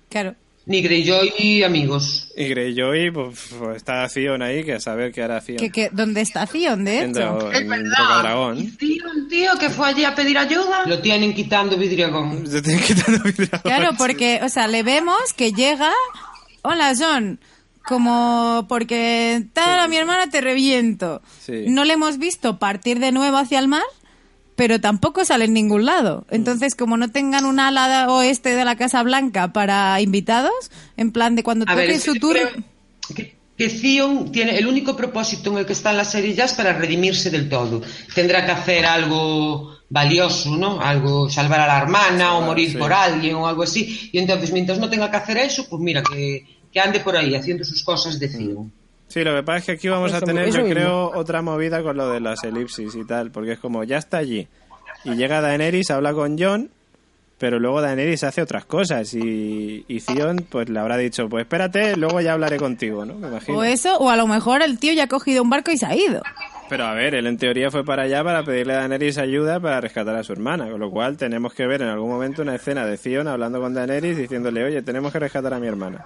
Claro.
Ni Greyjoy y amigos.
Y Greyjoy, pues, pues, está Theon ahí, que a saber qué hará
que, ¿Dónde está Theon, de
En,
hecho?
Dragón-
Es verdad. Y tío, un tío que fue allí a pedir ayuda.
Lo tienen quitando vidriagón.
Se tiene quitando.
Claro, porque, o sea, le vemos que llega. Hola, John. Como porque tal a mi hermana te reviento.
Sí.
No le hemos visto partir de nuevo hacia el mar, pero tampoco sale en ningún lado. Entonces, como no tengan un ala oeste de la Casa Blanca para invitados, en plan de cuando toque su
creo que, que Theon tiene el único propósito en el que está en la serie ya es para redimirse del todo. Tendrá que hacer algo valioso, ¿no? Algo, salvar a la hermana o morir
sí.
por alguien o algo así. Y entonces, mientras no tenga que hacer eso, pues mira, que, que ande por ahí haciendo sus cosas de Theon.
Sí, lo que pasa es que aquí vamos a tener, yo creo, otra movida con lo de las elipsis y tal, porque es como, ya está allí. Y llega Daenerys, habla con Jon, pero luego Daenerys hace otras cosas y, y Theon pues le habrá dicho, pues espérate, luego ya hablaré contigo, ¿no? Me imagino.
O eso, o a lo mejor el tío ya ha cogido un barco y se ha ido.
Pero a ver, él en teoría fue para allá para pedirle a Daenerys ayuda para rescatar a su hermana, con lo cual tenemos que ver en algún momento una escena de Theon hablando con Daenerys diciéndole, oye, tenemos que rescatar a mi hermana.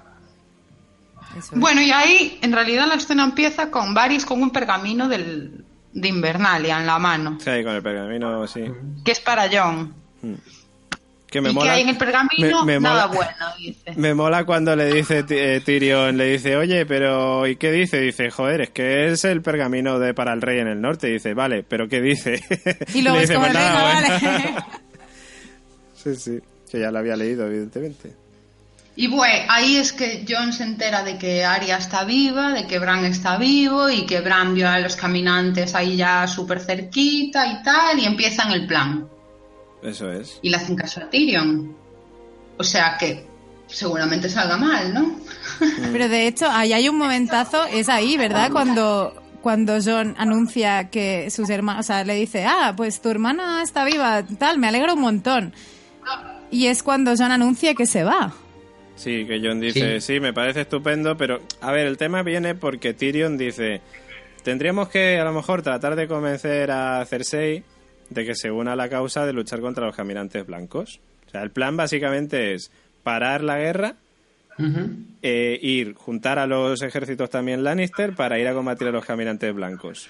Es.
Bueno, y ahí en realidad la escena empieza con Varys con un pergamino del, de Invernalia en la mano,
Sí, con el pergamino, sí.
que es para John.
Que me
y
mola.
que hay en el pergamino
me- me
nada
mola-
bueno, dice.
Me mola cuando le dice eh, Tyrion, le dice, oye, pero ¿y qué dice? Dice, joder, es que es el pergamino de para el rey en el norte. Dice, vale, pero ¿qué dice?
Y luego
Le
es
dice,
como,
"Pues
venga,
nada,
vale.
bueno". sí, sí, que ya lo había leído, evidentemente.
Y bueno, ahí es que John se entera de que Arya está viva, de que Bran está vivo y que Bran vio a los caminantes ahí ya súper cerquita y tal, y empiezan el plan.
Eso es.
Y le hacen caso a Tyrion. O sea que seguramente salga mal, ¿no?
Pero de hecho, ahí hay un momentazo, es ahí, ¿verdad? Cuando, cuando John anuncia que sus hermanos, o sea, le dice, ah, pues tu hermana está viva, tal, me alegro un montón. Y es cuando John anuncia que se va.
Sí, que John dice, sí. me parece estupendo, pero a ver, el tema viene porque Tyrion dice, tendríamos que a lo mejor tratar de convencer a Cersei de que se una a la causa de luchar contra los caminantes blancos. O sea, el plan básicamente es parar la guerra, eh, ir, juntar a los ejércitos también Lannister para ir a combatir a los caminantes blancos.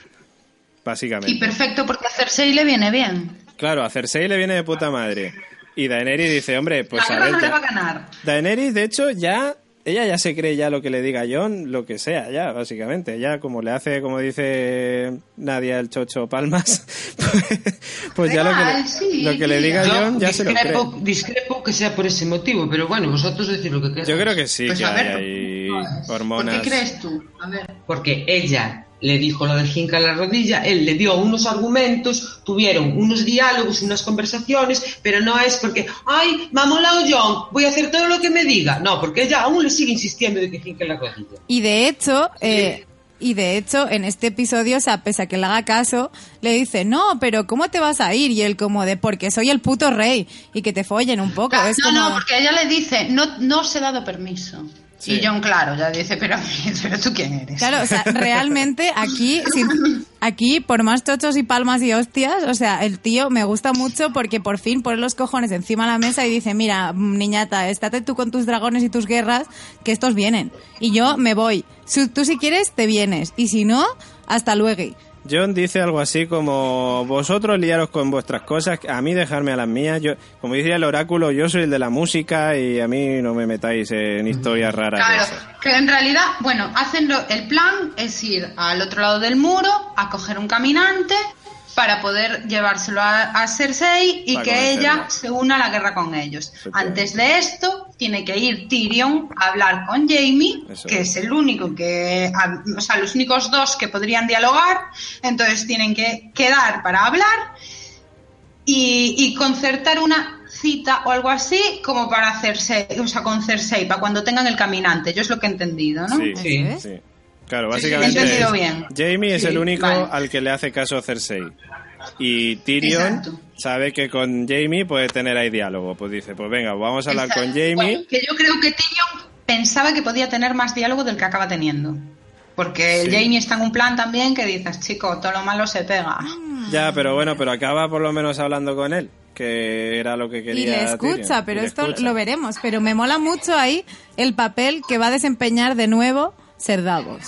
Básicamente.
Y perfecto porque a Cersei le viene bien.
Claro, a Cersei le viene de puta madre. Y Daenerys dice, hombre, pues a ver...
no le
ya-
va a ganar.
Daenerys, de hecho, ya ella ya se cree ya lo que le diga John, lo que sea, ya, básicamente. Ya como le hace, como dice Nadia el chocho Palmas, pues, pues ya lo que, le,
sí,
lo que le diga John ya se lo cree.
discrepo, que sea por ese motivo, pero bueno, vosotros decís lo que queráis.
Yo creo que sí,
Pues
que
a
hay
ver,
ahí
¿Por
hormonas.
qué crees tú? A ver.
Porque ella le dijo lo de Jinca en la rodilla, él le dio unos argumentos, tuvieron unos diálogos, unas conversaciones, pero no es porque, ay, me ha molado John, voy a hacer todo lo que me diga. No, porque ella aún le sigue insistiendo de que Jinca en la rodilla.
Y de hecho, eh, y de hecho, en este episodio, o sea, pese a que le haga caso, le dice, no, pero ¿cómo te vas a ir? Y él como de, porque soy el puto rey, y que te follen un poco. Es
no,
como...
no, porque ella le dice, no, no os he dado permiso.
Sí.
Y John, claro, ya dice, pero, pero tú quién eres.
Claro, o sea, realmente aquí, sin- aquí, por más chochos y palmas y hostias, o sea, el tío me gusta mucho porque por fin pone los cojones encima de la mesa y dice, mira, niñata, estate tú con tus dragones y tus guerras, que estos vienen. Y yo me voy. Si- Tú si quieres, te vienes. Y si no, hasta luego.
John dice algo así como vosotros liaros con vuestras cosas, a mí dejarme a las mías. Yo, como decía el oráculo, yo soy el de la música y a mí no me metáis en historias raras. de
Claro, que en realidad, bueno, hacen lo- el plan es ir al otro lado del muro a coger un caminante para poder llevárselo a, a Cersei y
Para
que ella se una a la guerra con ellos. Antes de esto, tiene que ir Tyrion a hablar con Jamie,
Eso
que
es.
es el único que, o sea, los únicos dos que podrían dialogar, entonces tienen que quedar para hablar y, y concertar una cita o algo así como para hacerse, o sea, con Cersei, para cuando tengan el caminante. Yo es lo que he entendido, ¿no?
Sí,
Sí.
Sí. Claro,
Sí, sí,
básicamente
bien.
Jamie es
Sí,
el único
vale.
al que le hace caso Cersei. Y Tyrion
Exacto.
sabe que con Jamie puede tener ahí diálogo. Pues dice, pues venga, vamos a hablar con. Jamie.
Bueno, que yo creo que Tyrion pensaba que podía tener más diálogo del que acaba teniendo. Porque
Sí.
Jamie está en un plan también que dices, chico, todo lo malo se pega.
Ya, pero bueno, pero acaba por lo menos hablando con él, que era lo que quería.
Y le escucha,
Tyrion.
pero
le
esto
escucha.
lo veremos. Pero me mola mucho ahí el papel que va a desempeñar de nuevo Ser Davos.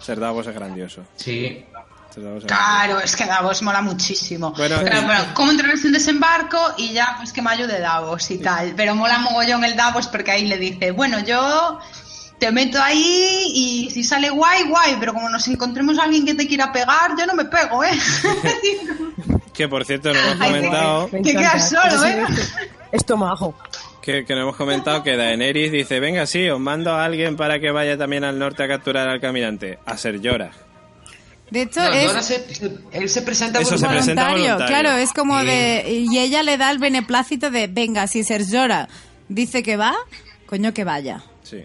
Ser Davos es grandioso.
Sí.
Ser Davos es
Claro, es que Davos mola muchísimo.
Bueno,
Pero, bueno, cómo entrar en un desembarco y ya, pues que me ayude Davos y tal. Pero mola mogollón el Davos porque ahí le dice, bueno, yo te meto ahí y si sale guay, guay, pero como nos encontremos a alguien que te quiera pegar, yo no me pego, ¿eh?
Que por cierto, nos hemos comentado
Me
Que quedas solo, ¿eh?
Esto majo.
Que, que nos hemos comentado que Daenerys dice, venga, sí, os mando a alguien para que vaya también al norte a capturar al caminante, a Ser Jorah.
De hecho,
No,
es
se- él se presenta
Eso se
voluntario.
presenta
voluntario.
voluntario.
Claro, es como
Sí.
de... Y ella le da el beneplácito de, venga, si Ser Jorah dice que va, coño que vaya.
Sí.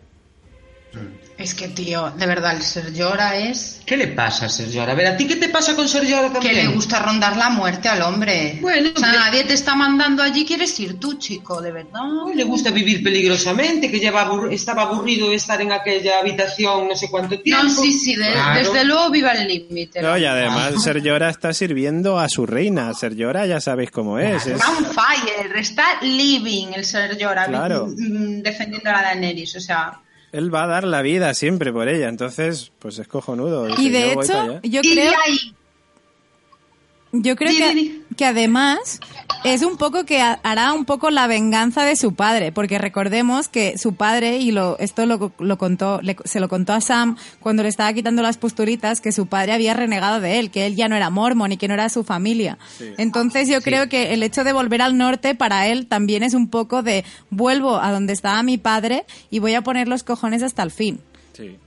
Es que, tío, de verdad, el Ser Llora es
¿Qué le pasa a Sergio? A ver, ¿a ti qué te pasa con Sergio
que
también?
le gusta rondar la muerte al hombre.
Bueno,
o sea,
pero-
nadie te está mandando allí, quieres ir tú, chico, de verdad.
Le gusta vivir peligrosamente, que lleva abur- estaba aburrido de estar en aquella habitación no sé cuánto tiempo.
No, sí, sí, de-
Claro.
desde luego viva el límite.
No, y además Ser Jorah está sirviendo a su reina. Ser Jorah ya sabéis cómo es. es-
Está on fire, está living el Ser Llora
Claro.
defendiendo a la Daenerys, o sea,
él va a dar la vida siempre por ella, entonces, pues es cojonudo.
Y de hecho, yo creo,
ahí,
yo creo que, que además es un poco que ha- hará un poco la venganza de su padre, porque recordemos que su padre, y lo, esto lo, lo contó, le- se lo contó a Sam cuando le estaba quitando las posturitas, que su padre había renegado de él, que él ya no era mormon y que no era su familia. Entonces yo creo que el hecho de volver al norte para él también es un poco de vuelvo a donde estaba mi padre y voy a poner los cojones hasta el fin.
Sí.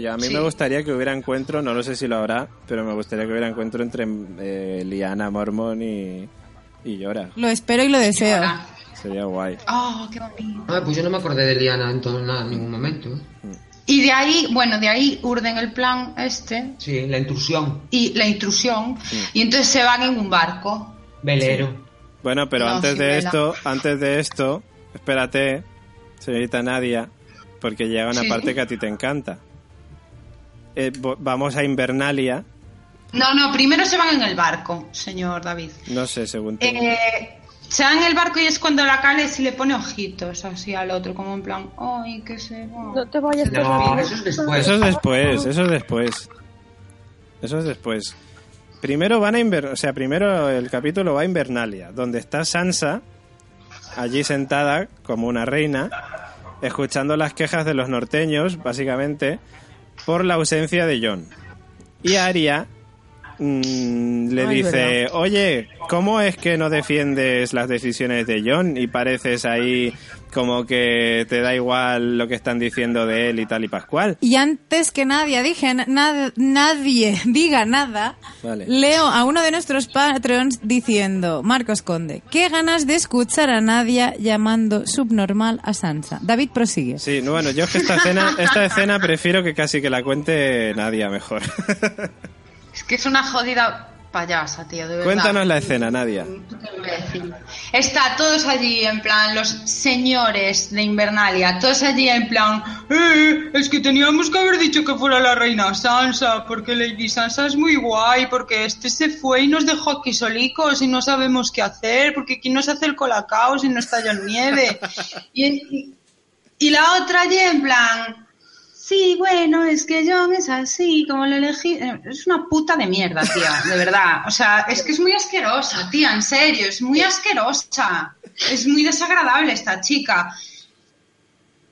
Ya a mí
Sí.
me gustaría que hubiera encuentro, no lo sé si lo habrá, pero me gustaría que hubiera encuentro entre eh, Liana Mormon y, y Yora.
Lo espero y lo deseo.
Sería guay.
Oh, qué bonito.
Ah, pues yo no me acordé de Liana en, todo, nada, en ningún momento.
Y de ahí, bueno, de ahí urden el plan este
Sí, la intrusión.
y la intrusión. Y entonces se van en un barco.
Velero.
Bueno, pero
No,
antes
sí,
de
vela.
esto, antes de esto, espérate, señorita Nadia, porque llega una
Sí.
parte que a ti te encanta. Eh, vamos a Invernalia,
No, no, primero se van en el barco, señor David.
no sé, según tú.
Eh, se van en el barco y es cuando la Cale sí le pone ojitos así al otro, como en plan, ¡ay, que se va!
No te vayas
No, eso es después.
Eso es después, eso es después. Eso es después. Primero van a Inver o sea, primero el capítulo va a Invernalia, donde está Sansa allí sentada como una reina, escuchando las quejas de los norteños, básicamente, por la ausencia de John. Y Arya mm, le
Ay,
dice, oye, ¿cómo es que no defiendes las decisiones de John y pareces ahí como que te da igual lo que están diciendo de él y tal y pascual?
Y antes que nadie, dije, na- nadie diga nada,
Vale.
leo a uno de nuestros patrons diciendo, Marcos Conde, qué ganas de escuchar a Nadia llamando subnormal a Sansa. David prosigue.
Sí, no, bueno, yo es que esta escena, esta escena prefiero que casi que la cuente Nadia mejor.
Es que es una jodida payasa, tío, de.
Cuéntanos la escena, Nadia.
Está todos allí, en plan, los señores de Invernalia, todos allí en plan, eh, es que teníamos que haber dicho que fuera la reina Sansa, porque Lady Sansa es muy guay, porque este se fue y nos dejó aquí solicos y no sabemos qué hacer, porque quién nos hace el colacao si no está John Nieve. Y, y, y la otra allí en plan, Sí, bueno, es que John es así, como lo elegí. eh, Es una puta de mierda, tía, de verdad. O sea, es que es muy asquerosa, tía, en serio, es muy asquerosa. Es muy desagradable esta chica.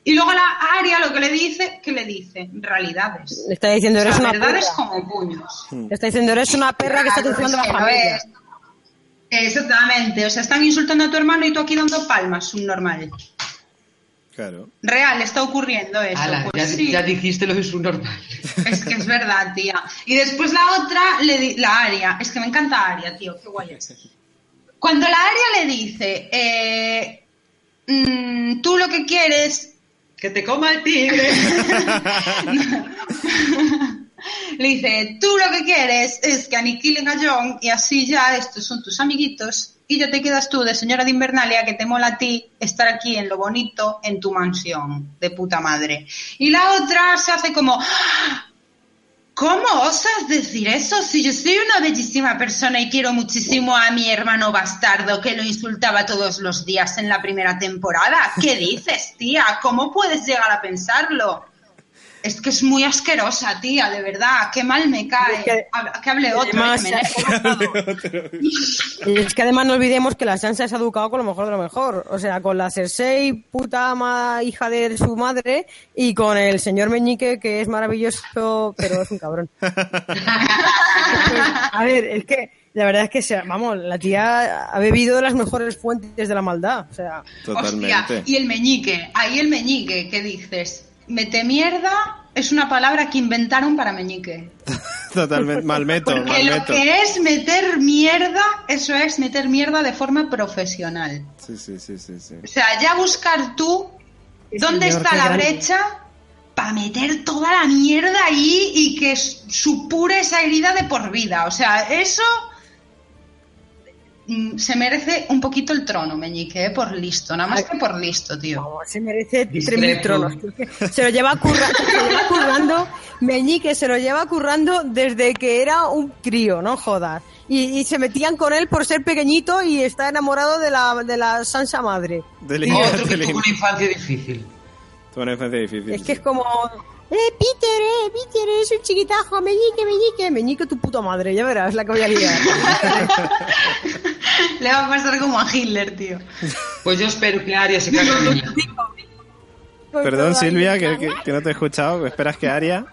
Y luego la Aria lo que le dice, ¿qué le dice? Realidades.
Le está diciendo,
O sea,
eres una
verdades
perra.
como puños.
Le está diciendo, eres una perra que está
es
la familia.
es. Exactamente, o sea, están insultando a tu hermano y tú aquí dando palmas, subnormal.
Claro.
Real, está ocurriendo eso.
Ala,
pues
ya,
sí.
ya dijiste lo de su normal.
Es que es verdad, tía. Y después la otra, le di- la Aria. Es que me encanta Aria, tío. Qué guay es. Cuando la Aria le dice, eh, mm, tú lo que quieres...
Que te coma el tigre.
le dice, tú lo que quieres es que aniquilen a John y así ya estos son tus amiguitos y ya te quedas tú de señora de Invernalia que te mola a ti estar aquí en lo bonito en tu mansión de puta madre. Y la otra se hace como, "¡Ah! ¿Cómo osas decir eso? Si yo soy una bellísima persona y quiero muchísimo a mi hermano bastardo que lo insultaba todos los días en la primera temporada. ¿Qué dices, tía? ¿Cómo puedes llegar a pensarlo? Es que es muy asquerosa, tía, de verdad. Qué mal me cae.
Es que-
Hab- que hable otro,
además-
que me
Y es que además no olvidemos que la Sansa se ha educado con lo mejor de lo mejor. O sea, con la Cersei, puta ama, hija de su madre, y con el señor Meñique, que es maravilloso, pero es un cabrón. A ver, es que la verdad es que, se- vamos, la tía ha bebido de las mejores fuentes de la maldad. O sea,
Totalmente.
Hostia, y el meñique, ahí el meñique, ¿qué dices? Mete mierda es una palabra que inventaron para meñique.
Totalmente. Malmeto,
Porque lo
malmeto.
que es meter mierda, eso es meter mierda de forma profesional.
Sí, sí, sí, sí, sí.
O sea, ya buscar tú dónde
señor,
está la
grande.
brecha para meter toda la mierda ahí y que supure esa herida de por vida. O sea, eso se merece un poquito el trono, Meñique, ¿eh? por listo, nada más que por listo, tío.
vamos, se merece. 3.000 tronos. Se lo lleva, curra- se lo lleva currando, Meñique se lo lleva currando desde que era un crío, no jodas. Y, y se metían con él por ser pequeñito y está enamorado de la, de la Sansa madre.
Otro que tuvo una infancia difícil.
Tuvo una infancia difícil.
Es que es como... Eh, Peter, eh, Peter, eres un chiquitajo, meñique, meñique, meñique tu puta madre, ya verás la que voy a liar.
Le va a pasar como a Hitler, tío.
Pues yo espero que Aria se cargue a Meñique.
Perdón, Silvia, que, que- que no te he escuchado. ¿Esperas que Aria?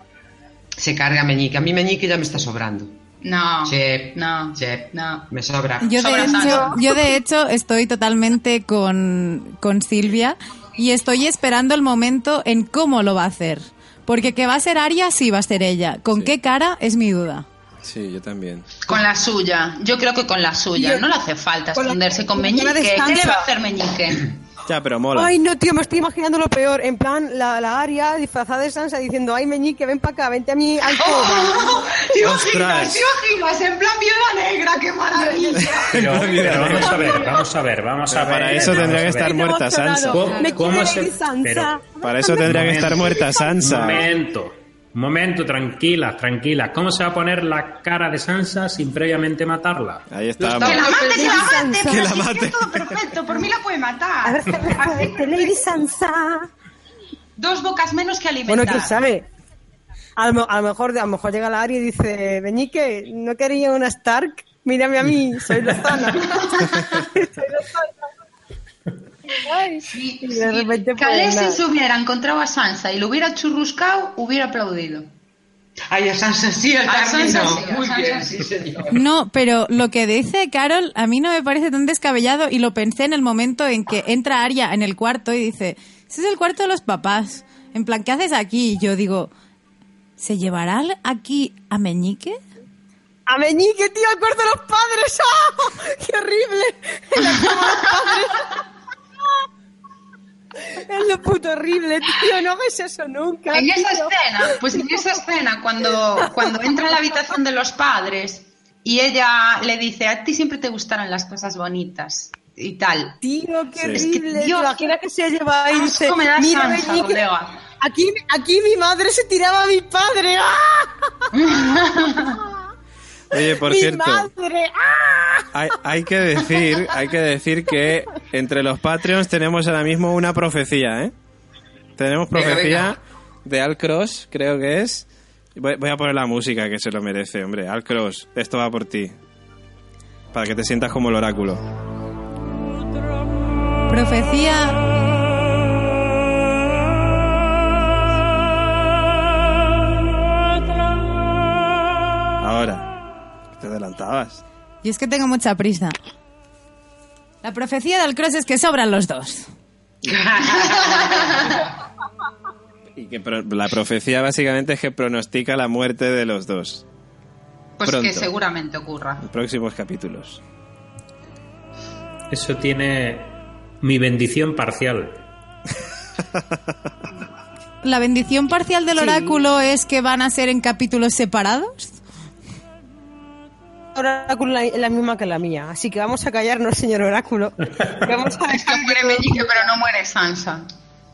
Se carga a Meñique. A mí Meñique ya me está sobrando.
No.
Sí.
No.
Sí.
No.
Me sobra.
Yo de,
Sobra
hecho, yo de hecho estoy totalmente con, con Silvia y estoy esperando el momento en cómo lo va a hacer. Porque que va a ser Aria, sí va a ser ella. ¿Con
Sí.
qué cara? Es mi duda.
Sí, yo también.
Con la suya. Yo creo que con la suya.
Yo-
No le hace falta
con la-
esconderse con Meñique. ¿Qué le va a hacer Meñique?
Ya, pero mola.
Ay, no, tío, me estoy imaginando lo peor. En plan, la, la Aria disfrazada de Sansa diciendo, ay, meñique, ven para acá, vente a mi alcoba.
¿Te
Ostras.
imaginas? ¿Te imaginas? En plan viuda negra, qué maravilla.
Pero, pero vamos a ver, vamos a ver, vamos a ver.
para eso tendría que estar muerta Sansa.
¿Cómo- cómo se-
Sansa.
pero-
Para eso tendría que estar muerta Sansa.
Momento, momento, tranquilas, tranquilas. ¿Cómo se va a poner la cara de Sansa sin previamente matarla?
Ahí
Que
estamos.
la mate, que la mate,
Que la mate.
que es todo perfecto, por mí la puede matar.
Vete, Lady Sansa.
Dos bocas menos que alimentar.
Bueno, quién sabe. A lo, a lo mejor, a lo mejor llega la Aria y dice, Meñique, ¿no quería una Stark? Mírame a mí, soy Lozana. soy Lozana. Ay,
Si,
y de repente, pues,
Khaleesi se hubiera encontrado a Sansa y lo hubiera churruscado, hubiera aplaudido.
Ay, a Sansa sí, al
A Sansa
camino.
sí, a
Muy
Sansa
bien,
sí.
señor.
No, pero lo que dice Carol a mí no me parece tan descabellado y lo pensé en el momento en que entra Aria en el cuarto y dice, ese es el cuarto de los papás. En plan, ¿qué haces aquí? Y yo digo, ¿se llevará aquí a Meñique?
A Meñique, tío, al cuarto de los padres. ¡Ah! ¡Qué horrible! La cama de los padres. Es lo puto horrible, tío. No hagas eso nunca.
En esa escena, pues en esa escena, cuando, cuando entra a la habitación de los padres y ella le dice, a ti siempre te gustarán las cosas bonitas y tal.
Tío, qué
Sí.
Es que,
horrible.
Dios,
¿Te imaginas que se lleva
asco
dice,
me da
mira,
Sansa, colega".
aquí, aquí mi madre se tiraba a mi padre. ¡Ah!
Oye, por
mi
cierto,
madre. ¡Ah!
hay, hay que decir, hay que decir que entre los Patreons tenemos ahora mismo una profecía, ¿eh? Tenemos
Venga,
profecía
venga.
de Al Cross, creo que es. Voy, voy a poner la música que se lo merece, hombre. Al Cross, esto va por ti. Para que te sientas como el oráculo.
Profecía
Ahora, te adelantabas.
Y es que tengo mucha prisa. La profecía del cross es que sobran los dos.
Y que pro- la profecía básicamente es que pronostica la muerte de los dos
Pues
Pronto.
que seguramente ocurra.
en próximos capítulos.
Eso tiene mi bendición parcial.
¿La bendición parcial del oráculo es que van a ser en capítulos separados?
Oráculo es la misma que la mía, así que vamos a callarnos, señor Oráculo. Vamos a
Es que
dejar,
muere Meñique, pero no muere Sansa.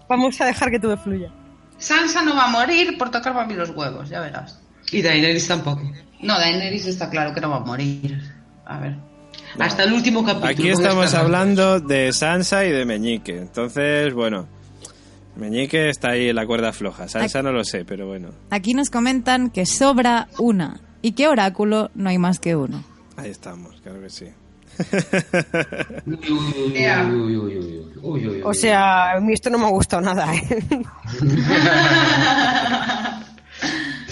vamos a dejar que todo fluya.
Sansa no va a morir por tocar a mí los huevos, ya verás.
Y Daenerys tampoco.
No, Daenerys está claro que no va a morir. A ver.
Hasta el último capítulo.
Aquí estamos hablando de Sansa y de Meñique. Entonces, bueno, Meñique está ahí en la cuerda floja. Sansa no lo sé, pero bueno,
Aquí nos comentan que sobra una y que oráculo no hay más que uno.
ahí estamos, claro que sí.
O sea, a mí esto no me ha gustado nada, ¿eh?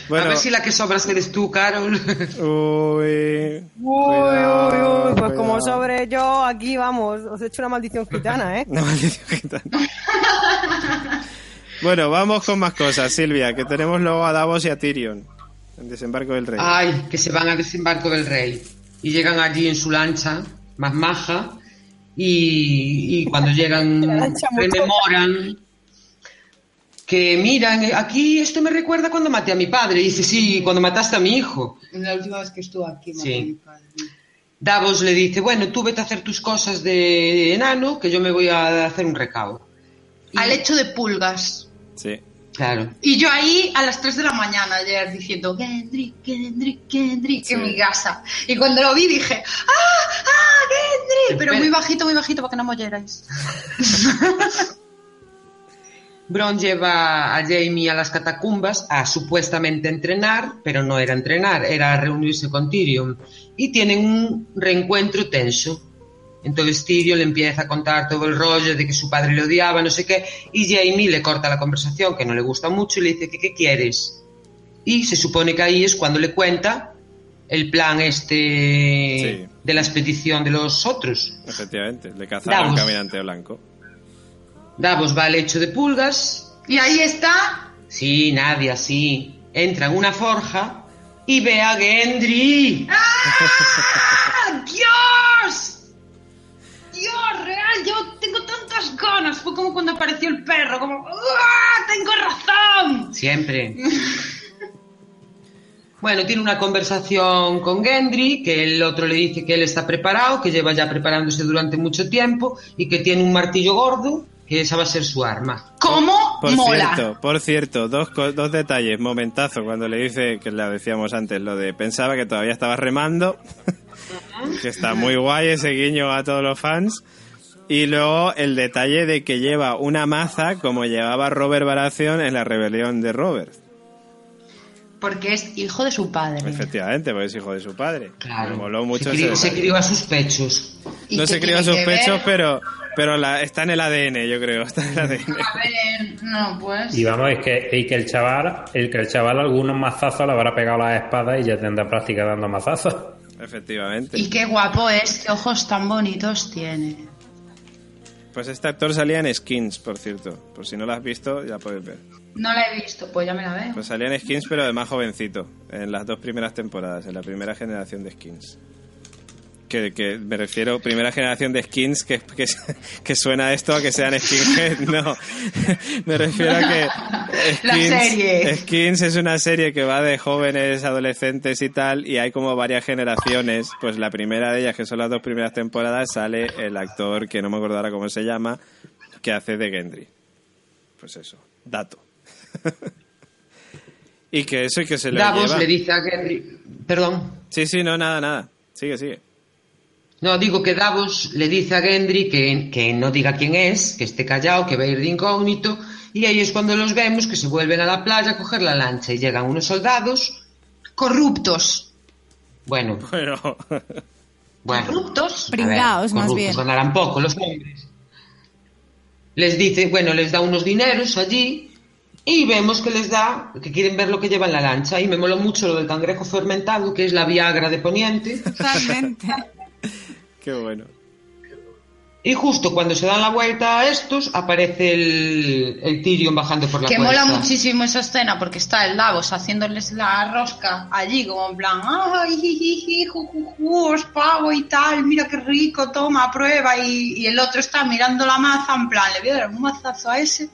Bueno,
A ver si la que sobras eres tú, Carol.
uy,
Uy, uy, uy, pues
cuidado.
como sobre yo, aquí vamos, os he hecho una maldición gitana, ¿eh?
Una maldición gitana. bueno, vamos con más cosas, Silvia, que tenemos luego a Davos y a Tyrion. En Desembarco del Rey.
Ay, que se van al desembarco del rey. Y llegan allí en su lancha, más maja. Y, y cuando llegan, rememoran que miran, aquí esto me recuerda cuando maté a mi padre. Y dice, sí, cuando mataste a mi hijo.
La última vez que estuvo aquí,
maté a mi Davos le dice, bueno, tú vete a hacer tus cosas de enano, que yo me voy a hacer un recao.
Al hecho de pulgas.
Sí.
Claro.
Y yo ahí a las 3 de la mañana ayer diciendo Gendry, Gendry,
Sí.
en mi casa. Y cuando lo vi dije, ¡ah! ¡ah! ¡Gendry! Pero muy bajito, muy bajito para que no me oyerais.
Bron lleva a Jamie a las catacumbas a supuestamente entrenar, pero no era entrenar, era reunirse con Tyrion. Y tienen un reencuentro tenso. Entonces Tyrion le empieza a contar todo el rollo de que su padre le odiaba, no sé qué, y Jamie le corta la conversación, que no le gusta mucho, y le dice que qué quieres. Y se supone que ahí es cuando le cuenta el plan este
Sí.
de la expedición de los otros.
Efectivamente, le cazaron al
Davos.
caminante blanco.
Davos va al hecho de pulgas.
Y ahí está.
Sí, Nadia, sí. Entra en una forja y ve a Gendry.
¡Ah, ¡Dios! Dios, real, yo tengo tantas ganas. Fue como cuando apareció el perro, como ¡Ah, tengo razón!
Siempre. Bueno, tiene una conversación con Gendry, que el otro le dice que él está preparado, que lleva ya preparándose durante mucho tiempo y que tiene un martillo gordo, que esa va a ser su arma.
¿Cómo
Por
mola?
cierto, por cierto, dos detalles, momentazo, cuando le dice, que la decíamos antes, lo de pensaba que todavía estaba remando, que está muy guay ese guiño a todos los fans, y luego el detalle de que lleva una maza como llevaba Robert Baratheon en la rebelión de Robert.
Porque es hijo de su padre.
Efectivamente, porque es hijo de su padre.
Claro.
Me moló mucho
se, crió, se
detalle.
crió a sus pechos.
¿Y
No se crió a sus pechos,
ver?
pero, pero la, está en el ADN, yo creo, está en el ADN.
A ver, no, pues.
Y vamos, es que, y que el chaval, el que el chaval algunos mazazos le habrá pegado la espada y ya tendrá práctica dando mazazos.
Efectivamente.
Y qué guapo es, qué ojos tan bonitos tiene.
Pues este actor salía en Skins, por cierto. Por si no lo has visto, ya puedes ver.
No la he visto, pues ya me la veo.
Pues salía en Skins, pero de más jovencito. En las dos primeras temporadas, en la primera generación de Skins. Que, que me refiero, primera generación de skins, que, que, que suena esto a que sean skinhead. No, me refiero a que
La serie.
Skins es una serie que va de jóvenes, adolescentes y tal, y hay como varias generaciones. Pues la primera de ellas, que son las dos primeras temporadas, sale el actor, que no me acuerdo ahora cómo se llama, que hace de Gendry. Pues eso, dato. y que eso y que se lo
Davos
lleva.
le dice a Gendry... Perdón.
Sí, sí, no, nada, nada. Sigue, sigue.
No, digo que Davos le dice a Gendry que, que no diga quién es, que esté callado, que va a ir de incógnito, y ahí es cuando los vemos que se vuelven a la playa a coger la lancha y llegan unos soldados,
Corruptos.
bueno,
bueno,
Corruptos.
Pringaos, más bien.
ganarán poco los hombres. Les dice, bueno, les da unos dineros allí y vemos que les da, que quieren ver lo que lleva en la lancha y me moló mucho lo del cangrejo fermentado, que es la Viagra de Poniente.
Totalmente.
qué bueno.
Y justo cuando se dan la vuelta a estos, aparece el, el Tyrion bajando por la
Que
puerta.
mola muchísimo esa escena porque está el Davos haciéndoles la rosca allí como en plan, ay, ju, ju, os pago y tal, mira qué rico, toma, prueba y, y el otro está mirando la maza en plan, le voy a dar un mazazo a ese.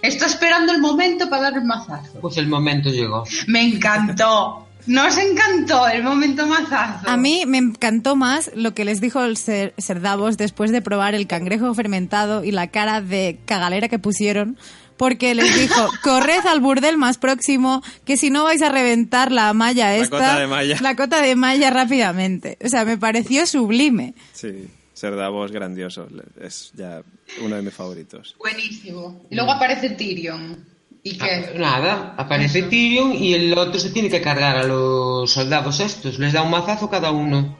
Está esperando el momento para dar el mazazo.
Pues el momento llegó.
Me encantó. Nos encantó el momento mazazo.
A mí me encantó más lo que les dijo el ser, ser Davos después de probar el cangrejo fermentado y la cara de cagalera que pusieron, porque les dijo, corred al burdel más próximo, que si no vais a reventar la malla esta,
cota de malla.
la cota de malla rápidamente. O sea, me pareció sublime.
Sí, ser Davos grandioso. Es ya uno de mis favoritos.
Buenísimo. Y luego aparece Tyrion. ¿Y
Ah,
qué?
Nada, aparece Tyrion y el otro se tiene que cargar a los soldados estos. Les da un mazazo cada uno.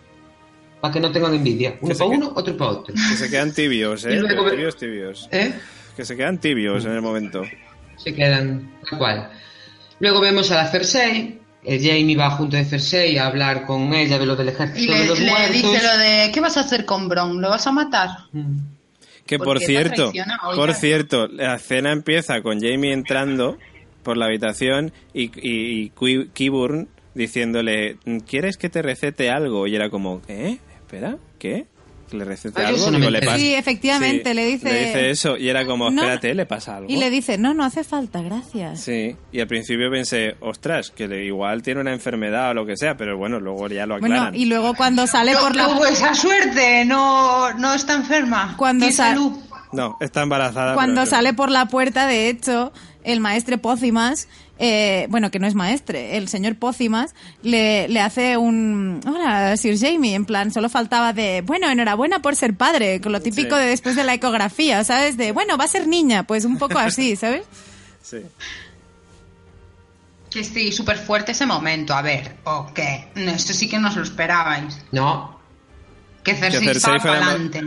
Para que no tengan envidia. Uno
Que se
para uno, otro para otro.
Que se quedan tibios, ¿eh?
luego-
tibios, tibios.
¿Eh?
Que se quedan tibios en el momento.
Se quedan tal cual. Luego vemos a la Cersei. El Jamie va junto de Cersei a hablar con ella de lo del
Y
ejército
le,
de los
le
muertos.
dice lo de, ¿qué vas a hacer con Bron? ¿Lo vas a matar?
Mm.
Que por cierto, por cierto, la escena empieza con Jamie entrando por la habitación y, y, Qyburn diciéndole, ¿quieres que te recete algo? Y era como, ¿eh? Espera, ¿qué? ¿Que ¿Le recete
Ay,
algo? Digo, le pasa-
Sí, efectivamente, le dice-
Le dice eso y era como,
No.
espérate, ¿le pasa algo?
Y le dice, no, no hace falta, gracias.
Sí, y al principio pensé, ostras, que le- igual tiene una enfermedad o lo que sea, pero bueno, luego ya lo aclaran.
Bueno, y luego cuando sale
No,
por la...
no hubo esa suerte, no, no está enferma.
Cuando
Tiene
sa-
salud.
No, está embarazada.
Cuando
pero-
sale por la puerta, de hecho, el maestre Pócimas, eh, bueno, que no es maestre, el señor Pócimas, le, le hace un... Hola, Sir Jamie, en plan, solo faltaba de, bueno, enhorabuena por ser padre, con lo típico
Sí.
de después de la ecografía, ¿sabes? De, bueno, va a ser niña, pues un poco así, ¿sabes?
Sí.
Que sí, súper fuerte ese momento. A ver, ¿o qué? No, esto sí que no os lo esperabais.
No.
Que Cersei,
Cersei
estaba
fuera
adelante.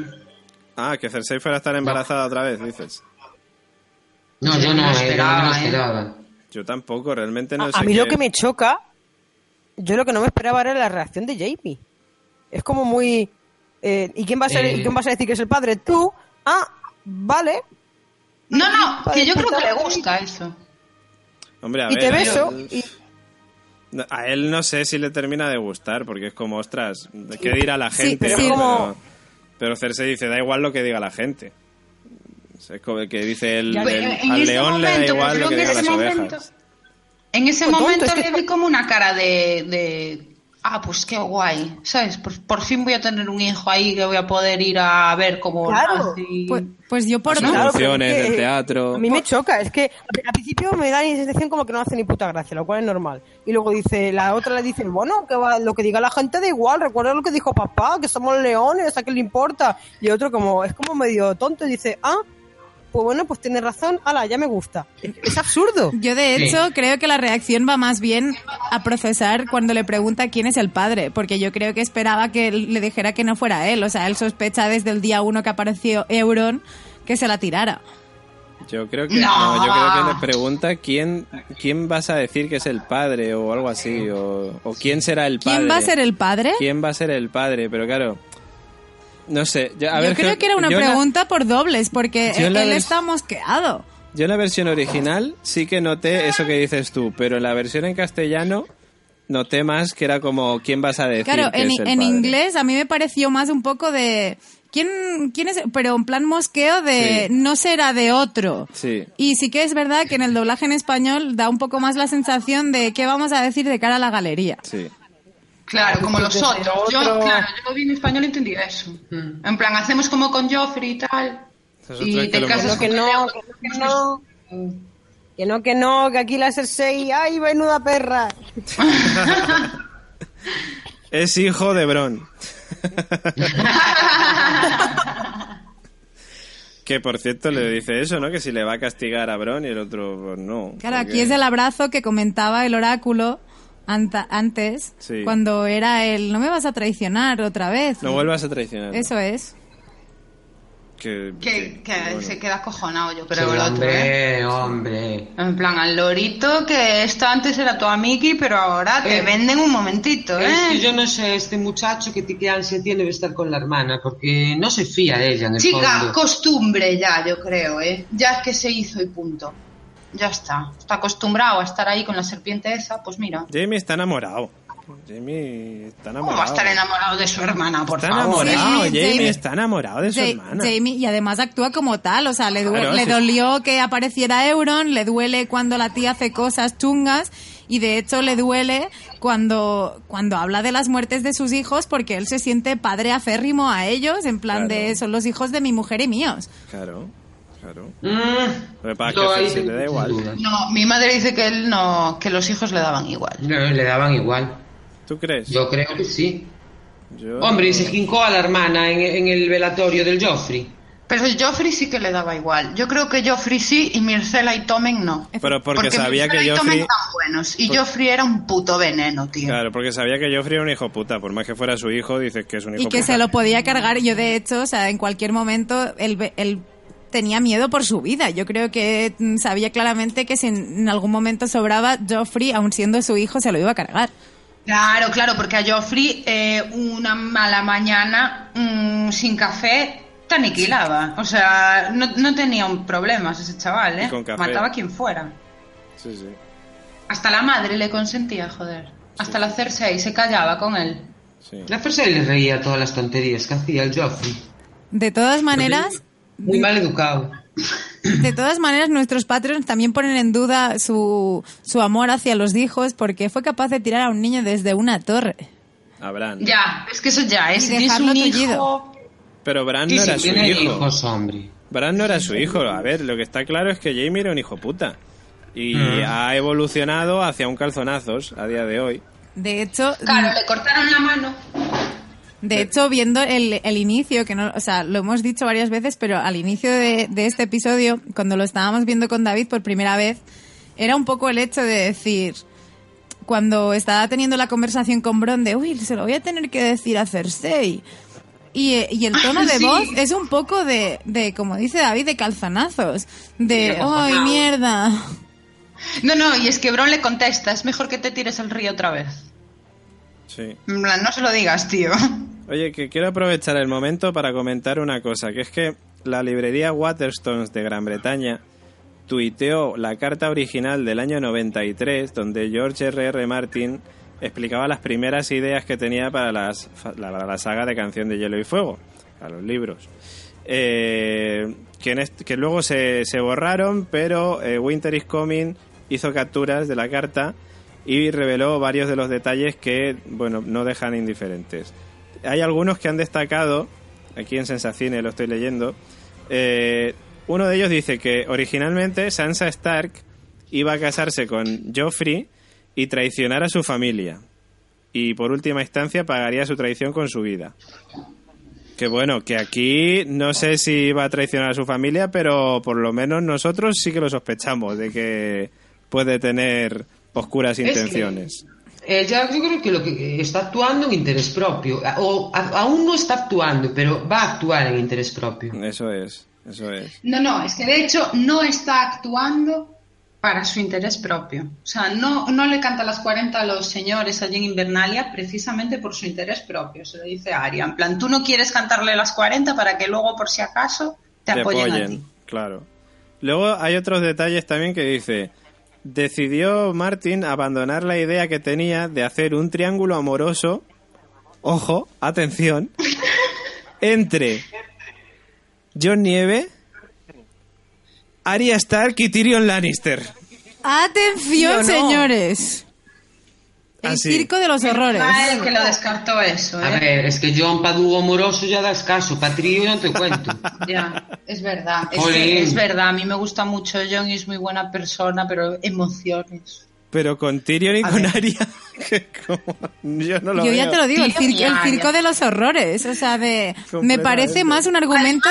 Ah, que Cersei fuera a estar embarazada otra vez, dices.
No,
Yo no
no,
lo
eh,
esperaba,
no lo
¿eh?
esperaba.
Yo tampoco, realmente no
a,
sé
a mí
qué-
lo que me choca, yo lo que no me esperaba era la reacción de Jamie. Es como muy... eh, ¿y, quién va a ser,
Eh.
¿Y quién vas a decir que es el padre? Tú. Ah, vale.
No, no, que yo creo que le gusta eso.
Hombre, a
y
ver,
te
a
beso. Y,
A él no sé si le termina de gustar, porque es como, ostras, ¿qué dirá la
Sí,
gente?
pero
no?
es como-
pero, pero Cersei dice, da igual lo que diga la gente. Es como que dice el,
Ya,
el-
en
al león le da igual lo que
que
digan las
momento-
ovejas.
En ese
Pues tonto,
momento
es que
le vi como una cara de, de, ah, pues qué guay, ¿sabes? Por, por fin voy a tener un hijo ahí que voy a poder ir a ver cómo
Claro.
nace y-
Pues, pues yo por...
Las
Claro, pero
funciones
es que,
del teatro.
A mí me choca, es que al principio me da la sensación como que no hace ni puta gracia, lo cual es normal. Y luego dice, la otra le dice, bueno, que va- lo que diga la gente da igual, recuerda lo que dijo papá, que somos leones, a qué le importa. Y otro como, es como medio tonto y dice, ah, pues bueno, pues tiene razón, ala, ya me gusta. Es, absurdo.
Yo de
Sí.
hecho creo que la reacción va más bien a procesar cuando le pregunta quién es el padre, porque yo creo que esperaba que él le dijera que no fuera él, o sea, él sospecha desde el día uno que apareció Euron que se la tirara.
Yo creo que
No.
no, yo creo que le pregunta quién quién vas a decir que es el padre o algo así o, o quién será el padre.
¿Quién va a ser el padre?
¿Quién va a ser el padre? Pero claro, no sé. Yo, a
yo
ver,
creo que era una
la-
pregunta por dobles, porque él, está mosqueado.
Yo en la versión original sí que noté eso que dices tú, pero en la versión en castellano noté más que era como quién vas a decir
Claro,
que
en,
es el
en
padre?
inglés a mí me pareció más un poco de... ¿Quién, quién es? Pero en plan mosqueo de
Sí.
no será de otro.
Sí.
Y sí que es verdad que en el doblaje en español da un poco más la sensación de qué vamos a decir de cara a la galería.
Sí.
Claro, como los otros. Yo, claro, yo lo vi en español y entendí eso.
Mm.
En plan, hacemos como con Joffrey y tal. Y te casas
Que que no, que no. Que no, que no, que aquí la Cersei, ay, menuda perra.
Es hijo de Bron. que por cierto le dice eso, ¿no? Que si le va a castigar a Bron y el otro pues, no.
Claro,
porque-
aquí es el abrazo que comentaba el oráculo anta- antes,
Sí.
cuando era el no me vas a traicionar otra vez.
No vuelvas a traicionar.
Eso es.
Que,
Que, que
bueno.
se queda acojonado, yo
Sí,
creo, el otro, ¿eh?
hombre, hombre.
En plan, al lorito, que esto antes era tu amiki, pero ahora te
Eh,
venden un momentito, ¿eh?
Es que yo no sé, este muchacho que, ansia tiene de estar con la hermana, porque no se fía de ella en el
Chica,
fondo.
costumbre ya, yo creo, ¿eh? Ya es que se hizo y punto. Ya está. Está acostumbrado a estar ahí con la serpiente esa, pues mira.
Jamie está enamorado. Jamie está
¿Cómo
enamorado.
va a estar enamorado de su hermana, por
Está
favor?
enamorado. Jamie,
Jamie-
está enamorado de su
Ja-
hermana.
Jamie, y además actúa como tal, o sea, le,
Claro,
le
sí.
dolió que apareciera Euron, le duele cuando la tía hace cosas chungas y de hecho le duele cuando, cuando habla de las muertes de sus hijos porque él se siente padre aférrimo a ellos, en plan
Claro.
de son los hijos de mi mujer y míos.
Claro, claro.
Mm,
Lo que
tengo
le da igual.
No, mi madre dice que él no, que los hijos le daban igual.
No, le daban igual.
¿Tú crees?
Yo creo que sí.
Yo-
Hombre, y se jincó a la hermana en, en el velatorio del Joffrey.
Pero Joffrey sí que le daba igual. Yo creo que Joffrey sí y Mircela y Tomen no.
Pero porque, sabía que
y Tommen
Joffrey...
eran buenos. Y
Por-
Joffrey era un puto veneno, tío.
Claro, porque sabía que Joffrey era un hijo puta. Por más que fuera su hijo, dices que es un hijo
Y que
puta.
se lo podía cargar. Yo, de hecho, o sea, en cualquier momento, él, ve- él tenía miedo por su vida. Yo creo que mm, sabía claramente que si en algún momento sobraba, Joffrey, aun siendo su hijo, se lo iba a cargar.
Claro, claro, porque a Joffrey eh, una mala mañana mm, sin café te aniquilaba. O sea, no, no tenía un problemas ese chaval, ¿eh?
Y con café.
Mataba a quien fuera.
Sí, sí.
Hasta la madre le consentía, joder. Hasta la Cersei se callaba con él.
sí.
La Cersei le reía todas las tonterías que hacía el Joffrey.
De todas maneras,
Muy mal educado.
de todas maneras, nuestros Patreons también ponen en duda su, su amor hacia los hijos porque fue capaz de tirar a un niño desde una torre.
A Bran.
Ya, es que eso ya, es,
Y
es
dejarlo
un
tullido.
hijo...
Pero Bran no era su hijo.
hijos, hombre.
Bran no era su hijo. A ver, lo que está claro es que Jamie era un hijo puta. Y
Mm.
ha evolucionado hacia un calzonazos a día de hoy.
De hecho,
Claro, le cortaron la mano.
De hecho, viendo el, el inicio, que no, o sea, lo hemos dicho varias veces, pero al inicio de, de este episodio, cuando lo estábamos viendo con David por primera vez, era un poco el hecho de decir, cuando estaba teniendo la conversación con Bron de, uy, se lo voy a tener que decir a Cersei. Y, eh, y el tono de
Sí.
voz es un poco de, de, como dice David, de calzanazos. De, ¡ay, mierda!
No, no, y es que Bron le contesta, es mejor que te tires al río otra vez.
Sí.
No se lo digas, tío.
Oye, que quiero aprovechar el momento para comentar una cosa, que es que la librería Waterstones de Gran Bretaña tuiteó la carta original del año 93, donde George R.R. Martin explicaba las primeras ideas que tenía para las, la, la saga de Canción de Hielo y Fuego, a los libros. Eh, que, luego se, se borraron, pero eh, Winter is Coming hizo capturas de la carta y reveló varios de los detalles que, bueno, no dejan indiferentes. Hay algunos que han destacado, aquí en Sensacine lo estoy leyendo, eh, uno de ellos dice que originalmente Sansa Stark iba a casarse con Joffrey y traicionar a su familia. Y por última instancia pagaría su traición con su vida. Que bueno, que aquí no sé si iba a traicionar a su familia, pero por lo menos nosotros sí que lo sospechamos de que puede tener oscuras
Es que-
intenciones.
Ella yo creo que lo que está actuando en interés propio. O a- aún no está actuando, pero va a actuar en interés propio.
Eso es, eso es.
No, no, es que de hecho no está actuando para su interés propio. O sea, no, no le canta las 40 a los señores allí en Invernalia precisamente por su interés propio, se lo dice Aria. En plan, tú no quieres cantarle las 40 para que luego, por si acaso, te,
Te
apoyen, a
apoyen,
ti.
claro. Luego hay otros detalles también que dice, decidió Martin abandonar la idea que tenía de hacer un triángulo amoroso, ojo, atención, entre John Nieve, Arya Stark y Tyrion Lannister.
¡Atención,
no.
señores! El
Así.
circo de los horrores.
Ah, el que lo descartó eso,
A
¿eh?
ver, es que John Padugo amoroso ya da escaso. Patrío no te cuento.
Ya, es verdad, es,
Jolín.
que es verdad. A mí me gusta mucho John y es muy buena persona, pero emociones.
Pero con Tyrion y
A
con
ver.
Arya, que como- yo no lo
Yo ya te lo digo, el, cir- el circo de los horrores. O sea, de, me parece más un argumento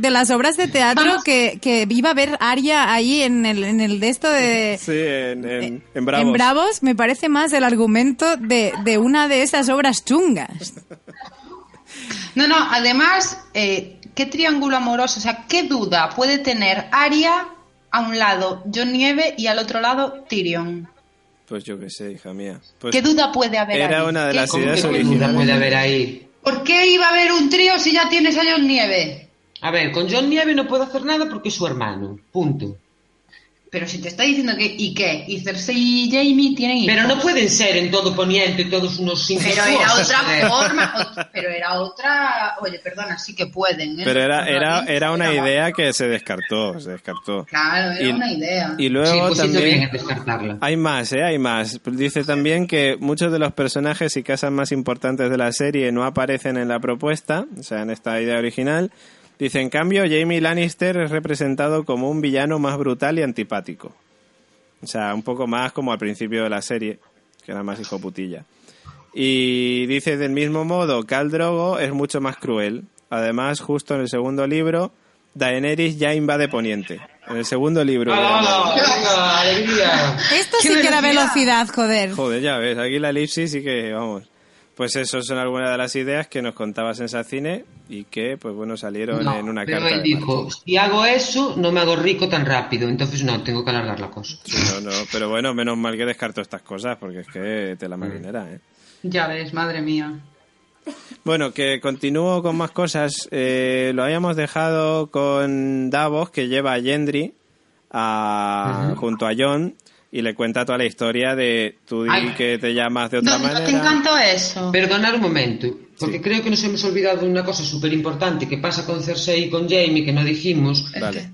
de las obras de teatro
Vamos.
que, que iba a ver Aria ahí en el, en el de esto de...
Sí, en, en,
eh,
en Bravos.
En Bravos me parece más el argumento de, de una de esas obras chungas.
No, no, además, eh, ¿qué triángulo amoroso? O sea, ¿qué duda puede tener Aria a un lado John Nieve y al otro lado Tyrion?
Pues yo qué sé, hija mía. Pues
¿Qué duda puede haber
era
ahí?
una de
¿Qué-
las
¿Cómo
ideas
que qué duda
originales.
puede haber ahí?
¿Por qué iba a haber un trío si ya tienes a John Nieve?
A ver, con John Nieve no puede hacer nada porque es su hermano. Punto.
Pero si te está diciendo que... ¿Y qué? ¿Y Cersei y Jamie tienen hijos?
Pero no pueden ser en todo poniente todos unos
Pero era otra forma, pero era otra... Oye, perdona, sí que pueden. ¿eh?
Pero era, era,
Realmente
era una idea que se descartó, se descartó.
Claro, era
Y-
una idea.
Y
Sí,
luego
pues bien
también
en descartarla.
hay más, ¿eh? Hay más. Dice también que muchos de los personajes y casas más importantes de la serie no aparecen en la propuesta, o sea, en esta idea original. Dice, en cambio, Jamie Lannister es representado como un villano más brutal y antipático. O sea, un poco más como al principio de la serie, que era más hijo putilla. Y dice del mismo modo, Khal Drogo es mucho más cruel. Además, justo en el segundo libro, Daenerys ya invade Poniente. En el segundo libro. de-
¡Hala, hala! ¡Venga, alegría!
Esto
¡Qué
sí que era
velocidad!
velocidad, joder.
Joder, ya ves, aquí la elipsis sí que, vamos. Pues eso son algunas de las ideas que nos contaba Sensacine y que, pues bueno, salieron
No,
en una
pero
carta
él
de
dijo, si hago eso, no me hago rico tan rápido. Entonces, no, tengo que alargar la cosa.
Sí, no, no, pero bueno, menos mal que descarto estas cosas porque es que te la marinera, ¿eh?
Ya ves, madre mía.
Bueno, que continúo con más cosas. Eh, lo habíamos dejado con Davos, que lleva a Gendry a- junto a John y le cuenta toda la historia de tú di que te llamas de otra
¿No, no
manera.
te encantó eso?
Perdonar un momento, porque
Sí.
creo que nos hemos olvidado de una cosa súper importante que pasa con Cersei y con Jamie, que no dijimos,
Vale.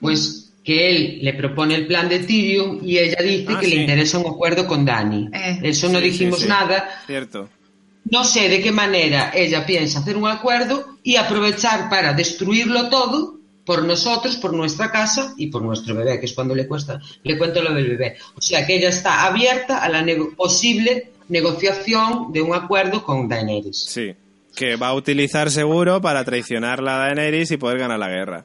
pues que él le propone el plan de Tyrion y ella dice
Ah,
que
sí.
le interesa un acuerdo con Dani.
Eh,
Eso no
Sí, sí,
dijimos
sí.
nada.
Cierto.
No sé de qué manera ella piensa hacer un acuerdo y aprovechar para destruirlo todo por nosotros, por nuestra casa y por nuestro bebé, que es cuando le cuesta, le cuento lo del bebé. O sea que ella está abierta a la nego- posible negociación de un acuerdo con Daenerys.
Sí. Que va a utilizar seguro para traicionar a Daenerys y poder ganar la guerra.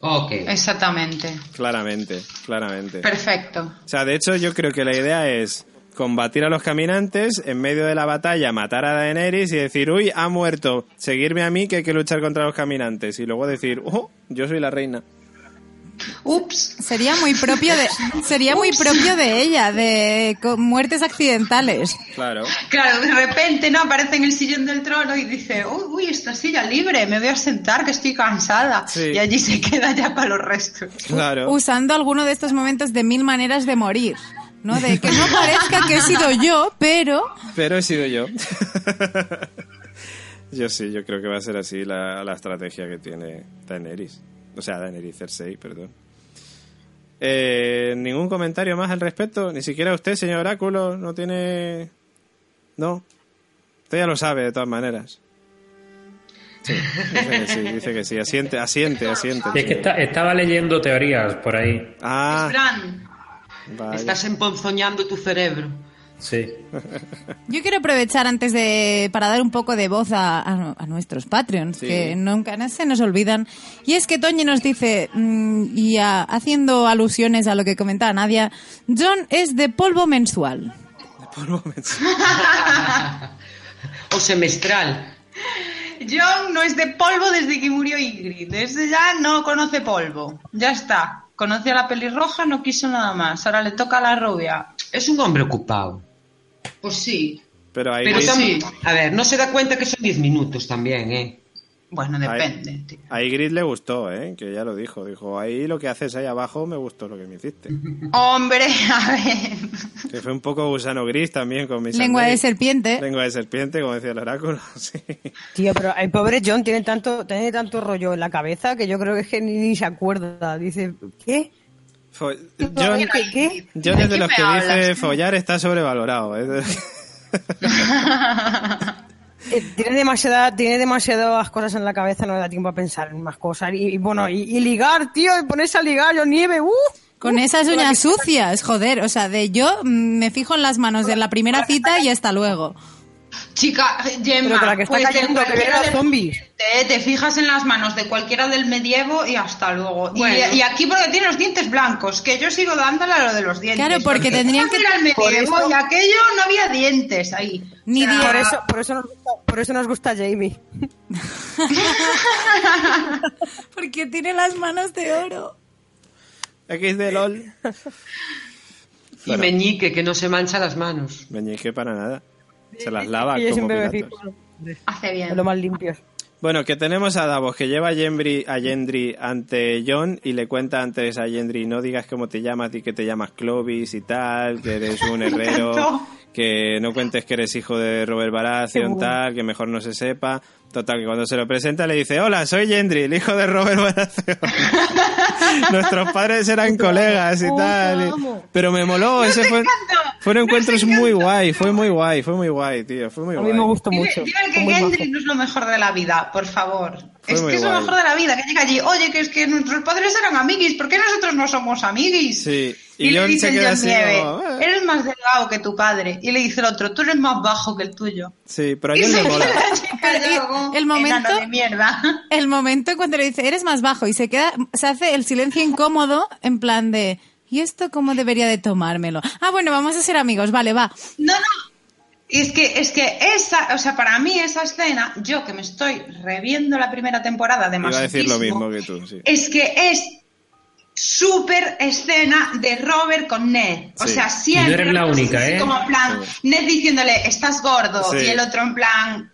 Ok.
Exactamente.
Claramente, claramente.
Perfecto.
O sea, de hecho, yo creo que la idea es combatir a los caminantes, en medio de la batalla matar a Daenerys y decir, uy, ha muerto, seguirme a mí que hay que luchar contra los caminantes. Y luego decir, oh, yo soy la reina.
Ups.
Sería muy propio de sería muy propio de ella, de muertes accidentales.
Claro.
Claro, de repente no aparece en el sillón del trono y dice, uy, uy, esta silla libre, me voy a sentar que estoy cansada.
Sí.
Y allí se queda ya para los restos.
Claro.
Usando alguno de estos momentos de mil maneras de morir, ¿no? De que no parezca que he sido yo, pero
Pero he sido yo. yo sí, yo creo que va a ser así la, la estrategia que tiene Daenerys. O sea, Daenerys Cersei, perdón. Eh, ¿Ningún comentario más al respecto? Ni siquiera usted, señor Oráculo, no tiene... No. Usted ya lo sabe, de todas maneras. Sí, dice que sí, dice que sí. Asiente, asiente, asiente.
Y es que está- estaba leyendo teorías por ahí.
Ah,
Fran,
vaya.
Estás emponzoñando tu cerebro.
Sí.
yo quiero aprovechar antes de para dar un poco de voz a, a- a nuestros Patreons,
Sí.
que nunca se nos olvidan. Y es que Toñi nos dice, mm, y a- haciendo alusiones a lo que comentaba Nadia, John es de polvo mensual.
Por momentos.
O semestral.
John no es de polvo desde que murió Ingrid. Ese ya no conoce polvo. Ya está. Conoce a la pelirroja, no quiso nada más. Ahora le toca a la rubia.
Es un hombre ocupado.
Pues sí.
Pero ahí
Pero tam-
sí.
a ver, no se da cuenta que son 10 minutos también, ¿eh?
Bueno, depende. tío.
A Ygritte le gustó, ¿eh? Que ya lo dijo. Dijo, ahí lo que haces ahí abajo me gustó lo que me hiciste.
Hombre, a ver.
Que fue un poco gusano gris también con mis
Lengua de serpiente.
Lengua de serpiente, como decía el oráculo. Sí.
Tío, pero el pobre John tiene tanto, tiene tanto rollo en la cabeza que yo creo que es que ni, ni se acuerda. Dice, ¿qué?
Fo- John,
¿Qué? qué?
John es de
¿De
los que dice follar está sobrevalorado. ¿eh?
Eh, Tiene demasiada, tiene demasiadas cosas en la cabeza, no le da tiempo a pensar en más cosas. Y, y bueno, y, y ligar, tío, y ponerse a ligar, yo nieve, ¡uh!
Con esas uñas sucias, joder. O sea, de yo mm, me fijo en las manos de la primera cita y hasta luego.
Chica, Gemma,
Pero que la que está
pues
cayendo, que
del-
zombies.
Te, te fijas en las manos de cualquiera del medievo y hasta luego. Y-
Bueno.
Y, aquí porque tiene los dientes blancos, que yo sigo dándole a lo de los dientes.
Claro, porque tendrían que-
Ir al
Por
medievo
eso-
y aquello no había dientes ahí.
Ni
O sea,
diez.
Por eso, por eso nos gusta, por eso nos gusta Jamie.
Porque tiene las manos de oro.
X de LOL.
Y
Bueno.
meñique, que no se mancha las manos.
Meñique para nada. Se las lava
Y
como
fijo
Hace
en
bien.
lo más limpios.
Bueno, que tenemos a Davos que lleva a Gendry, a Gendry ante John y le cuenta antes a Gendry no digas cómo te llamas y que te llamas Clovis y tal, que eres un herrero. que no cuentes que eres hijo de Robert Baratheon, tal, que mejor no se sepa. Total, que cuando se lo presenta le dice, hola, soy Gendry, el hijo de Robert Baratheon. Nuestros padres eran colegas y tal. y- Pero me moló, ese fue, fueron encuentros muy guay, fue muy guay, fue muy guay, tío, fue muy
A
guay.
mí me gustó mucho.
dime
Fue
que Gendry no es lo mejor de la vida, por favor.
Fue
es que es lo mejor de la vida, que llega allí, oye, que es que nuestros padres eran amiguis, ¿por qué nosotros no somos amiguis?
Sí, y
Y, le
Jon se
dice
queda
John Nieve,
como, "Ah".
eres más delgado que tu padre. Y le dice el otro, tú eres más bajo que el tuyo.
Sí, pero a le mola.
El momento-
"Enano de mierda.
El momento cuando le dice, eres más bajo, y se queda, se hace el silencio incómodo, en plan de, ¿y esto cómo debería de tomármelo? Ah, bueno, vamos a ser amigos, vale, va.
No, no. Y es que, es que esa, o sea, para mí esa escena, yo que me estoy reviendo la primera temporada de
Iba a decir lo mismo que tú, sí.
es que es súper escena de Robert con Ned. O
Sí.
sea, siempre.
No eres la única,
así
¿eh?
Como en plan, Ned diciéndole, estás gordo.
Sí.
Y el otro en plan,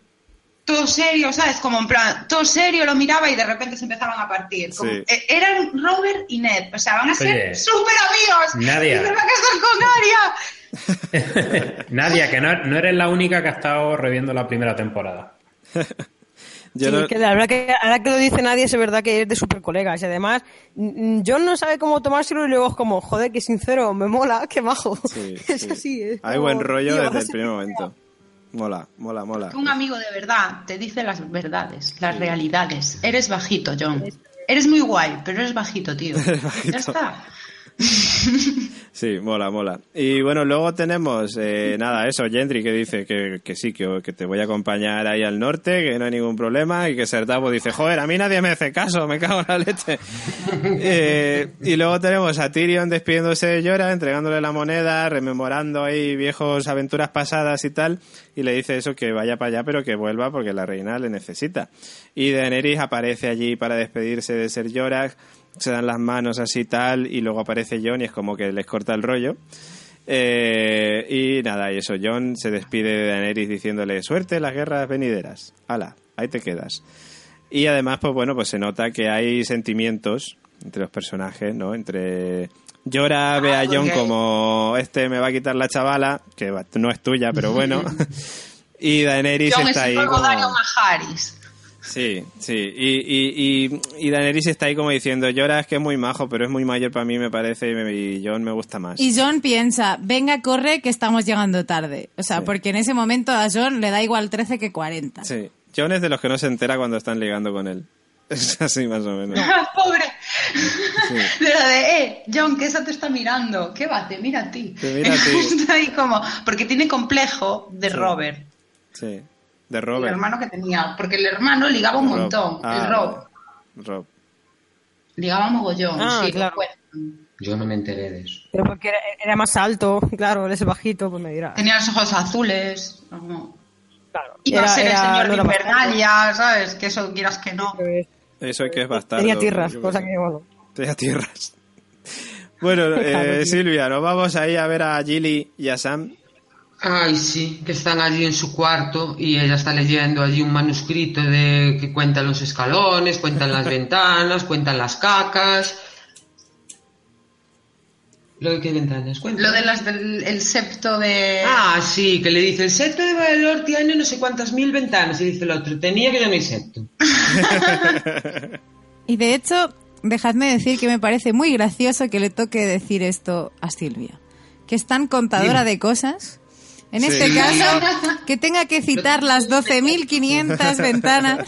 todo serio, ¿sabes? Como en plan, todo serio lo miraba y de repente se empezaban a partir. Como-
Sí.
eh, Eran Robert y Ned. O sea, van a ser súper amigos.
Nadia.
Y se va a casar con Arya.
Nadia, que no, no eres la única que ha estado reviendo la primera temporada.
Yo
Sí,
no-
que la verdad que ahora que lo dice nadie es verdad que es de super colegas y además mm, John no sabe cómo tomárselo y luego es como joder que sincero me mola qué bajo
sí,
es
sí.
así es
Hay
como,
buen rollo
tío,
desde
a
el primer momento. Mola, mola, mola.
Un amigo de verdad te dice las verdades, las realidades. Eres bajito, John. eres muy guay, pero eres bajito, tío.
bajito.
Ya está.
Sí, mola, mola. Y bueno, luego tenemos, eh, nada, eso, Gendry que dice que, que sí, que, que te voy a acompañar ahí al norte, que no hay ningún problema, y que Sertavo dice, joder, a mí nadie me hace caso, me cago en la leche. Eh, y luego tenemos a Tyrion despidiéndose de Llora, entregándole la moneda, rememorando ahí viejos aventuras pasadas y tal, y le dice eso, que vaya para allá, pero que vuelva porque la reina le necesita. Y Daenerys aparece allí para despedirse de Ser Jorah, se dan las manos así tal y luego aparece John y es como que les corta el rollo. Eh, y nada, y eso, John se despide de Daenerys diciéndole suerte en las guerras venideras. Hala, ahí te quedas. Y además, pues bueno, pues se nota que hay sentimientos entre los personajes, ¿no? Entre Llora ve a John como este me va a quitar la chavala, que no es tuya, pero bueno. y Daenerys
John es
está ahí como...
Dario.
Sí, sí. Y, y, y, y Daenerys está ahí como diciendo, Llora es que es muy majo, pero es muy mayor para mí, me parece, y, me- y John me gusta más.
Y John piensa, venga, corre, que estamos llegando tarde. O sea,
Sí.
porque en ese momento a John le da igual 13 que 40.
Sí. John es de los que no se entera cuando están ligando con él. Es así más o menos.
Pobre. De la de, eh, John, que esa te está mirando. ¿Qué va? Te mira a ti.
Te mira a ti.
Está ahí como, porque tiene complejo de
Sí.
Robert.
Sí. De
El
Robert.
hermano que tenía. Porque el hermano ligaba un
Rob.
montón.
Ah,
el Rob.
Rob.
Ligaba mogollón.
Ah,
sí,
claro.
bueno.
Yo no me enteré de eso.
Pero porque era, era más alto, claro, él es bajito, pues me dirá.
Tenía los ojos azules. como-
Claro.
Iba a
Era-
ser
era-
el señor
no
de
bastante.
Invernalia, ¿sabes? Que eso quieras que no.
Eso es que es bastardo.
Tenía tierras, cosa que, bueno.
Tenía tierras. Bueno, eh. Silvia, nos vamos ahí a ver a Gilly y a Sam.
Ay, sí, que están allí en su cuarto y ella está leyendo allí un manuscrito de que cuentan los escalones, cuentan las ventanas, cuentan las cacas. ¿Lo de qué ventanas? Cuentan.
Lo de las del el septo de.
Ah, sí, que le dice el septo de Valor tiene no sé cuántas mil ventanas y dice el otro, tenía que ya no hay septo.
Y de hecho, dejadme decir que me parece muy gracioso que le toque decir esto a Silvia. Que es tan contadora de cosas. En
Sí.
este caso, que tenga que citar las 12.500 ventanas.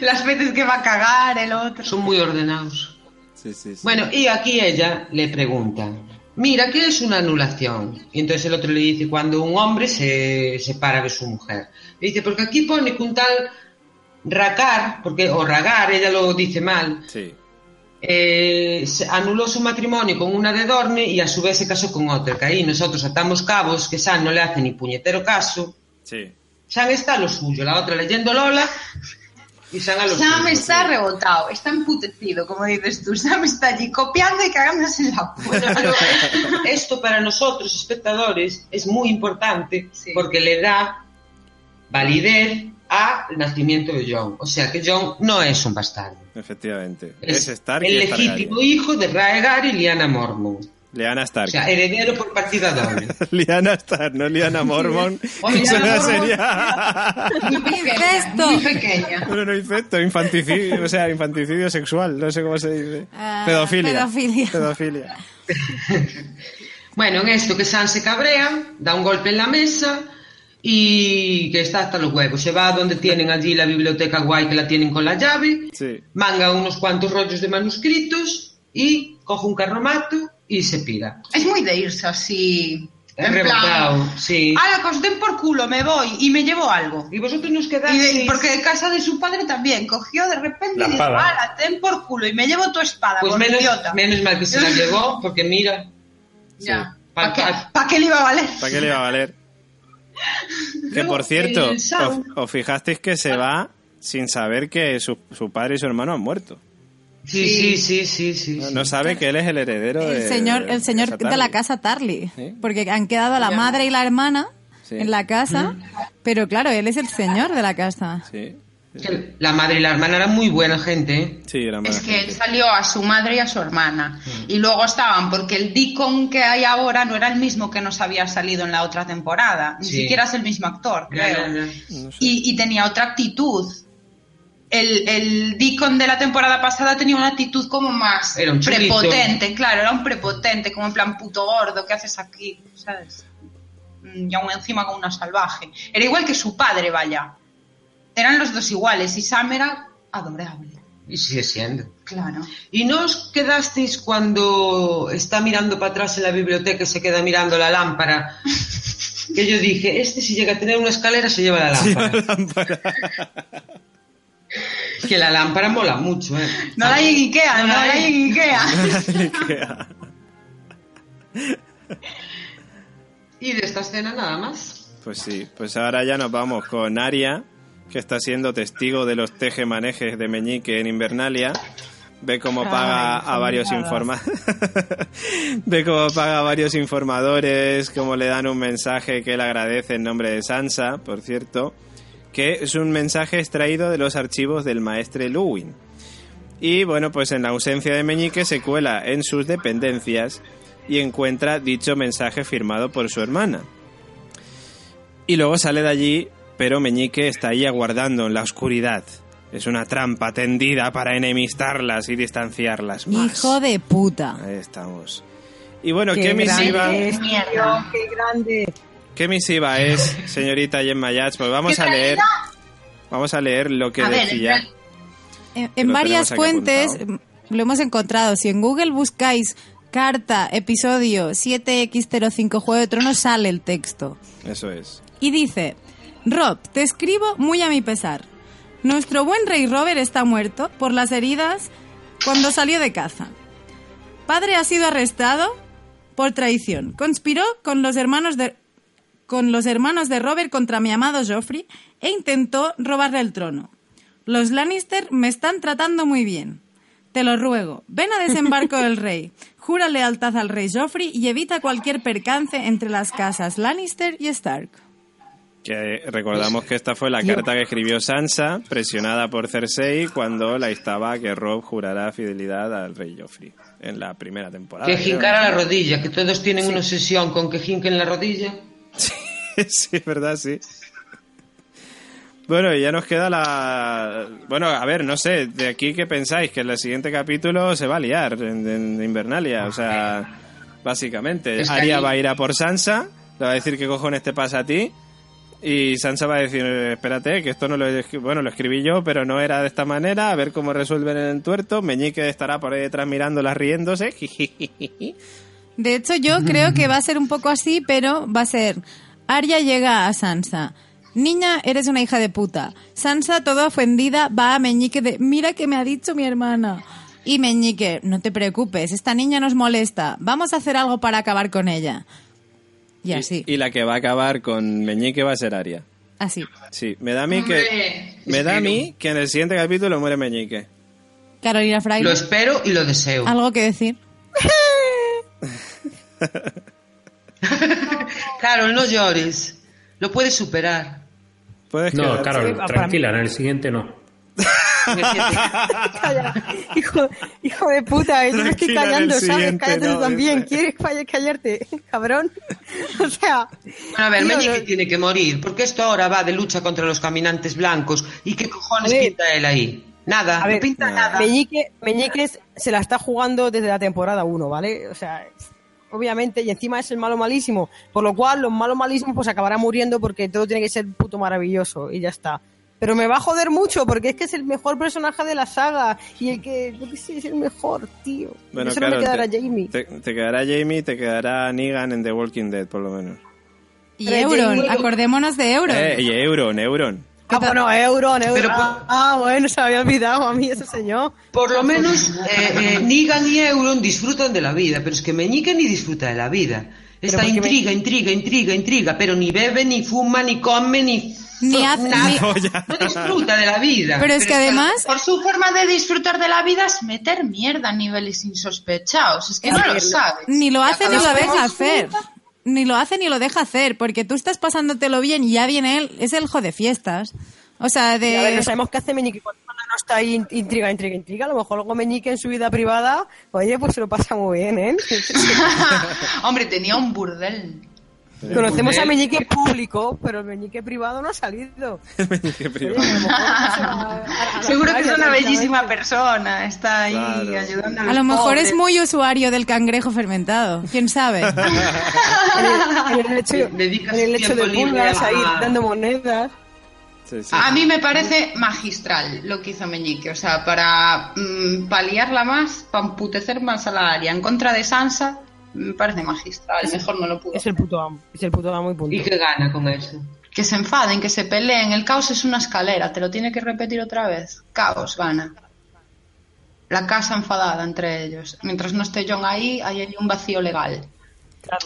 Las veces que va a cagar el otro.
Son muy ordenados.
Sí, sí, sí.
Bueno, y aquí ella le pregunta, mira, ¿qué es una anulación? Y entonces el otro le dice, cuando un hombre se separa de su mujer. Le dice, porque aquí pone que un tal Racar, porque, o Ragar, ella lo dice mal,
Sí.
Eh, se anuló su matrimonio con una de Dorne y a su vez se casó con otra. Que ahí nosotros atamos cabos, que San no le hace ni puñetero caso.
Sí.
San está a lo suyo, la otra leyendo Lola y San a lo
Sam
suyo.
está rebotado, está emputecido, como dices tú. Sam está allí copiando y cagándose en la
Bueno,
puta.
pero esto para nosotros, espectadores, es muy importante
Sí.
porque le da validez al nacimiento de John. O sea que John no es un bastardo.
Efectivamente.
Es,
Es, Stark
el
y
legítimo
Targaryen.
hijo de Raegar y Liana Mormon.
Liana
O
Stark.
sea, heredero por partida doble.
Liana Stark, no Liana Mormon.
O
Eso
Lyanna
no
Mormont.
sería...
Muy pequeña,
Incesto.
muy pequeña.
Bueno, no infecto, infanticidio, o sea, infanticidio sexual, no sé cómo se dice.
Ah,
pedofilia.
pedofilia.
Pedofilia.
Bueno, en esto que San se cabrea, da un golpe en la mesa y que está hasta los huevos. Se va a donde tienen allí la biblioteca guay que la tienen con la llave,
Sí.
manga unos cuantos rollos de manuscritos y coge un carromato y se pira.
Es muy de irse así.
Es
En
rebotado,
plan,
sí.
ala, que os den por culo, me voy y me llevo algo.
Y vosotros nos
Y
quedáis.
de- porque de casa de su padre también cogió de repente
La
y dijo, ala, ten por culo y me llevo tu espada,
Pues menos,
idiota.
menos mal que se la llevó, porque mira,
Ya.
Pa-
¿Para qué,
pa-
pa' qué le iba a valer?
¿Para qué le va a valer? Que por cierto, os, os fijasteis que se va sin saber que su, su padre y su hermano han muerto.
sí, sí, sí, sí, sí.
No, sabe que él es el heredero
El
de-
señor, el señor de la casa Tarly.
Sí.
Porque han quedado la madre y la hermana
Sí.
en la casa. Pero claro, él es el señor de la casa.
Sí,
Que La madre y la hermana eran muy buena gente, ¿eh?
sí,
Es que él salió a su madre y a su hermana. Y luego estaban, porque el Deacon que hay ahora no era el mismo que nos había salido en la otra temporada. Ni
Sí.
siquiera es el mismo actor, creo.
No.
Y, y tenía otra actitud. El, el Deacon de la temporada pasada tenía una actitud como más
Era un
prepotente, claro, era un prepotente, como en plan puto gordo, ¿qué haces aquí? ¿Sabes? Mm, Y aún encima con una salvaje. Era igual que su padre, vaya. Eran los dos iguales y Sam era adorable.
Y sigue siendo.
Claro.
¿Y no os quedasteis cuando está mirando para atrás en la biblioteca y se queda mirando la lámpara? Que yo dije, este si llega a tener una escalera se lleva la lámpara. Que la lámpara mola mucho, ¿eh?
No la hay en Ikea, no,
No la
hay
hay.
en Ikea.
Ikea.
Y de esta escena nada más.
Pues sí, pues ahora ya nos vamos con Aria, que está siendo testigo de los tejemanejes de Meñique en Invernalia. Ve cómo paga a varios informa Ve cómo paga a varios informadores, cómo le dan un mensaje que él agradece en nombre de Sansa, por cierto, que es un mensaje extraído de los archivos del maestre Luwin. Y bueno, pues en la ausencia de Meñique se cuela en sus dependencias y encuentra dicho mensaje firmado por su hermana. Y luego sale de allí, pero Meñique está ahí aguardando en la oscuridad. Es una trampa tendida para enemistarlas y distanciarlas más.
Hijo de puta.
Ahí estamos. Y bueno, ¿qué, misiva,
es,
Mierda.
qué grande.
¿qué misiva es, señorita Gemma Yats? Pues vamos
¿Qué
a leer, vamos a leer lo que
A ver,
decía.
en
varias fuentes
apuntado.
lo hemos encontrado. Si en Google buscáis carta, episodio 7x05 Juego de Tronos, sale el texto.
Eso es.
Y dice, Rob, te escribo muy a mi pesar. Nuestro buen rey Robert está muerto por las heridas cuando salió de caza. Padre ha sido arrestado por traición. Conspiró con los hermanos de con los hermanos de Robert contra mi amado Joffrey e intentó robarle el trono. Los Lannister me están tratando muy bien. Te lo ruego, ven a desembarco del rey. Jura lealtad al rey Joffrey y evita cualquier percance entre las casas Lannister y Stark.
Que recordamos que esta fue la carta que escribió Sansa, presionada por Cersei, cuando la instaba a que Rob jurara fidelidad al rey Joffrey en la primera temporada.
Que jincara la rodilla, que todos tienen una obsesión con que jinquen la rodilla.
sí, es verdad, sí. Bueno, y ya nos queda la... Bueno, a ver, no sé, de aquí qué pensáis, que en el siguiente capítulo se va a liar en, en Invernalia, o sea, básicamente.
Es que
Arya
ahí-
va a ir a por Sansa, le va a decir qué cojones te pasa a ti, y Sansa va a decir, espérate, que esto no lo... Bueno, lo escribí yo, pero no era de esta manera, a ver cómo resuelven el tuerto, Meñique estará por ahí detrás mirándolas riéndose,
De hecho, yo creo que va a ser un poco así, pero va a ser Arya llega a Sansa. Niña, eres una hija de puta. Sansa, toda ofendida, va a Meñique de mira que me ha dicho mi hermana. Y Meñique, no te preocupes, esta niña nos molesta. Vamos a hacer algo para acabar con ella. Y así,
y la que va a acabar con Meñique va a ser Arya.
así.
Sí, me da a mí que... Me da a mí que en el siguiente capítulo muere Meñique.
Carolina
Lo
Fraile,
espero y lo deseo.
¿algo que decir?
Carol, no llores. Lo puedes superar.
Puedes
No. Carol,
para-
tranquila, en el siguiente no.
Calla. hijo, hijo de puta, yo me estoy callando, ¿sabes? Cállate tú también. ¿Quieres calla- callarte, cabrón? O sea,
Bueno, a ver, Meñique
no-
tiene que morir, porque esto ahora va de lucha contra los caminantes blancos. ¿Y qué cojones pinta él ahí? Nada,
A ver,
no pinta nada.
Meñique, Meñique se la está jugando desde la temporada 1, ¿vale? O sea, obviamente, y encima es el malo malísimo, por lo cual los malos malísimos pues acabarán muriendo porque todo tiene que ser puto maravilloso y ya está. Pero me va a joder mucho porque es que es el mejor personaje de la saga y el que, yo qué sé, es el mejor, tío.
Bueno,
Eso no
Carol,
me quedará
te,
Jamie.
Te, te quedará Jamie, te quedará Negan en The Walking Dead, por lo menos.
Y
Pero
Euron,
Jamie-
acordémonos de Euron.
Eh, y Euron, Euron.
Ah, bueno, Euron, Euron.
Pero
ah, ah, bueno, se me había olvidado a mí ese señor.
Por lo menos eh, eh, Negan y Euron disfrutan de la vida, pero es que Meñique ni disfruta de la vida. Está
porque
intriga, intriga, intriga, intriga, pero ni bebe, ni fuma, ni come, ni...
Ni hace-
nada.
ni-
No,
disfruta de la vida.
Pero es que además,
Por su forma de disfrutar de la vida es meter mierda a niveles insospechados. Es que no lo sabe.
ni lo hace ni lo deja hacer. Ni lo hace ni lo deja hacer, porque tú estás pasándotelo bien y ya viene él, es el de fiestas. O sea,
Y a ver,
de...
no sabemos qué hace Meñique cuando no está ahí in- intriga, intriga, intriga. A lo mejor luego Meñique en su vida privada, oye, pues se lo pasa muy bien, ¿eh?
Hombre, tenía un burdel.
Conocemos a. Meñique público, pero el Meñique privado no ha salido.
Meñique
Oye,
privado.
a lo mejor se va a- a- a-
Seguro que es
a-
una
a-
bellísima persona. Está ahí
Claro.
ayudando a
A
los
lo mejor
pobres.
es muy usuario del cangrejo fermentado. ¿Quién sabe?
En el, en el lecho,
Dedicas
en el lecho de pulgas
a-
ahí dando monedas.
Sí, sí.
A mí me parece magistral lo que hizo Meñique. O sea, para mm, paliarla más, para emputecer más a la área en contra de Sansa, me parece magistral. Mejor no lo pudo.
Es el puto amo. Es el puto amo y punto.
¿Y qué gana con eso?
Que se enfaden, que se peleen. El caos es una escalera, te lo tiene que repetir otra vez. Caos gana. La casa enfadada entre ellos. Mientras no esté John ahí, hay ahí un vacío legal.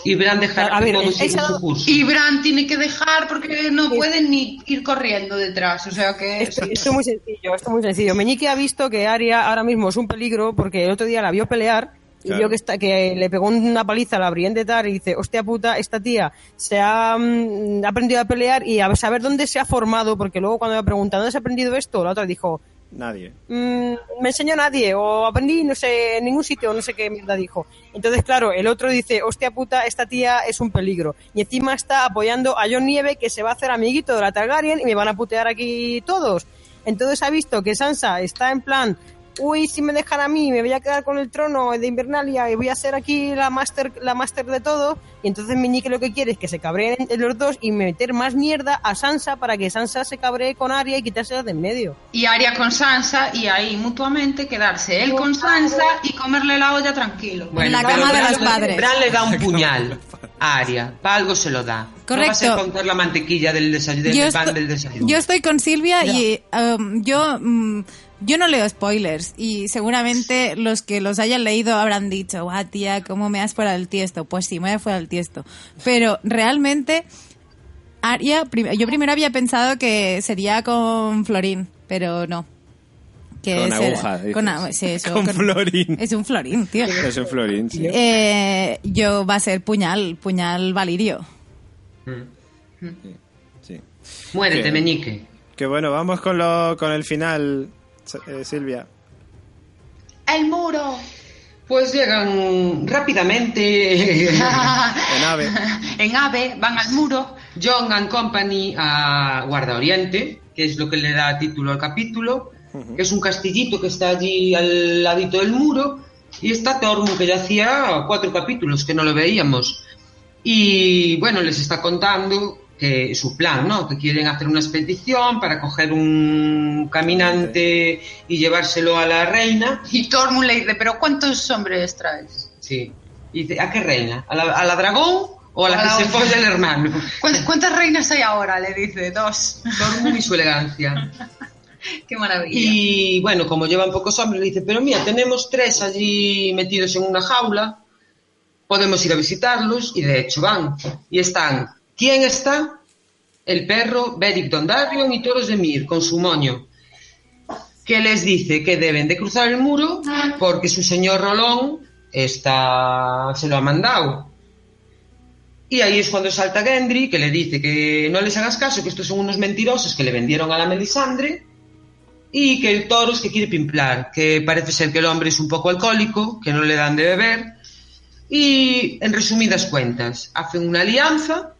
Y Bran dejar
A ver, esa-
su curso.
Y Bran tiene que dejar porque no pueden ni ir corriendo detrás. O sea que.
Esto, esto es muy sencillo, esto es muy sencillo. Meñique ha visto que Aria ahora mismo es un peligro porque el otro día la vio pelear y
Claro.
vio que, está, que le pegó una paliza a la Brienne de Tar y dice, hostia puta, esta tía se ha mm, ha aprendido a pelear y a saber dónde se ha formado, porque luego cuando me preguntan dónde se ha aprendido esto, la otra dijo,
Nadie.
"Mm, me enseñó nadie o aprendí no sé en ningún sitio no sé qué mierda dijo. Entonces claro el otro dice hostia puta esta tía es un peligro y encima está apoyando a John Nieve que se va a hacer amiguito de la Targaryen y me van a putear aquí todos. Entonces ha visto que Sansa está en plan uy si me dejan a mí me voy a quedar con el trono de Invernalia y voy a ser aquí la máster la máster de todo y entonces Meñique lo que quiere es que se cabreen entre los dos y meter más mierda a Sansa para que Sansa se cabree con Arya y quitársela de en medio
Y Aria con Sansa y ahí mutuamente quedarse él con Sansa y comerle la olla tranquilo.
En la cama de los padres.
Bran le da un puñal a Aria. Para algo se lo da. No vas a
Correcto.
contar la mantequilla del, desayuno, del
yo,
pan del desayuno.
yo estoy con Silvia y um, yo mm, yo no leo spoilers y seguramente los que los hayan leído habrán dicho, guau tía, ¿cómo me has fuera del tiesto? Pues sí, me fuera del tiesto. Pero realmente Aria, prim- yo primero había pensado que sería con Florín, pero no. Que
Con aguja.
Con, agu- sí, eso,
Con Florín.
Es un Florín, tío.
Es un Florín, sí.
Eh, yo va a ser puñal, puñal valirio.
sí.
Muérete,
Que-
meñique.
Que bueno, vamos con, lo, con el final, eh, Silvia.
¡El muro!
Pues llegan rápidamente
En ave.
en ave, van al muro.
John and Company a Guarda Oriente, que es lo que le da título al capítulo, que es un castillito que está allí al ladito del muro, y está Tormund, que ya hacía cuatro capítulos que no lo veíamos. Y bueno, les está contando que su plan, ¿no? Que quieren hacer una expedición para coger un caminante y llevárselo a la reina.
Y Tormund le dice, ¿pero cuántos hombres traes?
Sí. Y dice, ¿a qué reina? ¿A la, a la dragón o a la
A la
que se folla el hermano?
¿Cuántas, cuántas reinas hay ahora? Le dice, dos.
Tormund y su elegancia.
Qué maravilla.
Y bueno, como llevan pocos hombres, le dice, pero mira, tenemos tres allí metidos en una jaula, podemos ir a visitarlos, y de hecho van. Y están, ¿quién está? El perro, Beric Dondarrion y Toros de Mir, con su moño, que les dice que deben de cruzar el muro porque su señor Rolón está, se lo ha mandado. Y ahí es cuando salta Gendry, que le dice que no les hagas caso, que estos son unos mentirosos que le vendieron a la Melisandre, y que el toro es que quiere pimplar, que parece ser que el hombre es un poco alcohólico, que no le dan de beber, y en resumidas cuentas, hacen una alianza,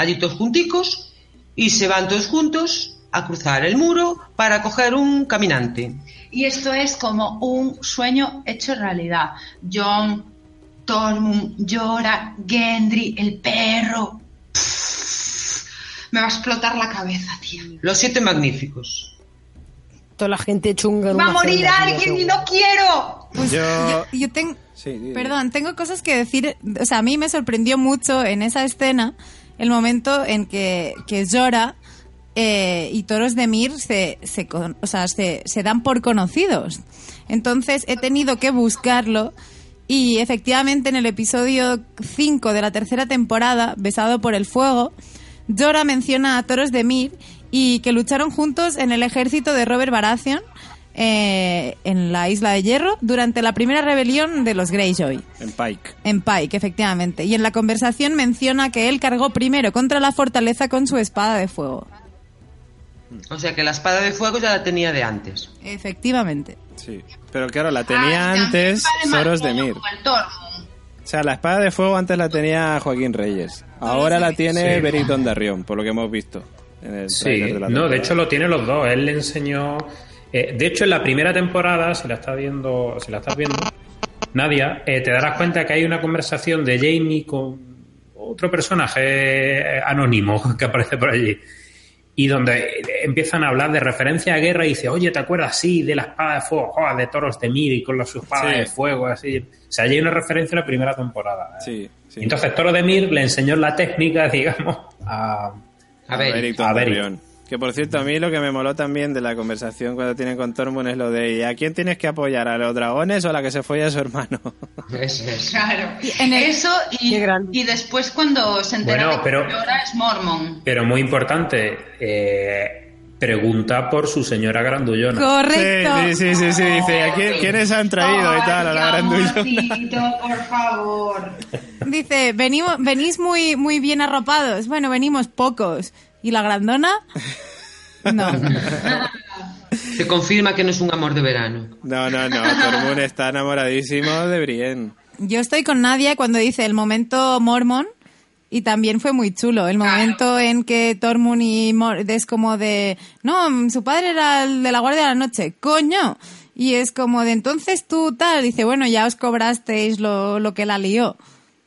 allí todos junticos, y se van todos juntos a cruzar el muro para coger un caminante.
Y esto es como un sueño hecho realidad. John, Tormund, llora, Gendry, el perro. Pff, me va a explotar la cabeza, tío.
Los siete magníficos.
toda la gente chunga
¡Va a morir alguien y no quiero!
Pues
Yo-
yo, yo tengo...
Sí, di- di.
Perdón, tengo cosas que decir. O sea, a mí me sorprendió mucho en esa escena el momento en que, que Jorah eh, y Toros de Mir se, se, o sea, se, se dan por conocidos. Entonces he tenido que buscarlo y efectivamente en el episodio 5 de la tercera temporada, Besado por el Fuego, Jorah menciona a Toros de Mir y que lucharon juntos en el ejército de Robert Baratheon eh, en la Isla de Hierro durante la primera rebelión de los Greyjoy.
En Pike.
En Pike, efectivamente. Y en la conversación menciona que él cargó primero contra la fortaleza con su espada de fuego.
O sea que la espada de fuego ya la tenía de antes.
Efectivamente.
Sí. Pero claro, la tenía
Ay,
antes Soros de Mir. O sea, la espada de fuego antes la tenía Joaquín Reyes. Ahora la tiene
Sí.
Beric Dondarrión, por lo que hemos visto. En el
Sí,
de la
no, de hecho lo tiene los dos. Él le enseñó. Eh, de hecho, en la primera temporada, si la estás viendo, si la estás viendo, Nadia, eh, te darás cuenta que hay una conversación de Jamie con otro personaje eh, anónimo que aparece por allí. y donde empiezan a hablar de referencia a guerra y dice, oye, ¿te acuerdas? Sí, de la espada de fuego, joder, de toros de Mir y con las espadas
Sí.
de fuego, así. O sea, allí hay una referencia a la primera temporada. ¿eh?
Sí, sí.
Entonces, Toro de Mir le enseñó la técnica, digamos, a...
A
a Beric.
Que por cierto, a mí lo que me moló también de la conversación cuando tienen con Tormund es lo de ¿y a quién tienes que apoyar? ¿A los dragones o a la que se fue a su hermano?
eso es.
Claro.
en el-
Eso y, y después cuando se entera
Bueno,
de que
pero-
Llora es Mormon.
Pero muy importante, eh, pregunta por su señora grandullona.
Correcto.
Sí, sí, sí, sí, dice ¿a quién, quiénes han traído y tal? A la grandullona.
por favor.
Dice, venimos, venís muy, muy bien arropados. Bueno, venimos pocos. ¿Y la grandona? No.
Se confirma que no es un amor de verano.
No, no, no, Tormund está enamoradísimo de Brienne.
Yo estoy con Nadia cuando dice el momento mormon y también fue muy chulo. El momento en que Tormund y Mor es como de, no, su padre era el de la Guardia de la Noche, coño. Y es como de entonces tú tal, dice, bueno, ya os cobrasteis lo, lo que la lió.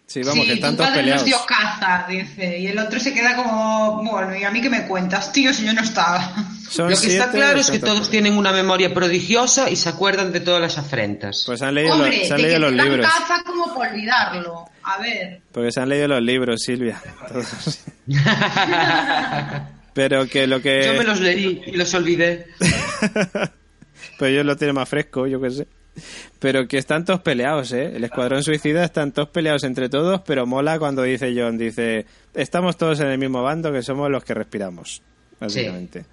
Sí, vamos,
sí,
que tantos
padre
peleados.
nos dio caza, dice. Y el otro se queda como, bueno, ¿y a mí qué me cuentas, tío, si yo no estaba?
Son
Lo que está claro es que todos tienen una memoria prodigiosa y se acuerdan de todas las afrentas.
Pues han leído,
Hombre,
los, se han
de
leído
que
los libros.
caza como por olvidarlo. A ver.
Porque se han leído los libros, Silvia. Todos. Pero que lo que...
Yo me los leí y los olvidé.
Pero ellos lo tienen más fresco, yo qué sé. Pero que están todos peleados, ¿eh? El Escuadrón Suicida están todos peleados entre todos, pero mola cuando dice John, dice, estamos todos en el mismo bando, que somos los que respiramos, básicamente.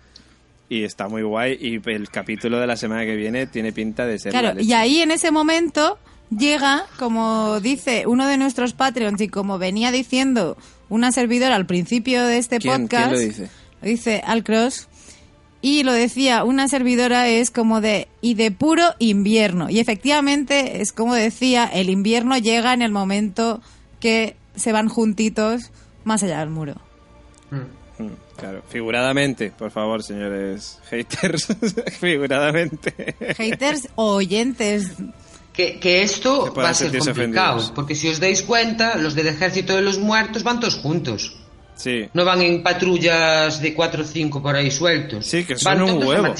Y está muy guay, y el capítulo de la semana que viene tiene pinta de ser... la
Claro, y ahí en ese momento llega, como dice uno de nuestros Patreons y como venía diciendo una servidora al principio de este
¿Quién-
podcast,
quién lo dice?
dice Alcross, y lo decía una servidora es como de, y de puro invierno. Y efectivamente es como decía, el invierno llega en el momento que se van juntitos más allá del muro.
Mm, Claro, figuradamente, por favor, señores haters, figuradamente.
Haters o oyentes.
Que, que esto va a ser complicado,
ofendidos.
porque si os dais cuenta, los del ejército de los muertos van todos juntos.
Sí,
No van en patrullas de 4 o 5 por ahí sueltos.
Sí, que
van
son un
todos a
huevo.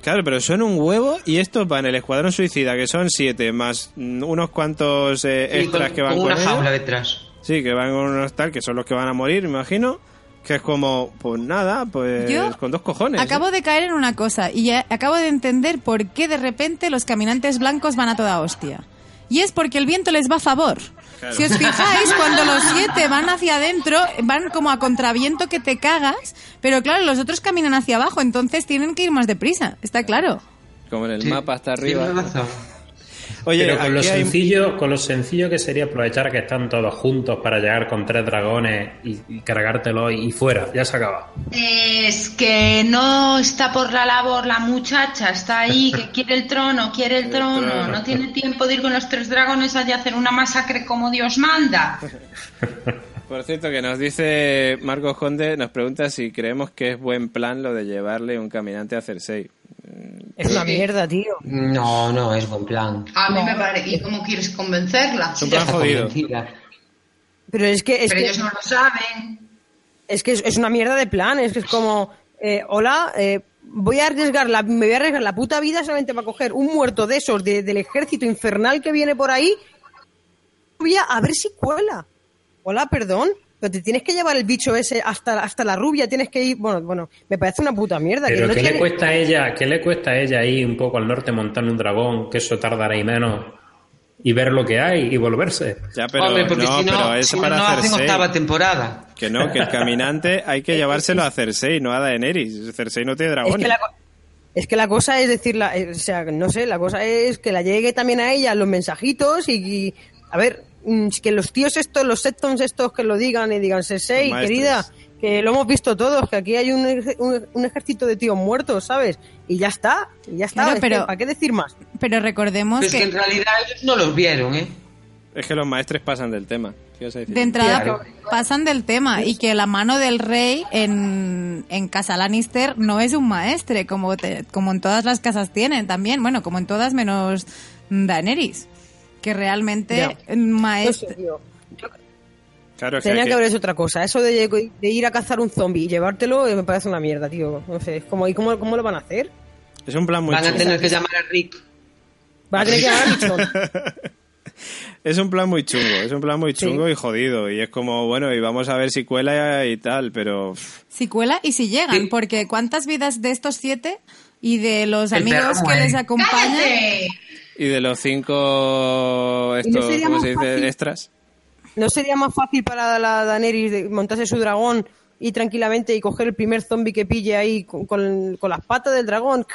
Claro, pero son un huevo y estos van el Escuadrón Suicida, que son siete, más unos cuantos eh,
Sí,
extras
con,
que van
con
con,
una
ellos.
jaula detrás.
Sí, que van con unos tal, que son los que van a morir, me imagino. Que es como, pues nada, pues
Yo
con dos cojones.
Acabo
¿eh?
de caer en una cosa y ya acabo de entender por qué de repente los caminantes blancos van a toda hostia. Y es porque el viento les va a favor. Si os fijáis, cuando los siete van hacia adentro, van como a contraviento que te cagas, pero claro, los otros caminan hacia abajo, entonces tienen que ir más deprisa, está claro.
Como en el
Sí,
mapa hasta arriba.
tienes razón.
Oye,
Pero con lo,
hay-
sencillo, con lo sencillo que sería aprovechar que están todos juntos para llegar con tres dragones y, y cargártelo y, y fuera, ya se acaba.
Es que no está por la labor la muchacha, está ahí, que quiere el trono, quiere el trono,
trono.
no tiene tiempo de ir con los tres dragones allá a hacer una masacre como Dios manda.
Por cierto, que nos dice Marcos Conde, nos pregunta si creemos que es buen plan lo de llevarle un caminante a Cersei.
Es una mierda, tío.
No, no, es buen plan.
A mí me parece. ¿Y cómo quieres convencerla?
Es un plan jodido.
convencida.
Pero es que es,
Pero
que,
ellos no lo saben.
es, que es, es una mierda de plan. Es que es como, eh, hola, eh, voy a arriesgar la, me voy a arriesgar la puta vida solamente para coger un muerto de esos de- del ejército infernal que viene por ahí. Voy a, a ver si cuela. Hola, perdón. Pero te tienes que llevar el bicho ese hasta, hasta la rubia, tienes que ir. Bueno, bueno, me parece una puta mierda. que no
¿qué le cuesta a ella? ¿Qué le cuesta a ella ir un poco al norte montando un dragón? Que eso tardará y menos. Y ver lo que hay y volverse.
Ya, pero
Hombre, porque
no,
si no,
pero es
si no,
para
no hacen
Cersei.
octava temporada.
Que no, que el caminante hay que llevárselo a Cersei, no a Daenerys. Cersei no tiene
Es
dragones.
que, la, co- es que la cosa es decirla, eh, o sea, no sé, la cosa es que la llegue también a ella los mensajitos y, y, a ver, que los tíos estos, los septons estos que lo digan y digan, Sensei, querida, que lo hemos visto todos, que aquí hay un, un, un ejército de tíos muertos, ¿sabes? Y ya está, y ya está,
Claro,
es que,
pero-
¿para qué decir más?
Pero recordemos
Pero es que en realidad ellos no los vieron, ¿eh?
Es que los maestres pasan del tema.
De entrada
Claro.
pasan del tema y que la mano del rey en, en Casa Lannister no es un maestre, como, te- como en todas las casas tienen también, bueno, como en todas menos Daenerys, que realmente
Ya.
un
No
Claro, es que
Tenían
aquí-
que haber hecho otra cosa. Eso de, de ir a cazar un zombie y llevártelo eh, me parece una mierda, tío. No sé, es como, ¿y cómo, cómo lo van a hacer?
es un plan muy
Van a
chulo.
tener que llamar a Rick.
Van a tener que ganar bichón.
Es un plan muy chungo, es un plan muy chungo y jodido. Y es como, bueno, y vamos a ver si cuela y tal, pero...
Si cuela y si llegan,
Sí.
porque ¿cuántas vidas de estos siete y de los
El
amigos
perro
que les acompañan?
¡Cállate!
Y de los cinco...
¿Y
Estos,
no
¿Cómo se dice?
fácil?
Extras.
¿No sería más fácil para la Daenerys de montarse su dragón y tranquilamente y coger el primer zombie que pille ahí con, con- con las patas del dragón?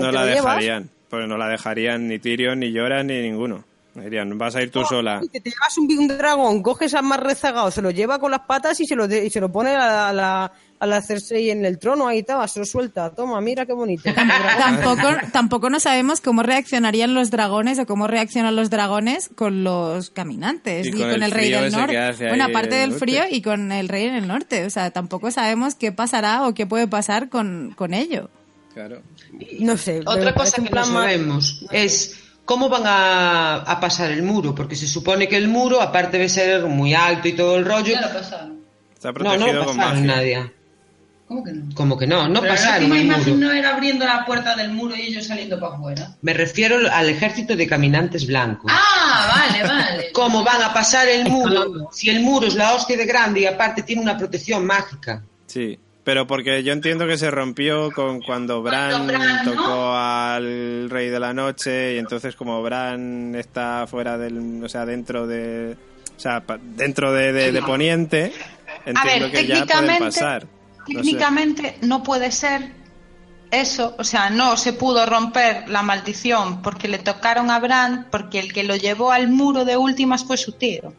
No la dejarían. Pues no la dejarían ni Tyrion, ni Llora, ni ninguno. Dirían, vas a ir tú sola.
Y que te llevas un, un dragón, coges al más rezagado, se lo lleva con las patas y se lo, de- y se lo pone a la, a la Cersei en el trono, ahí está, se lo suelta. Toma, mira qué bonito.
Tampoco, tampoco no sabemos cómo reaccionarían los dragones o cómo reaccionan los dragones con los caminantes
Y
y,
con
con,
el
el, rey del norte. Bueno, aparte del frío y con el rey en el norte. O sea, tampoco sabemos qué pasará o qué puede pasar con, con ello.
Claro.
No sé.
Otra cosa que no sabemos es cómo van a, a pasar el muro, porque se supone que el muro, aparte de ser muy alto y todo el rollo,
Ya lo pasaron.
Está
no,
protegido
no lo
con
pasaron nadie.
¿Cómo que no?
Como que no, no
Pero
pasaron
última
el
imagen
muro.
no era abriendo la puerta del muro y ellos saliendo para afuera.
Me refiero al ejército de caminantes blancos.
Ah, vale, vale.
¿Cómo van a pasar el muro si el muro es la hostia de grande y aparte tiene una protección mágica?
Sí, pero porque yo entiendo que se rompió con cuando Bran,
Cuando Bran, ¿no?
tocó al Rey de la Noche y entonces como Bran está fuera del, o sea, dentro de, o sea, dentro de, de- de Poniente, entiendo
ver,
que ya pueden
técnicamente,
pasar. No sé.
no puede ser eso, o sea, no se pudo romper la maldición porque le tocaron a Bran, porque el que lo llevó al muro de últimas fue su tío,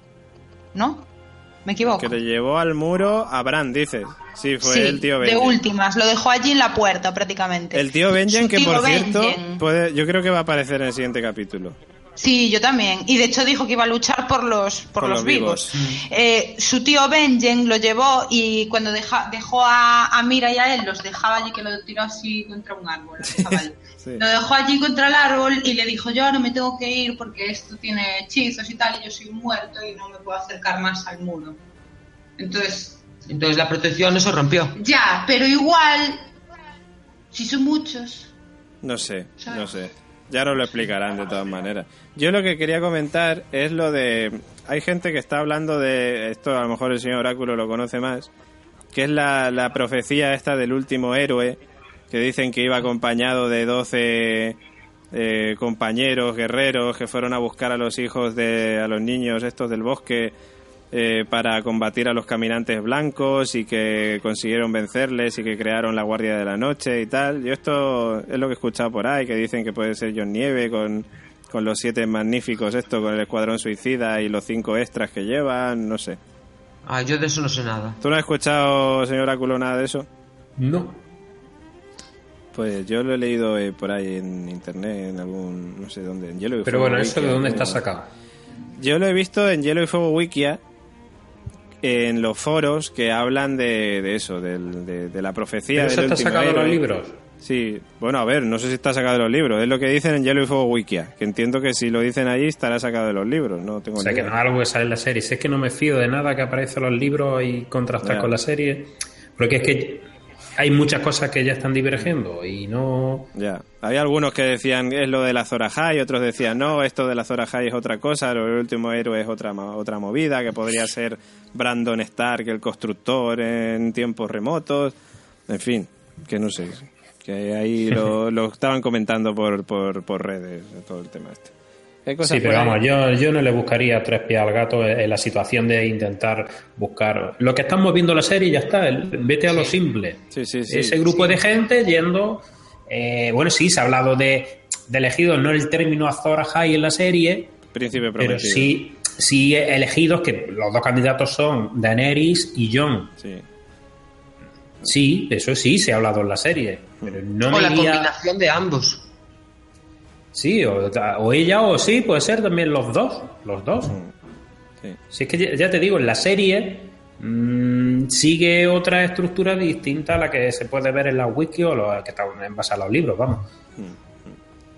¿no? ¿Me equivoco?
Que le llevó al muro a Bran, dices. Sí, fue
sí,
el tío
de
Benjen.
últimas, lo dejó allí en la puerta prácticamente.
El tío Benjen, que
tío
por cierto, puede, yo creo que va a aparecer en el siguiente capítulo.
Sí, yo también. Y de hecho dijo que iba a luchar por los, por
Por
los,
los
vivos.
vivos.
Eh, su tío Benjen lo llevó y cuando deja- dejó a, a Mira y a él, los dejaba allí que lo tiró así contra un árbol.
Sí.
Lo dejó allí contra el árbol y le dijo, yo ahora me tengo que ir porque esto tiene hechizos y tal, y yo soy un muerto y no me puedo acercar más al muro. Entonces,
Entonces la protección no se rompió.
ya, pero igual, si son muchos,
No sé,
¿Sabes?
no sé. Ya nos lo explicarán de todas maneras. Yo lo que quería comentar es lo de... Hay gente que está hablando de... Esto a lo mejor el señor Oráculo lo conoce más. Que es la, la profecía esta del último héroe. Que dicen que iba acompañado de 12 eh, compañeros, guerreros, que fueron a buscar a los hijos de... a los niños estos del bosque eh, para combatir a los caminantes blancos y que consiguieron vencerles y que crearon la Guardia de la Noche y tal. Yo esto es lo que he escuchado por ahí, que dicen que puede ser John Nieve con, con los siete magníficos, esto con el Escuadrón Suicida y los cinco extras que llevan, no sé.
Ah, yo de eso no sé nada.
¿Tú no has escuchado, señor Áculo, nada de eso?
No.
Pues yo lo he leído eh, por ahí en internet, en algún, no sé dónde, en Hielo y
Pero
Fuego
bueno, ¿eso de dónde está sacado?
Yo lo he visto en Hielo y Fuego Wikia, en los foros que hablan de, de eso, del- de, de la profecía
¿Pero eso está sacado de los libros?
Sí, bueno, a ver, no sé si está sacado de los libros, es lo que dicen en Hielo y Fuego Wikia, que entiendo que si lo dicen allí estará sacado de los libros, no tengo
O
ni
sea, que no es algo que sale en la serie. Si es que no me fío de nada que aparece en los libros y contrastar con la serie. Porque es que hay muchas cosas que ya están divergiendo y no...
Ya, había algunos que decían es lo de la Zora High, otros decían no, esto de la Zora High es otra cosa, lo último héroe es otra otra movida, que podría ser Brandon Stark, el constructor en tiempos remotos, en fin, que no sé, que ahí lo, lo estaban comentando por, por, por redes, todo el tema este. Cosas
Sí, pero vamos, yo, yo no le buscaría tres pies al gato en la situación de intentar buscar... Lo que estamos viendo en la serie ya está, el- vete a lo simple.
Sí, sí, sí.
Ese grupo de gente yendo... eh, bueno, sí, se ha hablado de, de elegidos, no el término Azor High en la serie,
Príncipe
pero sí, sí elegidos, que los dos candidatos son Daenerys y Jon.
Sí.
Sí, eso sí se ha hablado en la serie. Pero no
o
me
la
iría-
combinación de ambos.
Sí, o, o ella o sí, puede ser también los dos. Los dos.
Sí.
Si es que ya, ya te digo, en la serie mm, sigue otra estructura distinta a la que se puede ver en la wiki o lo, que está en base a los libros, vamos.
Gemma,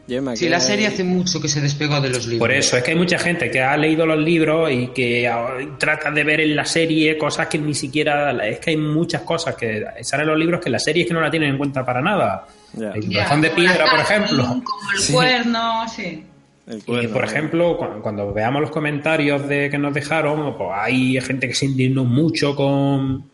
Sí,
¿qué-
la serie hace mucho que se despegó de los libros.
Por eso, es que hay mucha gente que ha leído los libros y que ah, trata de ver en la serie cosas que ni siquiera. Es que hay muchas cosas que salen en los libros que en la serie es que no la tienen en cuenta para nada.
Ya.
El corazón de piedra, por ejemplo.
Como el
Sí.
cuerno, sí.
El
Y por ejemplo, cu- cuando, veamos los comentarios de que nos dejaron, pues hay gente que se indignó mucho con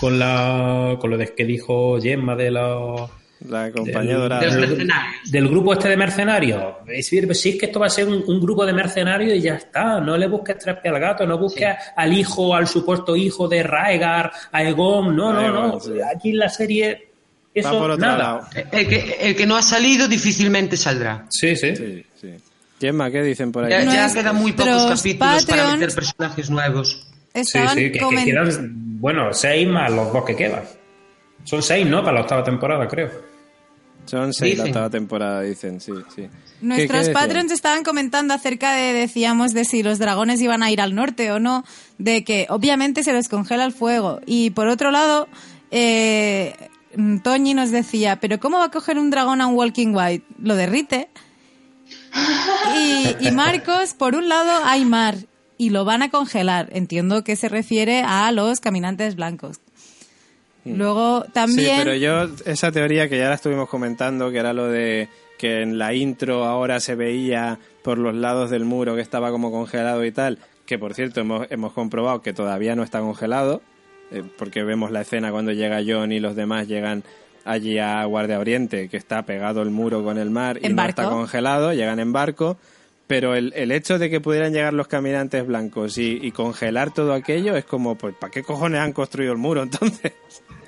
con la con lo de que dijo Gemma de los
La compañía
del,
dorada.
De los
del-
mercenarios.
del grupo este de mercenarios. Es decir, pues sí es que esto va a ser un, un grupo de mercenarios y ya está. No le busques tres al gato, no busques al hijo, al supuesto hijo de Raegar, a Egon. No, no, no.
sí.
Aquí en la serie eso
por otro
nada.
lado.
El que, el que no ha salido difícilmente saldrá.
Sí, sí.
Sí, sí. Gemma, ¿qué dicen por ahí?
Ya, quedan muy pocos capítulos para meter personajes nuevos.
Sí,
Estaban
sí, que, quedan, bueno, seis más los dos que quedan. Son seis, ¿no? Para la octava temporada, creo.
Son seis la octava temporada, dicen, sí, sí. ¿Qué- qué
Nuestros patrons estaban comentando acerca de, decíamos, de si los dragones iban a ir al norte o no, de que obviamente se les congela el fuego. Y por otro lado, eh, mm, Toñi nos decía, pero ¿cómo va a coger un dragón a un Walking White? Lo derrite. Y, y Marcos, por un lado, hay mar y lo van a congelar. Entiendo que se refiere a los caminantes blancos. Luego también...
Sí, pero yo, esa teoría que ya la estuvimos comentando, que era lo de que en la intro ahora se veía por los lados del muro que estaba como congelado y tal, que por cierto hemos, hemos comprobado que todavía no está congelado, eh, porque vemos la escena cuando llega John y los demás llegan allí a Guardia Oriente, que está pegado el muro con el mar y
¿En
no
barco?
está congelado, llegan en barco. Pero el, el hecho de que pudieran llegar los caminantes blancos y, y congelar todo aquello es como, pues, ¿para qué cojones han construido el muro entonces?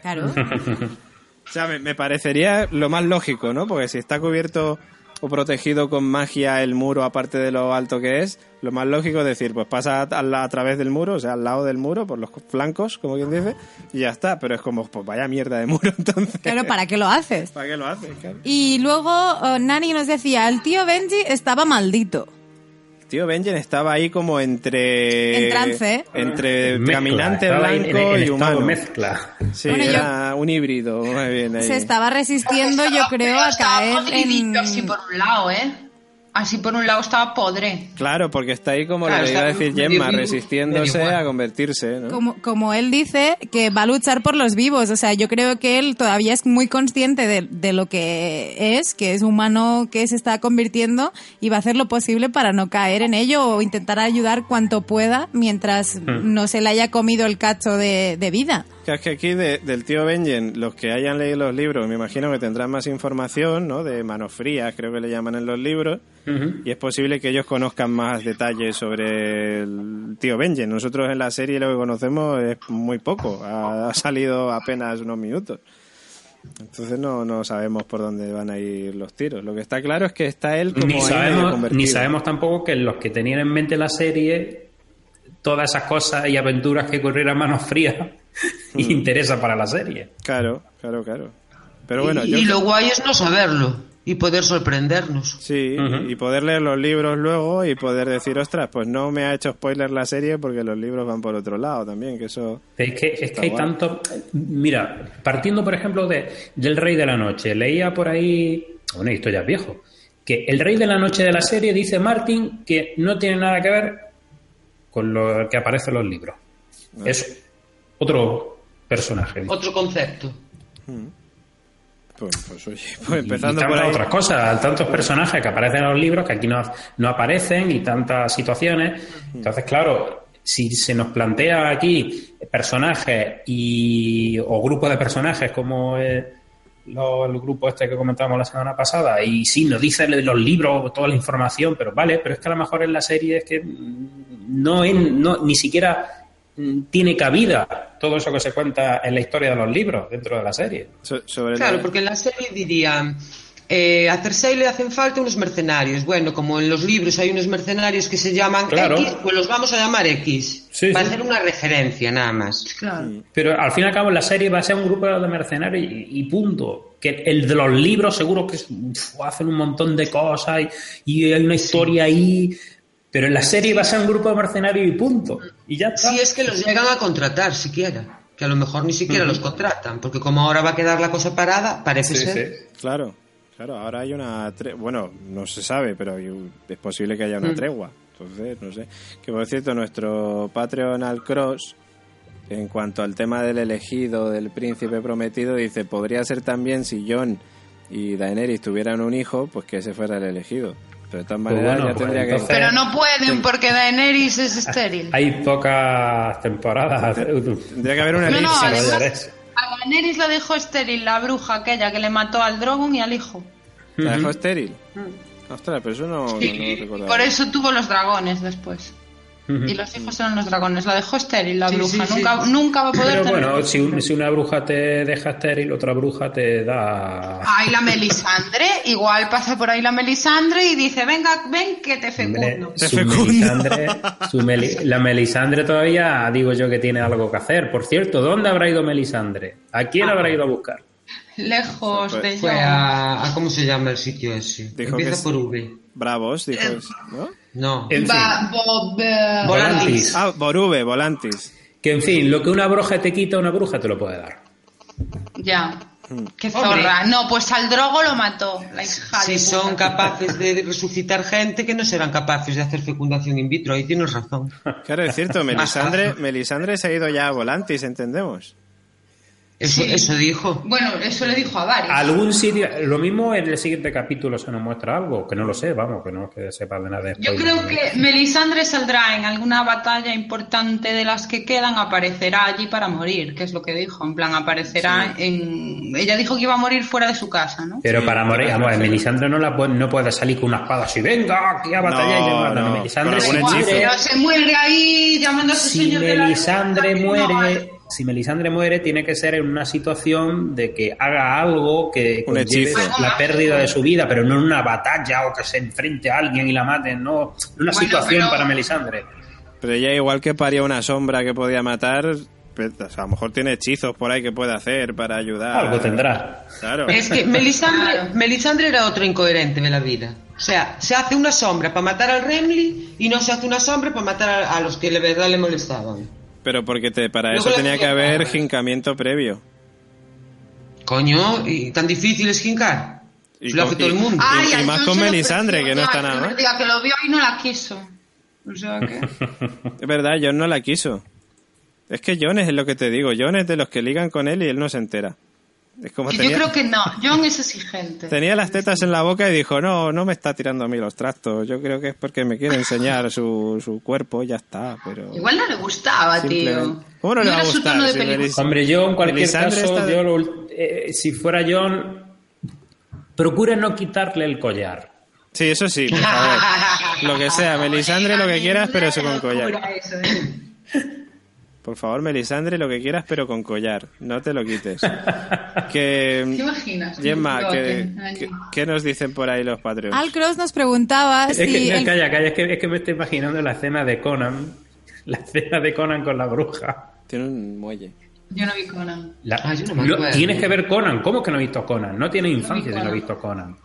Claro.
O sea, me, me parecería lo más lógico, ¿no? Porque si está cubierto o protegido con magia el muro, aparte de lo alto que es, lo más lógico es decir, pues pasa a, la- a través del muro, o sea, al lado del muro, por los flancos, como quien dice, y ya está. Pero es como, pues vaya mierda de muro, entonces.
Claro, ¿para qué lo haces?
¿Para qué lo haces? Claro.
Y luego oh, Nani nos decía, el tío Benji estaba maldito.
Tío Benjen estaba ahí como entre...
En trance.
Entre
Mezcla,
caminante blanco
en- en- en
y humano.
mezcla.
Sí,
Bueno, yo-
era un híbrido, muy bien ahí.
Se estaba resistiendo, yo creo, a caer en...
así por un lado, ¿eh? Así por un lado estaba podre.
Claro, porque está ahí como
Claro,
le iba a
está
decir Gemma,
vivo,
resistiéndose a convertirse, ¿no?
Como, como él dice, que va a luchar por los vivos. O sea, yo creo que él todavía es muy consciente de, de lo que es, que es humano que se está convirtiendo y va a hacer lo posible para no caer en ello o intentar ayudar cuanto pueda mientras no se le haya comido el cacho de, de vida.
Que es que aquí de- del tío Benjen, los que hayan leído los libros, me imagino que tendrán más información, ¿no? De manos frías, creo que le llaman en los libros. Y es posible que ellos conozcan más detalles sobre el tío Benjen. Nosotros en la serie lo que conocemos es muy poco. Ha, ha salido apenas unos minutos. Entonces no, no sabemos por dónde van a ir los tiros. Lo que está claro es que está él como
Ni sabemos,
convertido.
ni sabemos tampoco que los que tenían en mente la serie, todas esas cosas y aventuras que ocurrieran a manos frías,
Hmm.
interesa para la serie.
Claro, claro, claro. Pero bueno,
y,
yo...
y lo guay es no saberlo y poder sorprendernos.
Sí, y poder leer los libros luego y poder decir, ostras, pues no me ha hecho spoiler la serie porque los libros van por otro lado también, que eso...
Es que, es que hay
guay.
tanto. Mira, partiendo por ejemplo de, del Rey de la Noche, leía por ahí. Bueno, esto ya es viejo. Que el Rey de la Noche de la serie dice Martin que no tiene nada que ver con lo que aparece en los libros.
Ah.
Es otro personaje.
Otro concepto.
Pues, pues oye, pues empezando
y
por
tantas
ahí...
otras cosas, tantos personajes que aparecen en los libros que aquí no, no aparecen y tantas situaciones. Entonces, claro, si se nos plantea aquí personajes y o grupos de personajes como eh, lo- el grupo este que comentábamos la semana pasada y sí, nos dicen los libros toda la información, pero vale, pero es que a lo mejor en la serie es que no, es- no ni siquiera tiene cabida todo eso que se cuenta en la historia de los libros dentro de la serie.
so- sobre
Claro,
la-
porque en la serie dirían, eh, a Cersei le hacen falta unos mercenarios. Bueno, como en los libros hay unos mercenarios que se llaman
Claro.
X, pues los vamos a llamar X.
Sí,
para
sí.
hacer una referencia nada más.
Claro.
Pero al fin y al cabo la serie va a ser un grupo de mercenarios y, y punto. Que el de los libros seguro que es- uf, hacen un montón de cosas y, y hay una historia ahí. Pero en la serie va a ser un grupo de mercenarios y punto. Y ya está.
Si es que los llegan a contratar siquiera. Que a lo mejor ni siquiera los contratan. Porque como ahora va a quedar la cosa parada, parece
Sí,
ser.
sí.
Claro, Claro, ahora hay una tregua. Bueno, no se sabe, pero es posible que haya una
Mm.
tregua. Entonces, no sé. Que por cierto, nuestro Patreon al Cross, en cuanto al tema del elegido, del príncipe prometido, dice: podría ser también si John y Daenerys tuvieran un hijo, pues que ese fuera el elegido. Pero de todas
Pues
maneras,
bueno,
ya
pues
tendría
entonces-
que.
Pero no pueden porque Daenerys es estéril.
Hay pocas temporadas.
Tendría que haber una
No, además- A Daenerys la dejó estéril la bruja aquella que le mató al Drogon y al hijo.
¿La dejó estéril? Ostras, pero eso no, no, no
Y
recordaba.
por eso tuvo los dragones después. Y los hijos eran los dragones. La dejó estéril la
Sí,
bruja.
sí, sí.
nunca, nunca va a poder
Pero
tener
bueno, si, un- si una bruja te deja estéril, otra bruja te da.
Ay, la Melisandre, igual pasa por ahí la Melisandre y dice, venga, ven que te fecundo.
Te
su
fecundo.
Melisandre, su Meli- la Melisandre todavía digo yo que tiene algo que hacer. Por cierto, ¿dónde habrá ido Melisandre? ¿A quién
Ah.
habrá ido a buscar?
Lejos de
Fue
yo.
a, a- ¿Cómo se llama el sitio ese?
Dijo
Empieza
que
por V.
Bravos, dijo.
Eh.
¿no?
No.
En fin,
Va- bo- be-
Volantis.
Ah, Borube, Volantis.
Que en fin, lo que una bruja te quita, una bruja te lo puede dar.
Ya.
Hmm.
Qué zorra. No, pues al drogo lo mató. La hija
Si
de
son capaces de resucitar gente que no serán capaces de hacer fecundación in vitro, ahí tienes razón.
Claro, es cierto, Melisandre, Melisandre se ha ido ya a Volantis, entendemos.
Eso,
Sí.
eso dijo.
Bueno, eso le dijo a varios.
Algún sitio, lo mismo en el siguiente capítulo se nos muestra algo, que no lo sé, vamos, que no que sepa de nada de
Yo creo que Melisandre saldrá en alguna batalla importante de las que quedan, aparecerá allí para morir, que es lo que dijo. En plan, aparecerá en. Ella dijo que iba a morir fuera de su casa, ¿no?
Pero
Sí,
para morir, vamos,
sí.
Melisandre no, la puede, no puede salir con una espada así, venga, aquí a
No, no,
Melisandre si muere,
se muere ahí llamándose
si
señor de la
Melisandre muere,
no,
si Melisandre muere, tiene que ser en una situación de que haga algo que conlleve la pérdida de su vida, pero no en una batalla o que se enfrente a alguien y la maten, no, una
Bueno,
situación
pero-
para Melisandre.
Pero ella igual que paría una sombra que podía matar, pues, o sea, a lo mejor tiene hechizos por ahí que puede hacer para ayudar.
Algo tendrá.
Claro.
Es que Melisandre. Melisandre era otro incoherente de la vida. O sea, se hace una sombra para matar al Remly y no se hace una sombra para matar a, a los que de verdad le molestaban.
Pero porque te, para
Luego
eso tenía que haber jincamiento previo.
Coño, y tan difícil es jincar.
Y
lo hace todo el mundo.
y- más con Melisandre, que no está nada mal.
que lo vio y no la quiso. O sea que...
Es verdad, John no la quiso. Es que John es lo que te digo. John es de los que ligan con él y él no se entera. Es como
Yo creo que no. John es exigente.
tenía las tetas en la boca y dijo, no, no me está tirando a mí los trastos. Yo creo que es porque me quiere enseñar su, su cuerpo, ya está. Pero
Igual no le gustaba, tío.
¿Cómo no le va a gustar si
Hombre, yo en cualquier caso,
está-
yo lo- eh, si fuera John, procure no quitarle el collar.
Sí, eso sí, por favor. Lo que sea, Melisandre, lo que quieras, pero eso con collar.
Eso, ¿eh?
Por favor, Melisandre, lo que quieras, pero con collar. No te lo quites. Que...
¿Te imaginas?
Gemma, ¿qué, nos dicen por ahí los Patreons?
Al Cross nos preguntaba
Es
si
que,
el-
calla, calla, es que, es que me estoy imaginando la escena de Conan, la escena de Conan con la bruja.
Tiene un muelle.
Yo no vi Conan.
La-
Ah, yo no me
lo-
acuerdo.
tienes que ver Conan. ¿Cómo que no he visto Conan? No tiene infancia si no he
Conan.
visto Conan.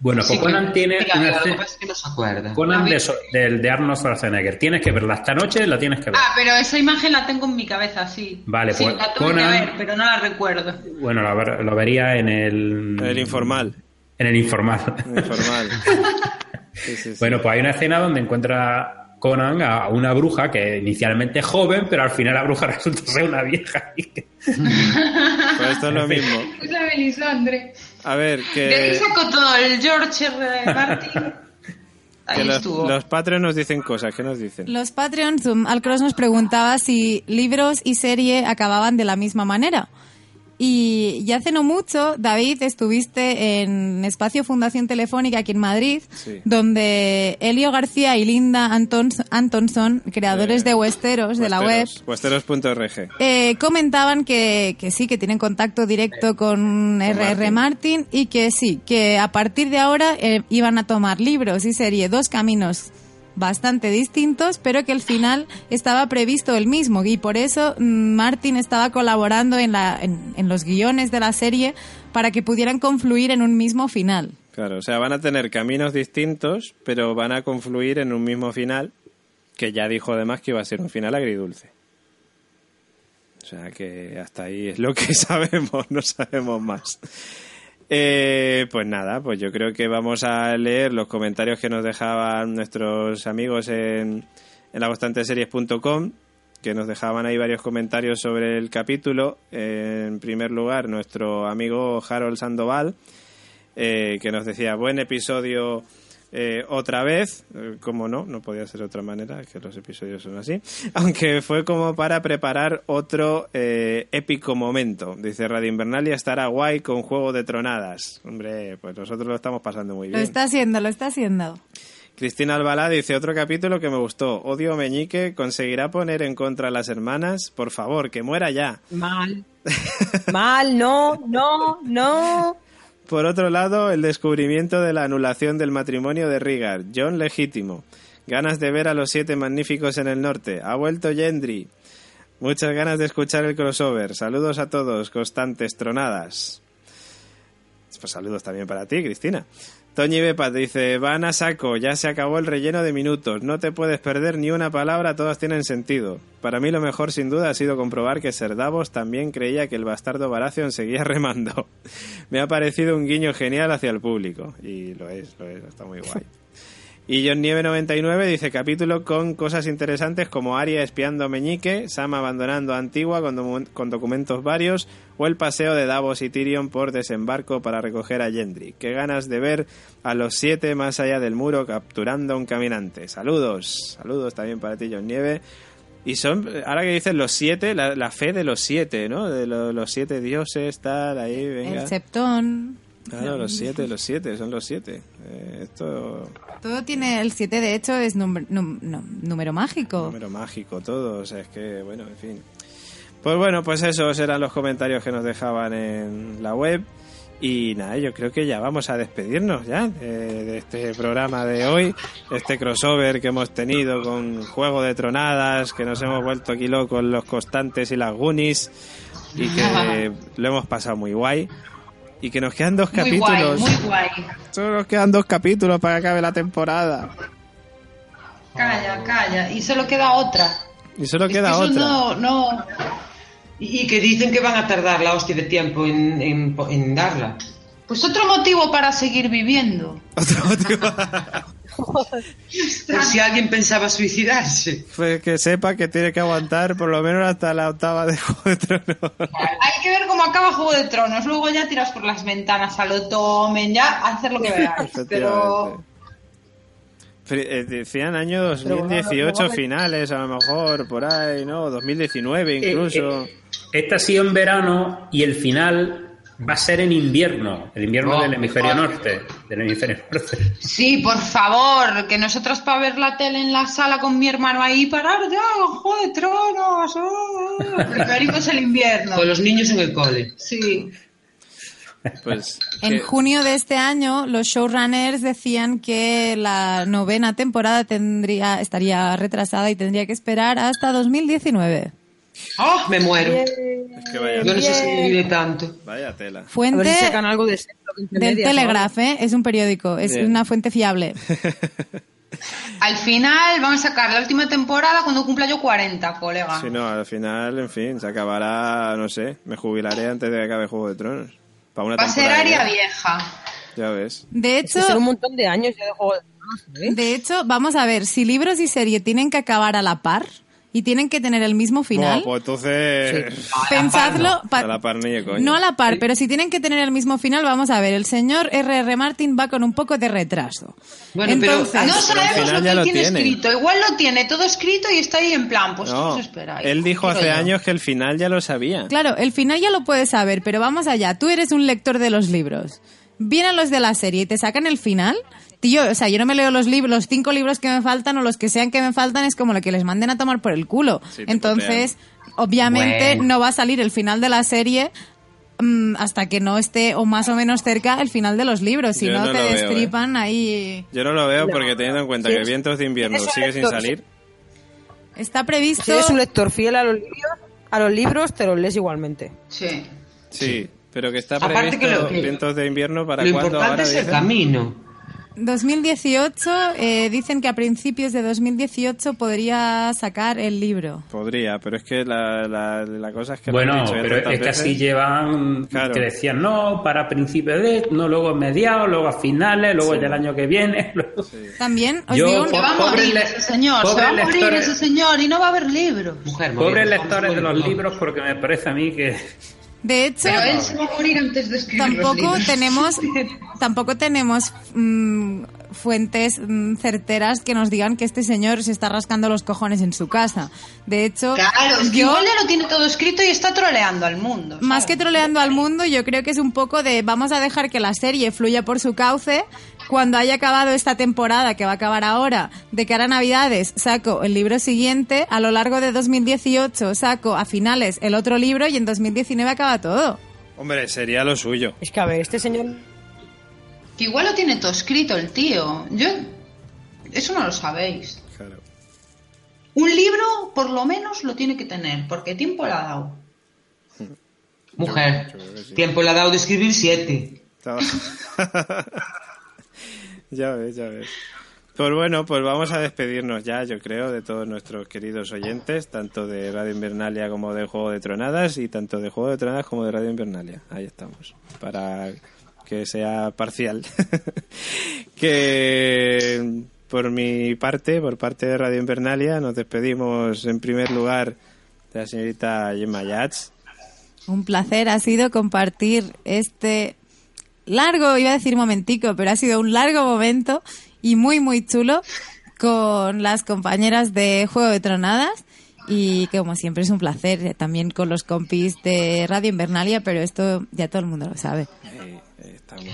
Bueno,
Sí,
pues Conan
que-
tiene
Mira,
una escena-
es que no se acuerda.
Conan de, del- de Arnold Schwarzenegger. Tienes que verla esta noche, la tienes que ver.
Ah, pero esa imagen la tengo en mi cabeza, sí.
Vale,
sí,
pues,
la tuve
Conan-
que ver, pero no la recuerdo.
Bueno, lo, lo vería en el...
El informal.
En el informal.
Informal. Sí, sí, sí.
Bueno, pues hay una escena donde encuentra Conan a una bruja que inicialmente es joven, pero al final la bruja resulta ser una vieja.
Pues esto es lo mismo.
Es la Melisandre.
A ver,
De ahí
que,
sacó todo el George R. R. Martin. Ahí
que los,
estuvo.
los Patreons nos dicen cosas. ¿Qué nos dicen?
los Patreons, um, Al Cross nos preguntaba si libros y serie acababan de la misma manera. Y ya hace no mucho, David, estuviste en Espacio Fundación Telefónica aquí en Madrid,
Sí.
donde Elio García y Linda Antons- Antonson, creadores de Westeros, de la web,
Westeros- Westeros.org.
eh, comentaban que, que sí, que tienen contacto directo con R.R.
Martin.
Martin. y que sí, que a partir de ahora eh, iban a tomar libros y serie dos caminos bastante distintos, pero que el final estaba previsto el mismo y por eso mm, Martin estaba colaborando en, la, en los guiones de la serie para que pudieran confluir en un mismo final.
Claro, o sea, van a tener caminos distintos, pero van a confluir en un mismo final, que ya dijo además que iba a ser un final agridulce. O sea que hasta ahí es lo que sabemos, no sabemos más. Eh, pues nada, pues yo creo que vamos a leer los comentarios que nos dejaban nuestros amigos en, en laconstanteseries.com, que nos dejaban ahí varios comentarios sobre el capítulo. En primer lugar, nuestro amigo Harold Sandoval, eh, que nos decía, buen episodio eh, otra vez, eh, como no, no podía ser de otra manera, que los episodios son así, aunque fue como para preparar otro eh, épico momento. Dice Radio Invernalia estará guay con Juego de Tronadas. Hombre, pues nosotros lo estamos pasando muy
Lo
bien.
está haciendo, lo está haciendo.
Cristina Albalá dice otro capítulo que me gustó. Odio Meñique, ¿conseguirá poner en contra a las hermanas? Por favor, que muera ya.
Mal. Mal, no, no, no.
Por otro lado, el descubrimiento de la anulación del matrimonio de Rigar. John legítimo. Ganas de ver a los siete magníficos en el norte. Ha vuelto Gendry. Muchas ganas de escuchar el crossover. Saludos a todos, constantes tronadas. Pues saludos también para ti, Cristina. Toñi Bepa dice, van a saco, ya se acabó el relleno de minutos, no te puedes perder ni una palabra, todas tienen sentido. Para mí lo mejor sin duda ha sido comprobar que Ser Davos también creía que el bastardo Baratheon seguía remando. Me ha parecido un guiño genial hacia el público, y lo es, lo es, está muy guay. Y John Nieve 99 dice capítulo con cosas interesantes como Arya espiando a Meñique, Sam abandonando a Antigua con, documentos varios o el paseo de Davos y Tyrion por desembarco para recoger a Gendry. Qué ganas de ver a los siete más allá del muro capturando a un caminante. Saludos, saludos también para ti John Nieve. Y son, ahora que dicen los siete, la, fe de los siete, ¿no? De lo- los siete dioses, tal, ahí, venga.
El septón.
Claro, los siete, los siete, son los siete. Eh, esto
Todo tiene el 7, de hecho, es num- num- no, número mágico.
número mágico, todo. O sea, es que, bueno, en fin. Pues bueno, pues esos eran los comentarios que nos dejaban en la web. Y nada, yo creo que ya vamos a despedirnos ya de, de este programa de hoy, este crossover que hemos tenido con Juego de Tronadas, que nos hemos vuelto aquí locos los constantes y las Goonies, y que lo hemos pasado muy guay. Y que nos quedan dos
Muy guay,
capítulos.
muy guay.
Solo nos quedan dos capítulos para que acabe la temporada.
Calla, calla. Y solo queda otra.
Y solo
Es
queda
que eso
otra.
No, no.
Y, y que dicen que van a tardar la hostia de tiempo en, en, en darla.
Pues otro motivo para seguir viviendo.
Otro motivo.
Por si alguien pensaba suicidarse.
Pues que sepa que tiene que aguantar por lo menos hasta la octava de Juego de Tronos.
Hay que ver cómo acaba Juego de Tronos. Luego ya tiras por las ventanas, a lo tomen, ya hacer lo que veáis. Pero
eh, Decían año 2018 finales, a lo mejor, por ahí, ¿no? 2019 incluso.
Eh, Esta ha sido en verano y el final va a ser en invierno. El invierno
Oh,
del hemisferio
joder.
norte. Del hemisferio norte.
sí, por favor, que nosotros para ver la tele en la sala con mi hermano ahí, parar ya, Juego de Tronos. oh, Preferimos el invierno.
Con los niños en el cole.
Sí.
Pues.
En junio de este año, los showrunners decían que la novena temporada tendría estaría retrasada y tendría que esperar hasta 2019.
¡Oh! Me muero.
es que vaya,
Yo no sé si vive tanto.
vaya tela.
A ver
Fuente
si sacan algo de entre
del
medias, ¿no?
Telegraph, ¿eh? es un periódico, es
Bien.
una fuente fiable.
Al final vamos a sacar la última temporada cuando cumpla yo 40, colega.
Si no, al final, en fin, se acabará, no sé, me jubilaré antes de que acabe Juego de Tronos. Para una
Va a ser área
ya.
vieja.
Ya ves.
De
Es que
hecho,
son un montón de años ya de juego de Tronos, ¿eh?
de hecho, vamos a ver, si libros y serie tienen que acabar a la par y tienen que tener el mismo final,
Bueno, pues entonces.
pensadlo pa-
A la par ni de coña.
no a la par, pero si tienen que tener el mismo final, vamos a ver, el señor R.R. Martin va con un poco de retraso.
Bueno, pero-
Entonces,
No
al
sabemos lo que
lo
tiene,
tiene.
escrito. Igual lo tiene todo escrito y está ahí en plan, pues ¿qué
No,
os esperáis?
él dijo hace
yo.
años que el final ya lo sabía.
Claro, el final ya lo puedes saber, pero vamos allá. Tú eres un lector de los libros. Vienen los de la serie y te sacan el final. Tío, o sea, yo no me leo los libros, los cinco libros que me faltan o los que sean que me faltan es como lo que les manden a tomar por el culo.
Sí,
Entonces, obviamente
Bueno.
no va a salir el final de la serie mm, hasta que no esté o más o menos cerca el final de los libros. Si no,
no
te
lo veo, ¿eh?
destripan ahí.
Yo no lo veo porque teniendo en cuenta
Sí.
que Vientos de Invierno sigue sin salir.
Está previsto.
Si eres un lector fiel a los libros, a los libros te los lees igualmente.
Sí.
Sí, pero que está
Aparte
previsto
que lo-
Vientos de Invierno para
Lo
cuándo
importante
ahora
es el camino.
2018, eh, dicen que a principios de 2018 podría sacar el libro.
Podría, pero es que la, la, la cosa es que...
Bueno, pero es que así
veces.
llevan,
Claro.
que decían, no, para principios de, no, luego mediados, luego a finales, luego ya el año que viene. luego-
También os
Yo-
digo
va a morir ese señor, se va a morir
lectores.
ese señor y no va a haber libros.
Mujer,
Pobres lectores de los libros, porque me parece a mí que...
De hecho,
Pero él se va a morir antes de escribir
tampoco tenemos tampoco tenemos mm, fuentes mm, certeras que nos digan que este señor se está rascando los cojones en su casa. De hecho,
Claro, es que
yo
lo tiene todo escrito y está troleando al mundo.
más que troleando al mundo, yo creo que es un poco de vamos a dejar que la serie fluya por su cauce. Cuando haya acabado esta temporada, que va a acabar ahora, de cara a Navidades, saco el libro siguiente. A lo largo de 2018 saco a finales el otro libro y en 2019 acaba todo.
Hombre, sería lo suyo.
Es que a ver, este señor
Que igual lo tiene todo escrito el tío. Yo... Eso no lo sabéis.
Claro.
Un libro, por lo menos, lo tiene que tener, porque tiempo le ha dado.
Mujer,
Yo sí.
tiempo le ha dado de escribir siete.
Ya ves, ya ves. Pues bueno, pues vamos a despedirnos ya, yo creo, de todos nuestros queridos oyentes, tanto de Radio Invernalia como de Juego de Tronadas, y tanto de Juego de Tronadas como de Radio Invernalia. Ahí estamos, para que sea parcial. que por mi parte, por parte de Radio Invernalia, nos despedimos en primer lugar de la señorita Gemma Yats.
Un placer ha sido compartir este largo, iba a decir momentico, pero ha sido un largo momento y muy, muy chulo con las compañeras de Juego de Tronadas. Y que como siempre es un placer eh, también con los compis de Radio Invernalia, pero esto ya todo el mundo lo sabe.
Ahí estamos.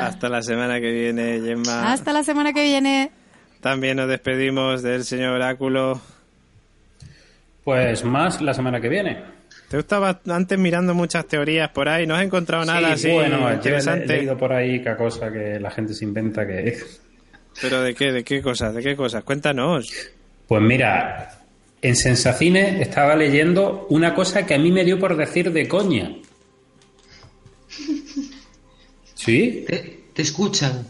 Hasta la semana que viene, Gemma.
Hasta la semana que viene.
También nos despedimos del señor Oráculo.
Pues más la semana que viene.
Te estaba antes mirando muchas teorías por ahí, no has encontrado nada
Sí,
así
bueno, yo he
interesante.
leído por ahí cada cosa que la gente se inventa que...
¿Pero de qué? ¿De qué cosas? ¿De qué cosas? Cuéntanos.
Pues mira, en Sensacine estaba leyendo una cosa que a mí me dio por decir de coña. ¿Sí?
Te, te escuchan.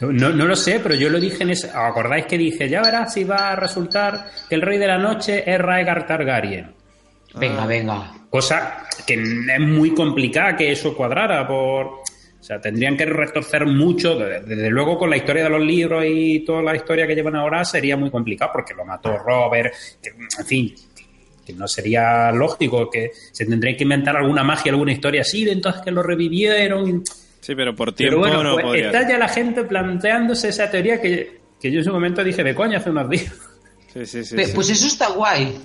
No, no lo sé, pero yo lo dije en ese... ¿Os acordáis que dije? Ya verás si va a resultar que el rey de la noche es Raegar Targaryen.
Venga, venga.
Cosa que es muy complicada que eso cuadrara por... O sea, tendrían que retorcer mucho. Desde, luego con la historia de los libros y toda la historia que llevan ahora sería muy complicado porque lo mató Robert. que, en fin, que no sería lógico que se tendrían que inventar alguna magia, alguna historia así, de entonces que lo revivieron.
Sí, pero por
Pero
tiempo
bueno,
no
pues
podría.
está ya la gente planteándose esa teoría que, que yo en su momento dije de coña hace unos días.
Sí, sí, sí.
Pues eso está guay.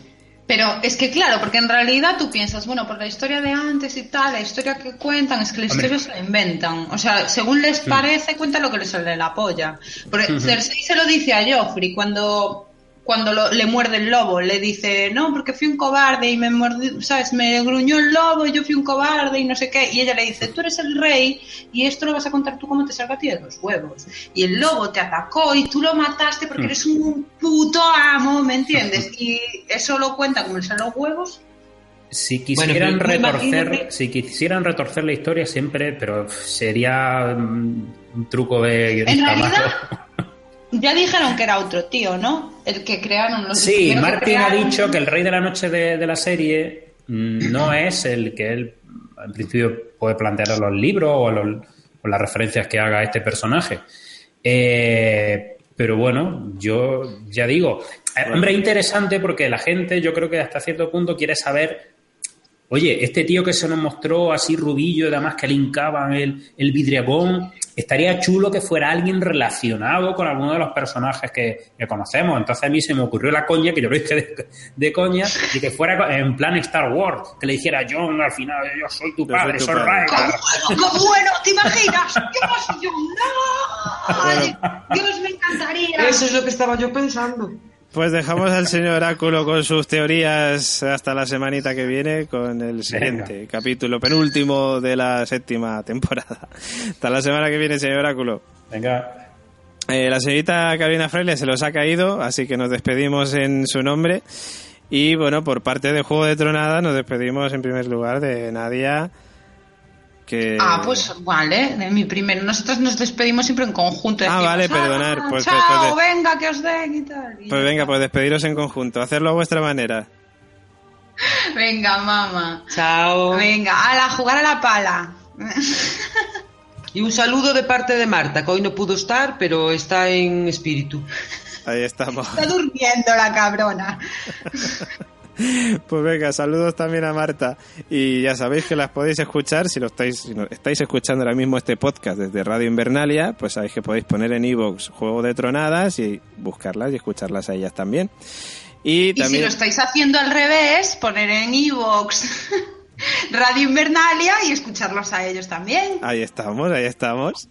Pero es que claro, porque en realidad tú piensas, bueno, por la historia de antes y tal, la historia que cuentan, es que la historia se la inventan. O sea, según les parece, cuentan lo que les sale de la polla. Porque Cersei se lo dice a Joffrey cuando, cuando lo- le muerde el lobo. Le dice, no, porque fui un cobarde y me mordió, ¿sabes? Me gruñó el lobo y yo fui un cobarde y no sé qué. Y ella le dice, tú eres el rey y esto lo vas a contar tú como te salga a ti de los huevos. Y el lobo te atacó y tú lo mataste porque eres un puto amo, ¿me entiendes? Y eso lo cuenta como le salen los huevos.
Si quisieran retorcer,
imagínate-
si quisieran retorcer la historia siempre, pero sería un truco de
En realidad. Ya dijeron que era otro tío, ¿no? El que crearon los
Sí, Martin ha
crearon-
dicho que el rey de la noche de, de la serie mm, no es el que él en principio puede plantear en los libros o, en los- o las referencias que haga este personaje. Eh, pero bueno, yo ya digo, eh, hombre, es interesante porque la gente yo creo que hasta cierto punto quiere saber Oye, este tío que se nos mostró así rubillo, además que le hincaban el, el vidriagón, estaría chulo que fuera alguien relacionado con alguno de los personajes que, que conocemos. Entonces a mí se me ocurrió la coña, que yo lo dije de, de coña, y que fuera en plan Star Wars, que le dijera John al final, yo soy tu
soy
padre, soy
padre".
Raegar.
¡Qué bueno, qué bueno! ¿Te imaginas? ¡Dios, yo no! Dios, me encantaría.
Eso es lo que estaba yo pensando.
Pues dejamos al señor Oráculo con sus teorías hasta la semanita que viene con el siguiente capítulo penúltimo de la séptima temporada. Hasta la semana que viene, señor Oráculo.
Venga,
Eh, la señorita Carolina Freile se los ha caído, así que nos despedimos en su nombre. Y bueno, por parte de Juego de Tronada nos despedimos en primer lugar de Nadia. Que...
Ah, pues vale, de mi primero. Nosotros nos despedimos siempre en conjunto.
Ah, vale, perdonar,
"Ah,
pues-
chao,
pues-
venga, que os den y tal. Y
Pues venga, pues despediros en conjunto, hacerlo a vuestra manera.
Venga, mamá.
Chao.
Venga, a la jugar a la pala.
Y un saludo de parte de Marta, que hoy no pudo estar, pero está en espíritu.
Ahí estamos.
Está durmiendo la cabrona.
Pues venga, saludos también a Marta. Y ya sabéis que las podéis escuchar, si lo estáis, si no- estáis escuchando ahora mismo este podcast desde Radio Invernalia, pues sabéis que podéis poner en iVoox Juego de Tronadas y buscarlas y escucharlas a ellas también. Y
Y si lo estáis haciendo al revés, poner en iVoox Radio Invernalia y escucharlos a ellos también.
Ahí estamos, ahí estamos.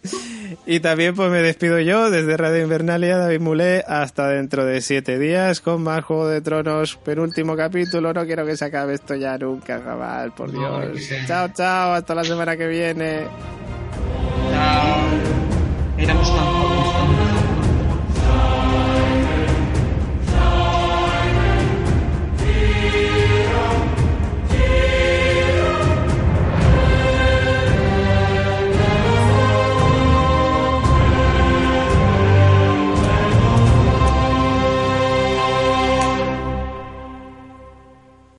Y también pues me despido yo desde Radio Invernalia, David Mulé, hasta dentro de siete días con más Juego de Tronos, penúltimo capítulo. No quiero que se acabe esto ya nunca, jamás, por Dios. Chao, chao, hasta la semana que viene.
Chao.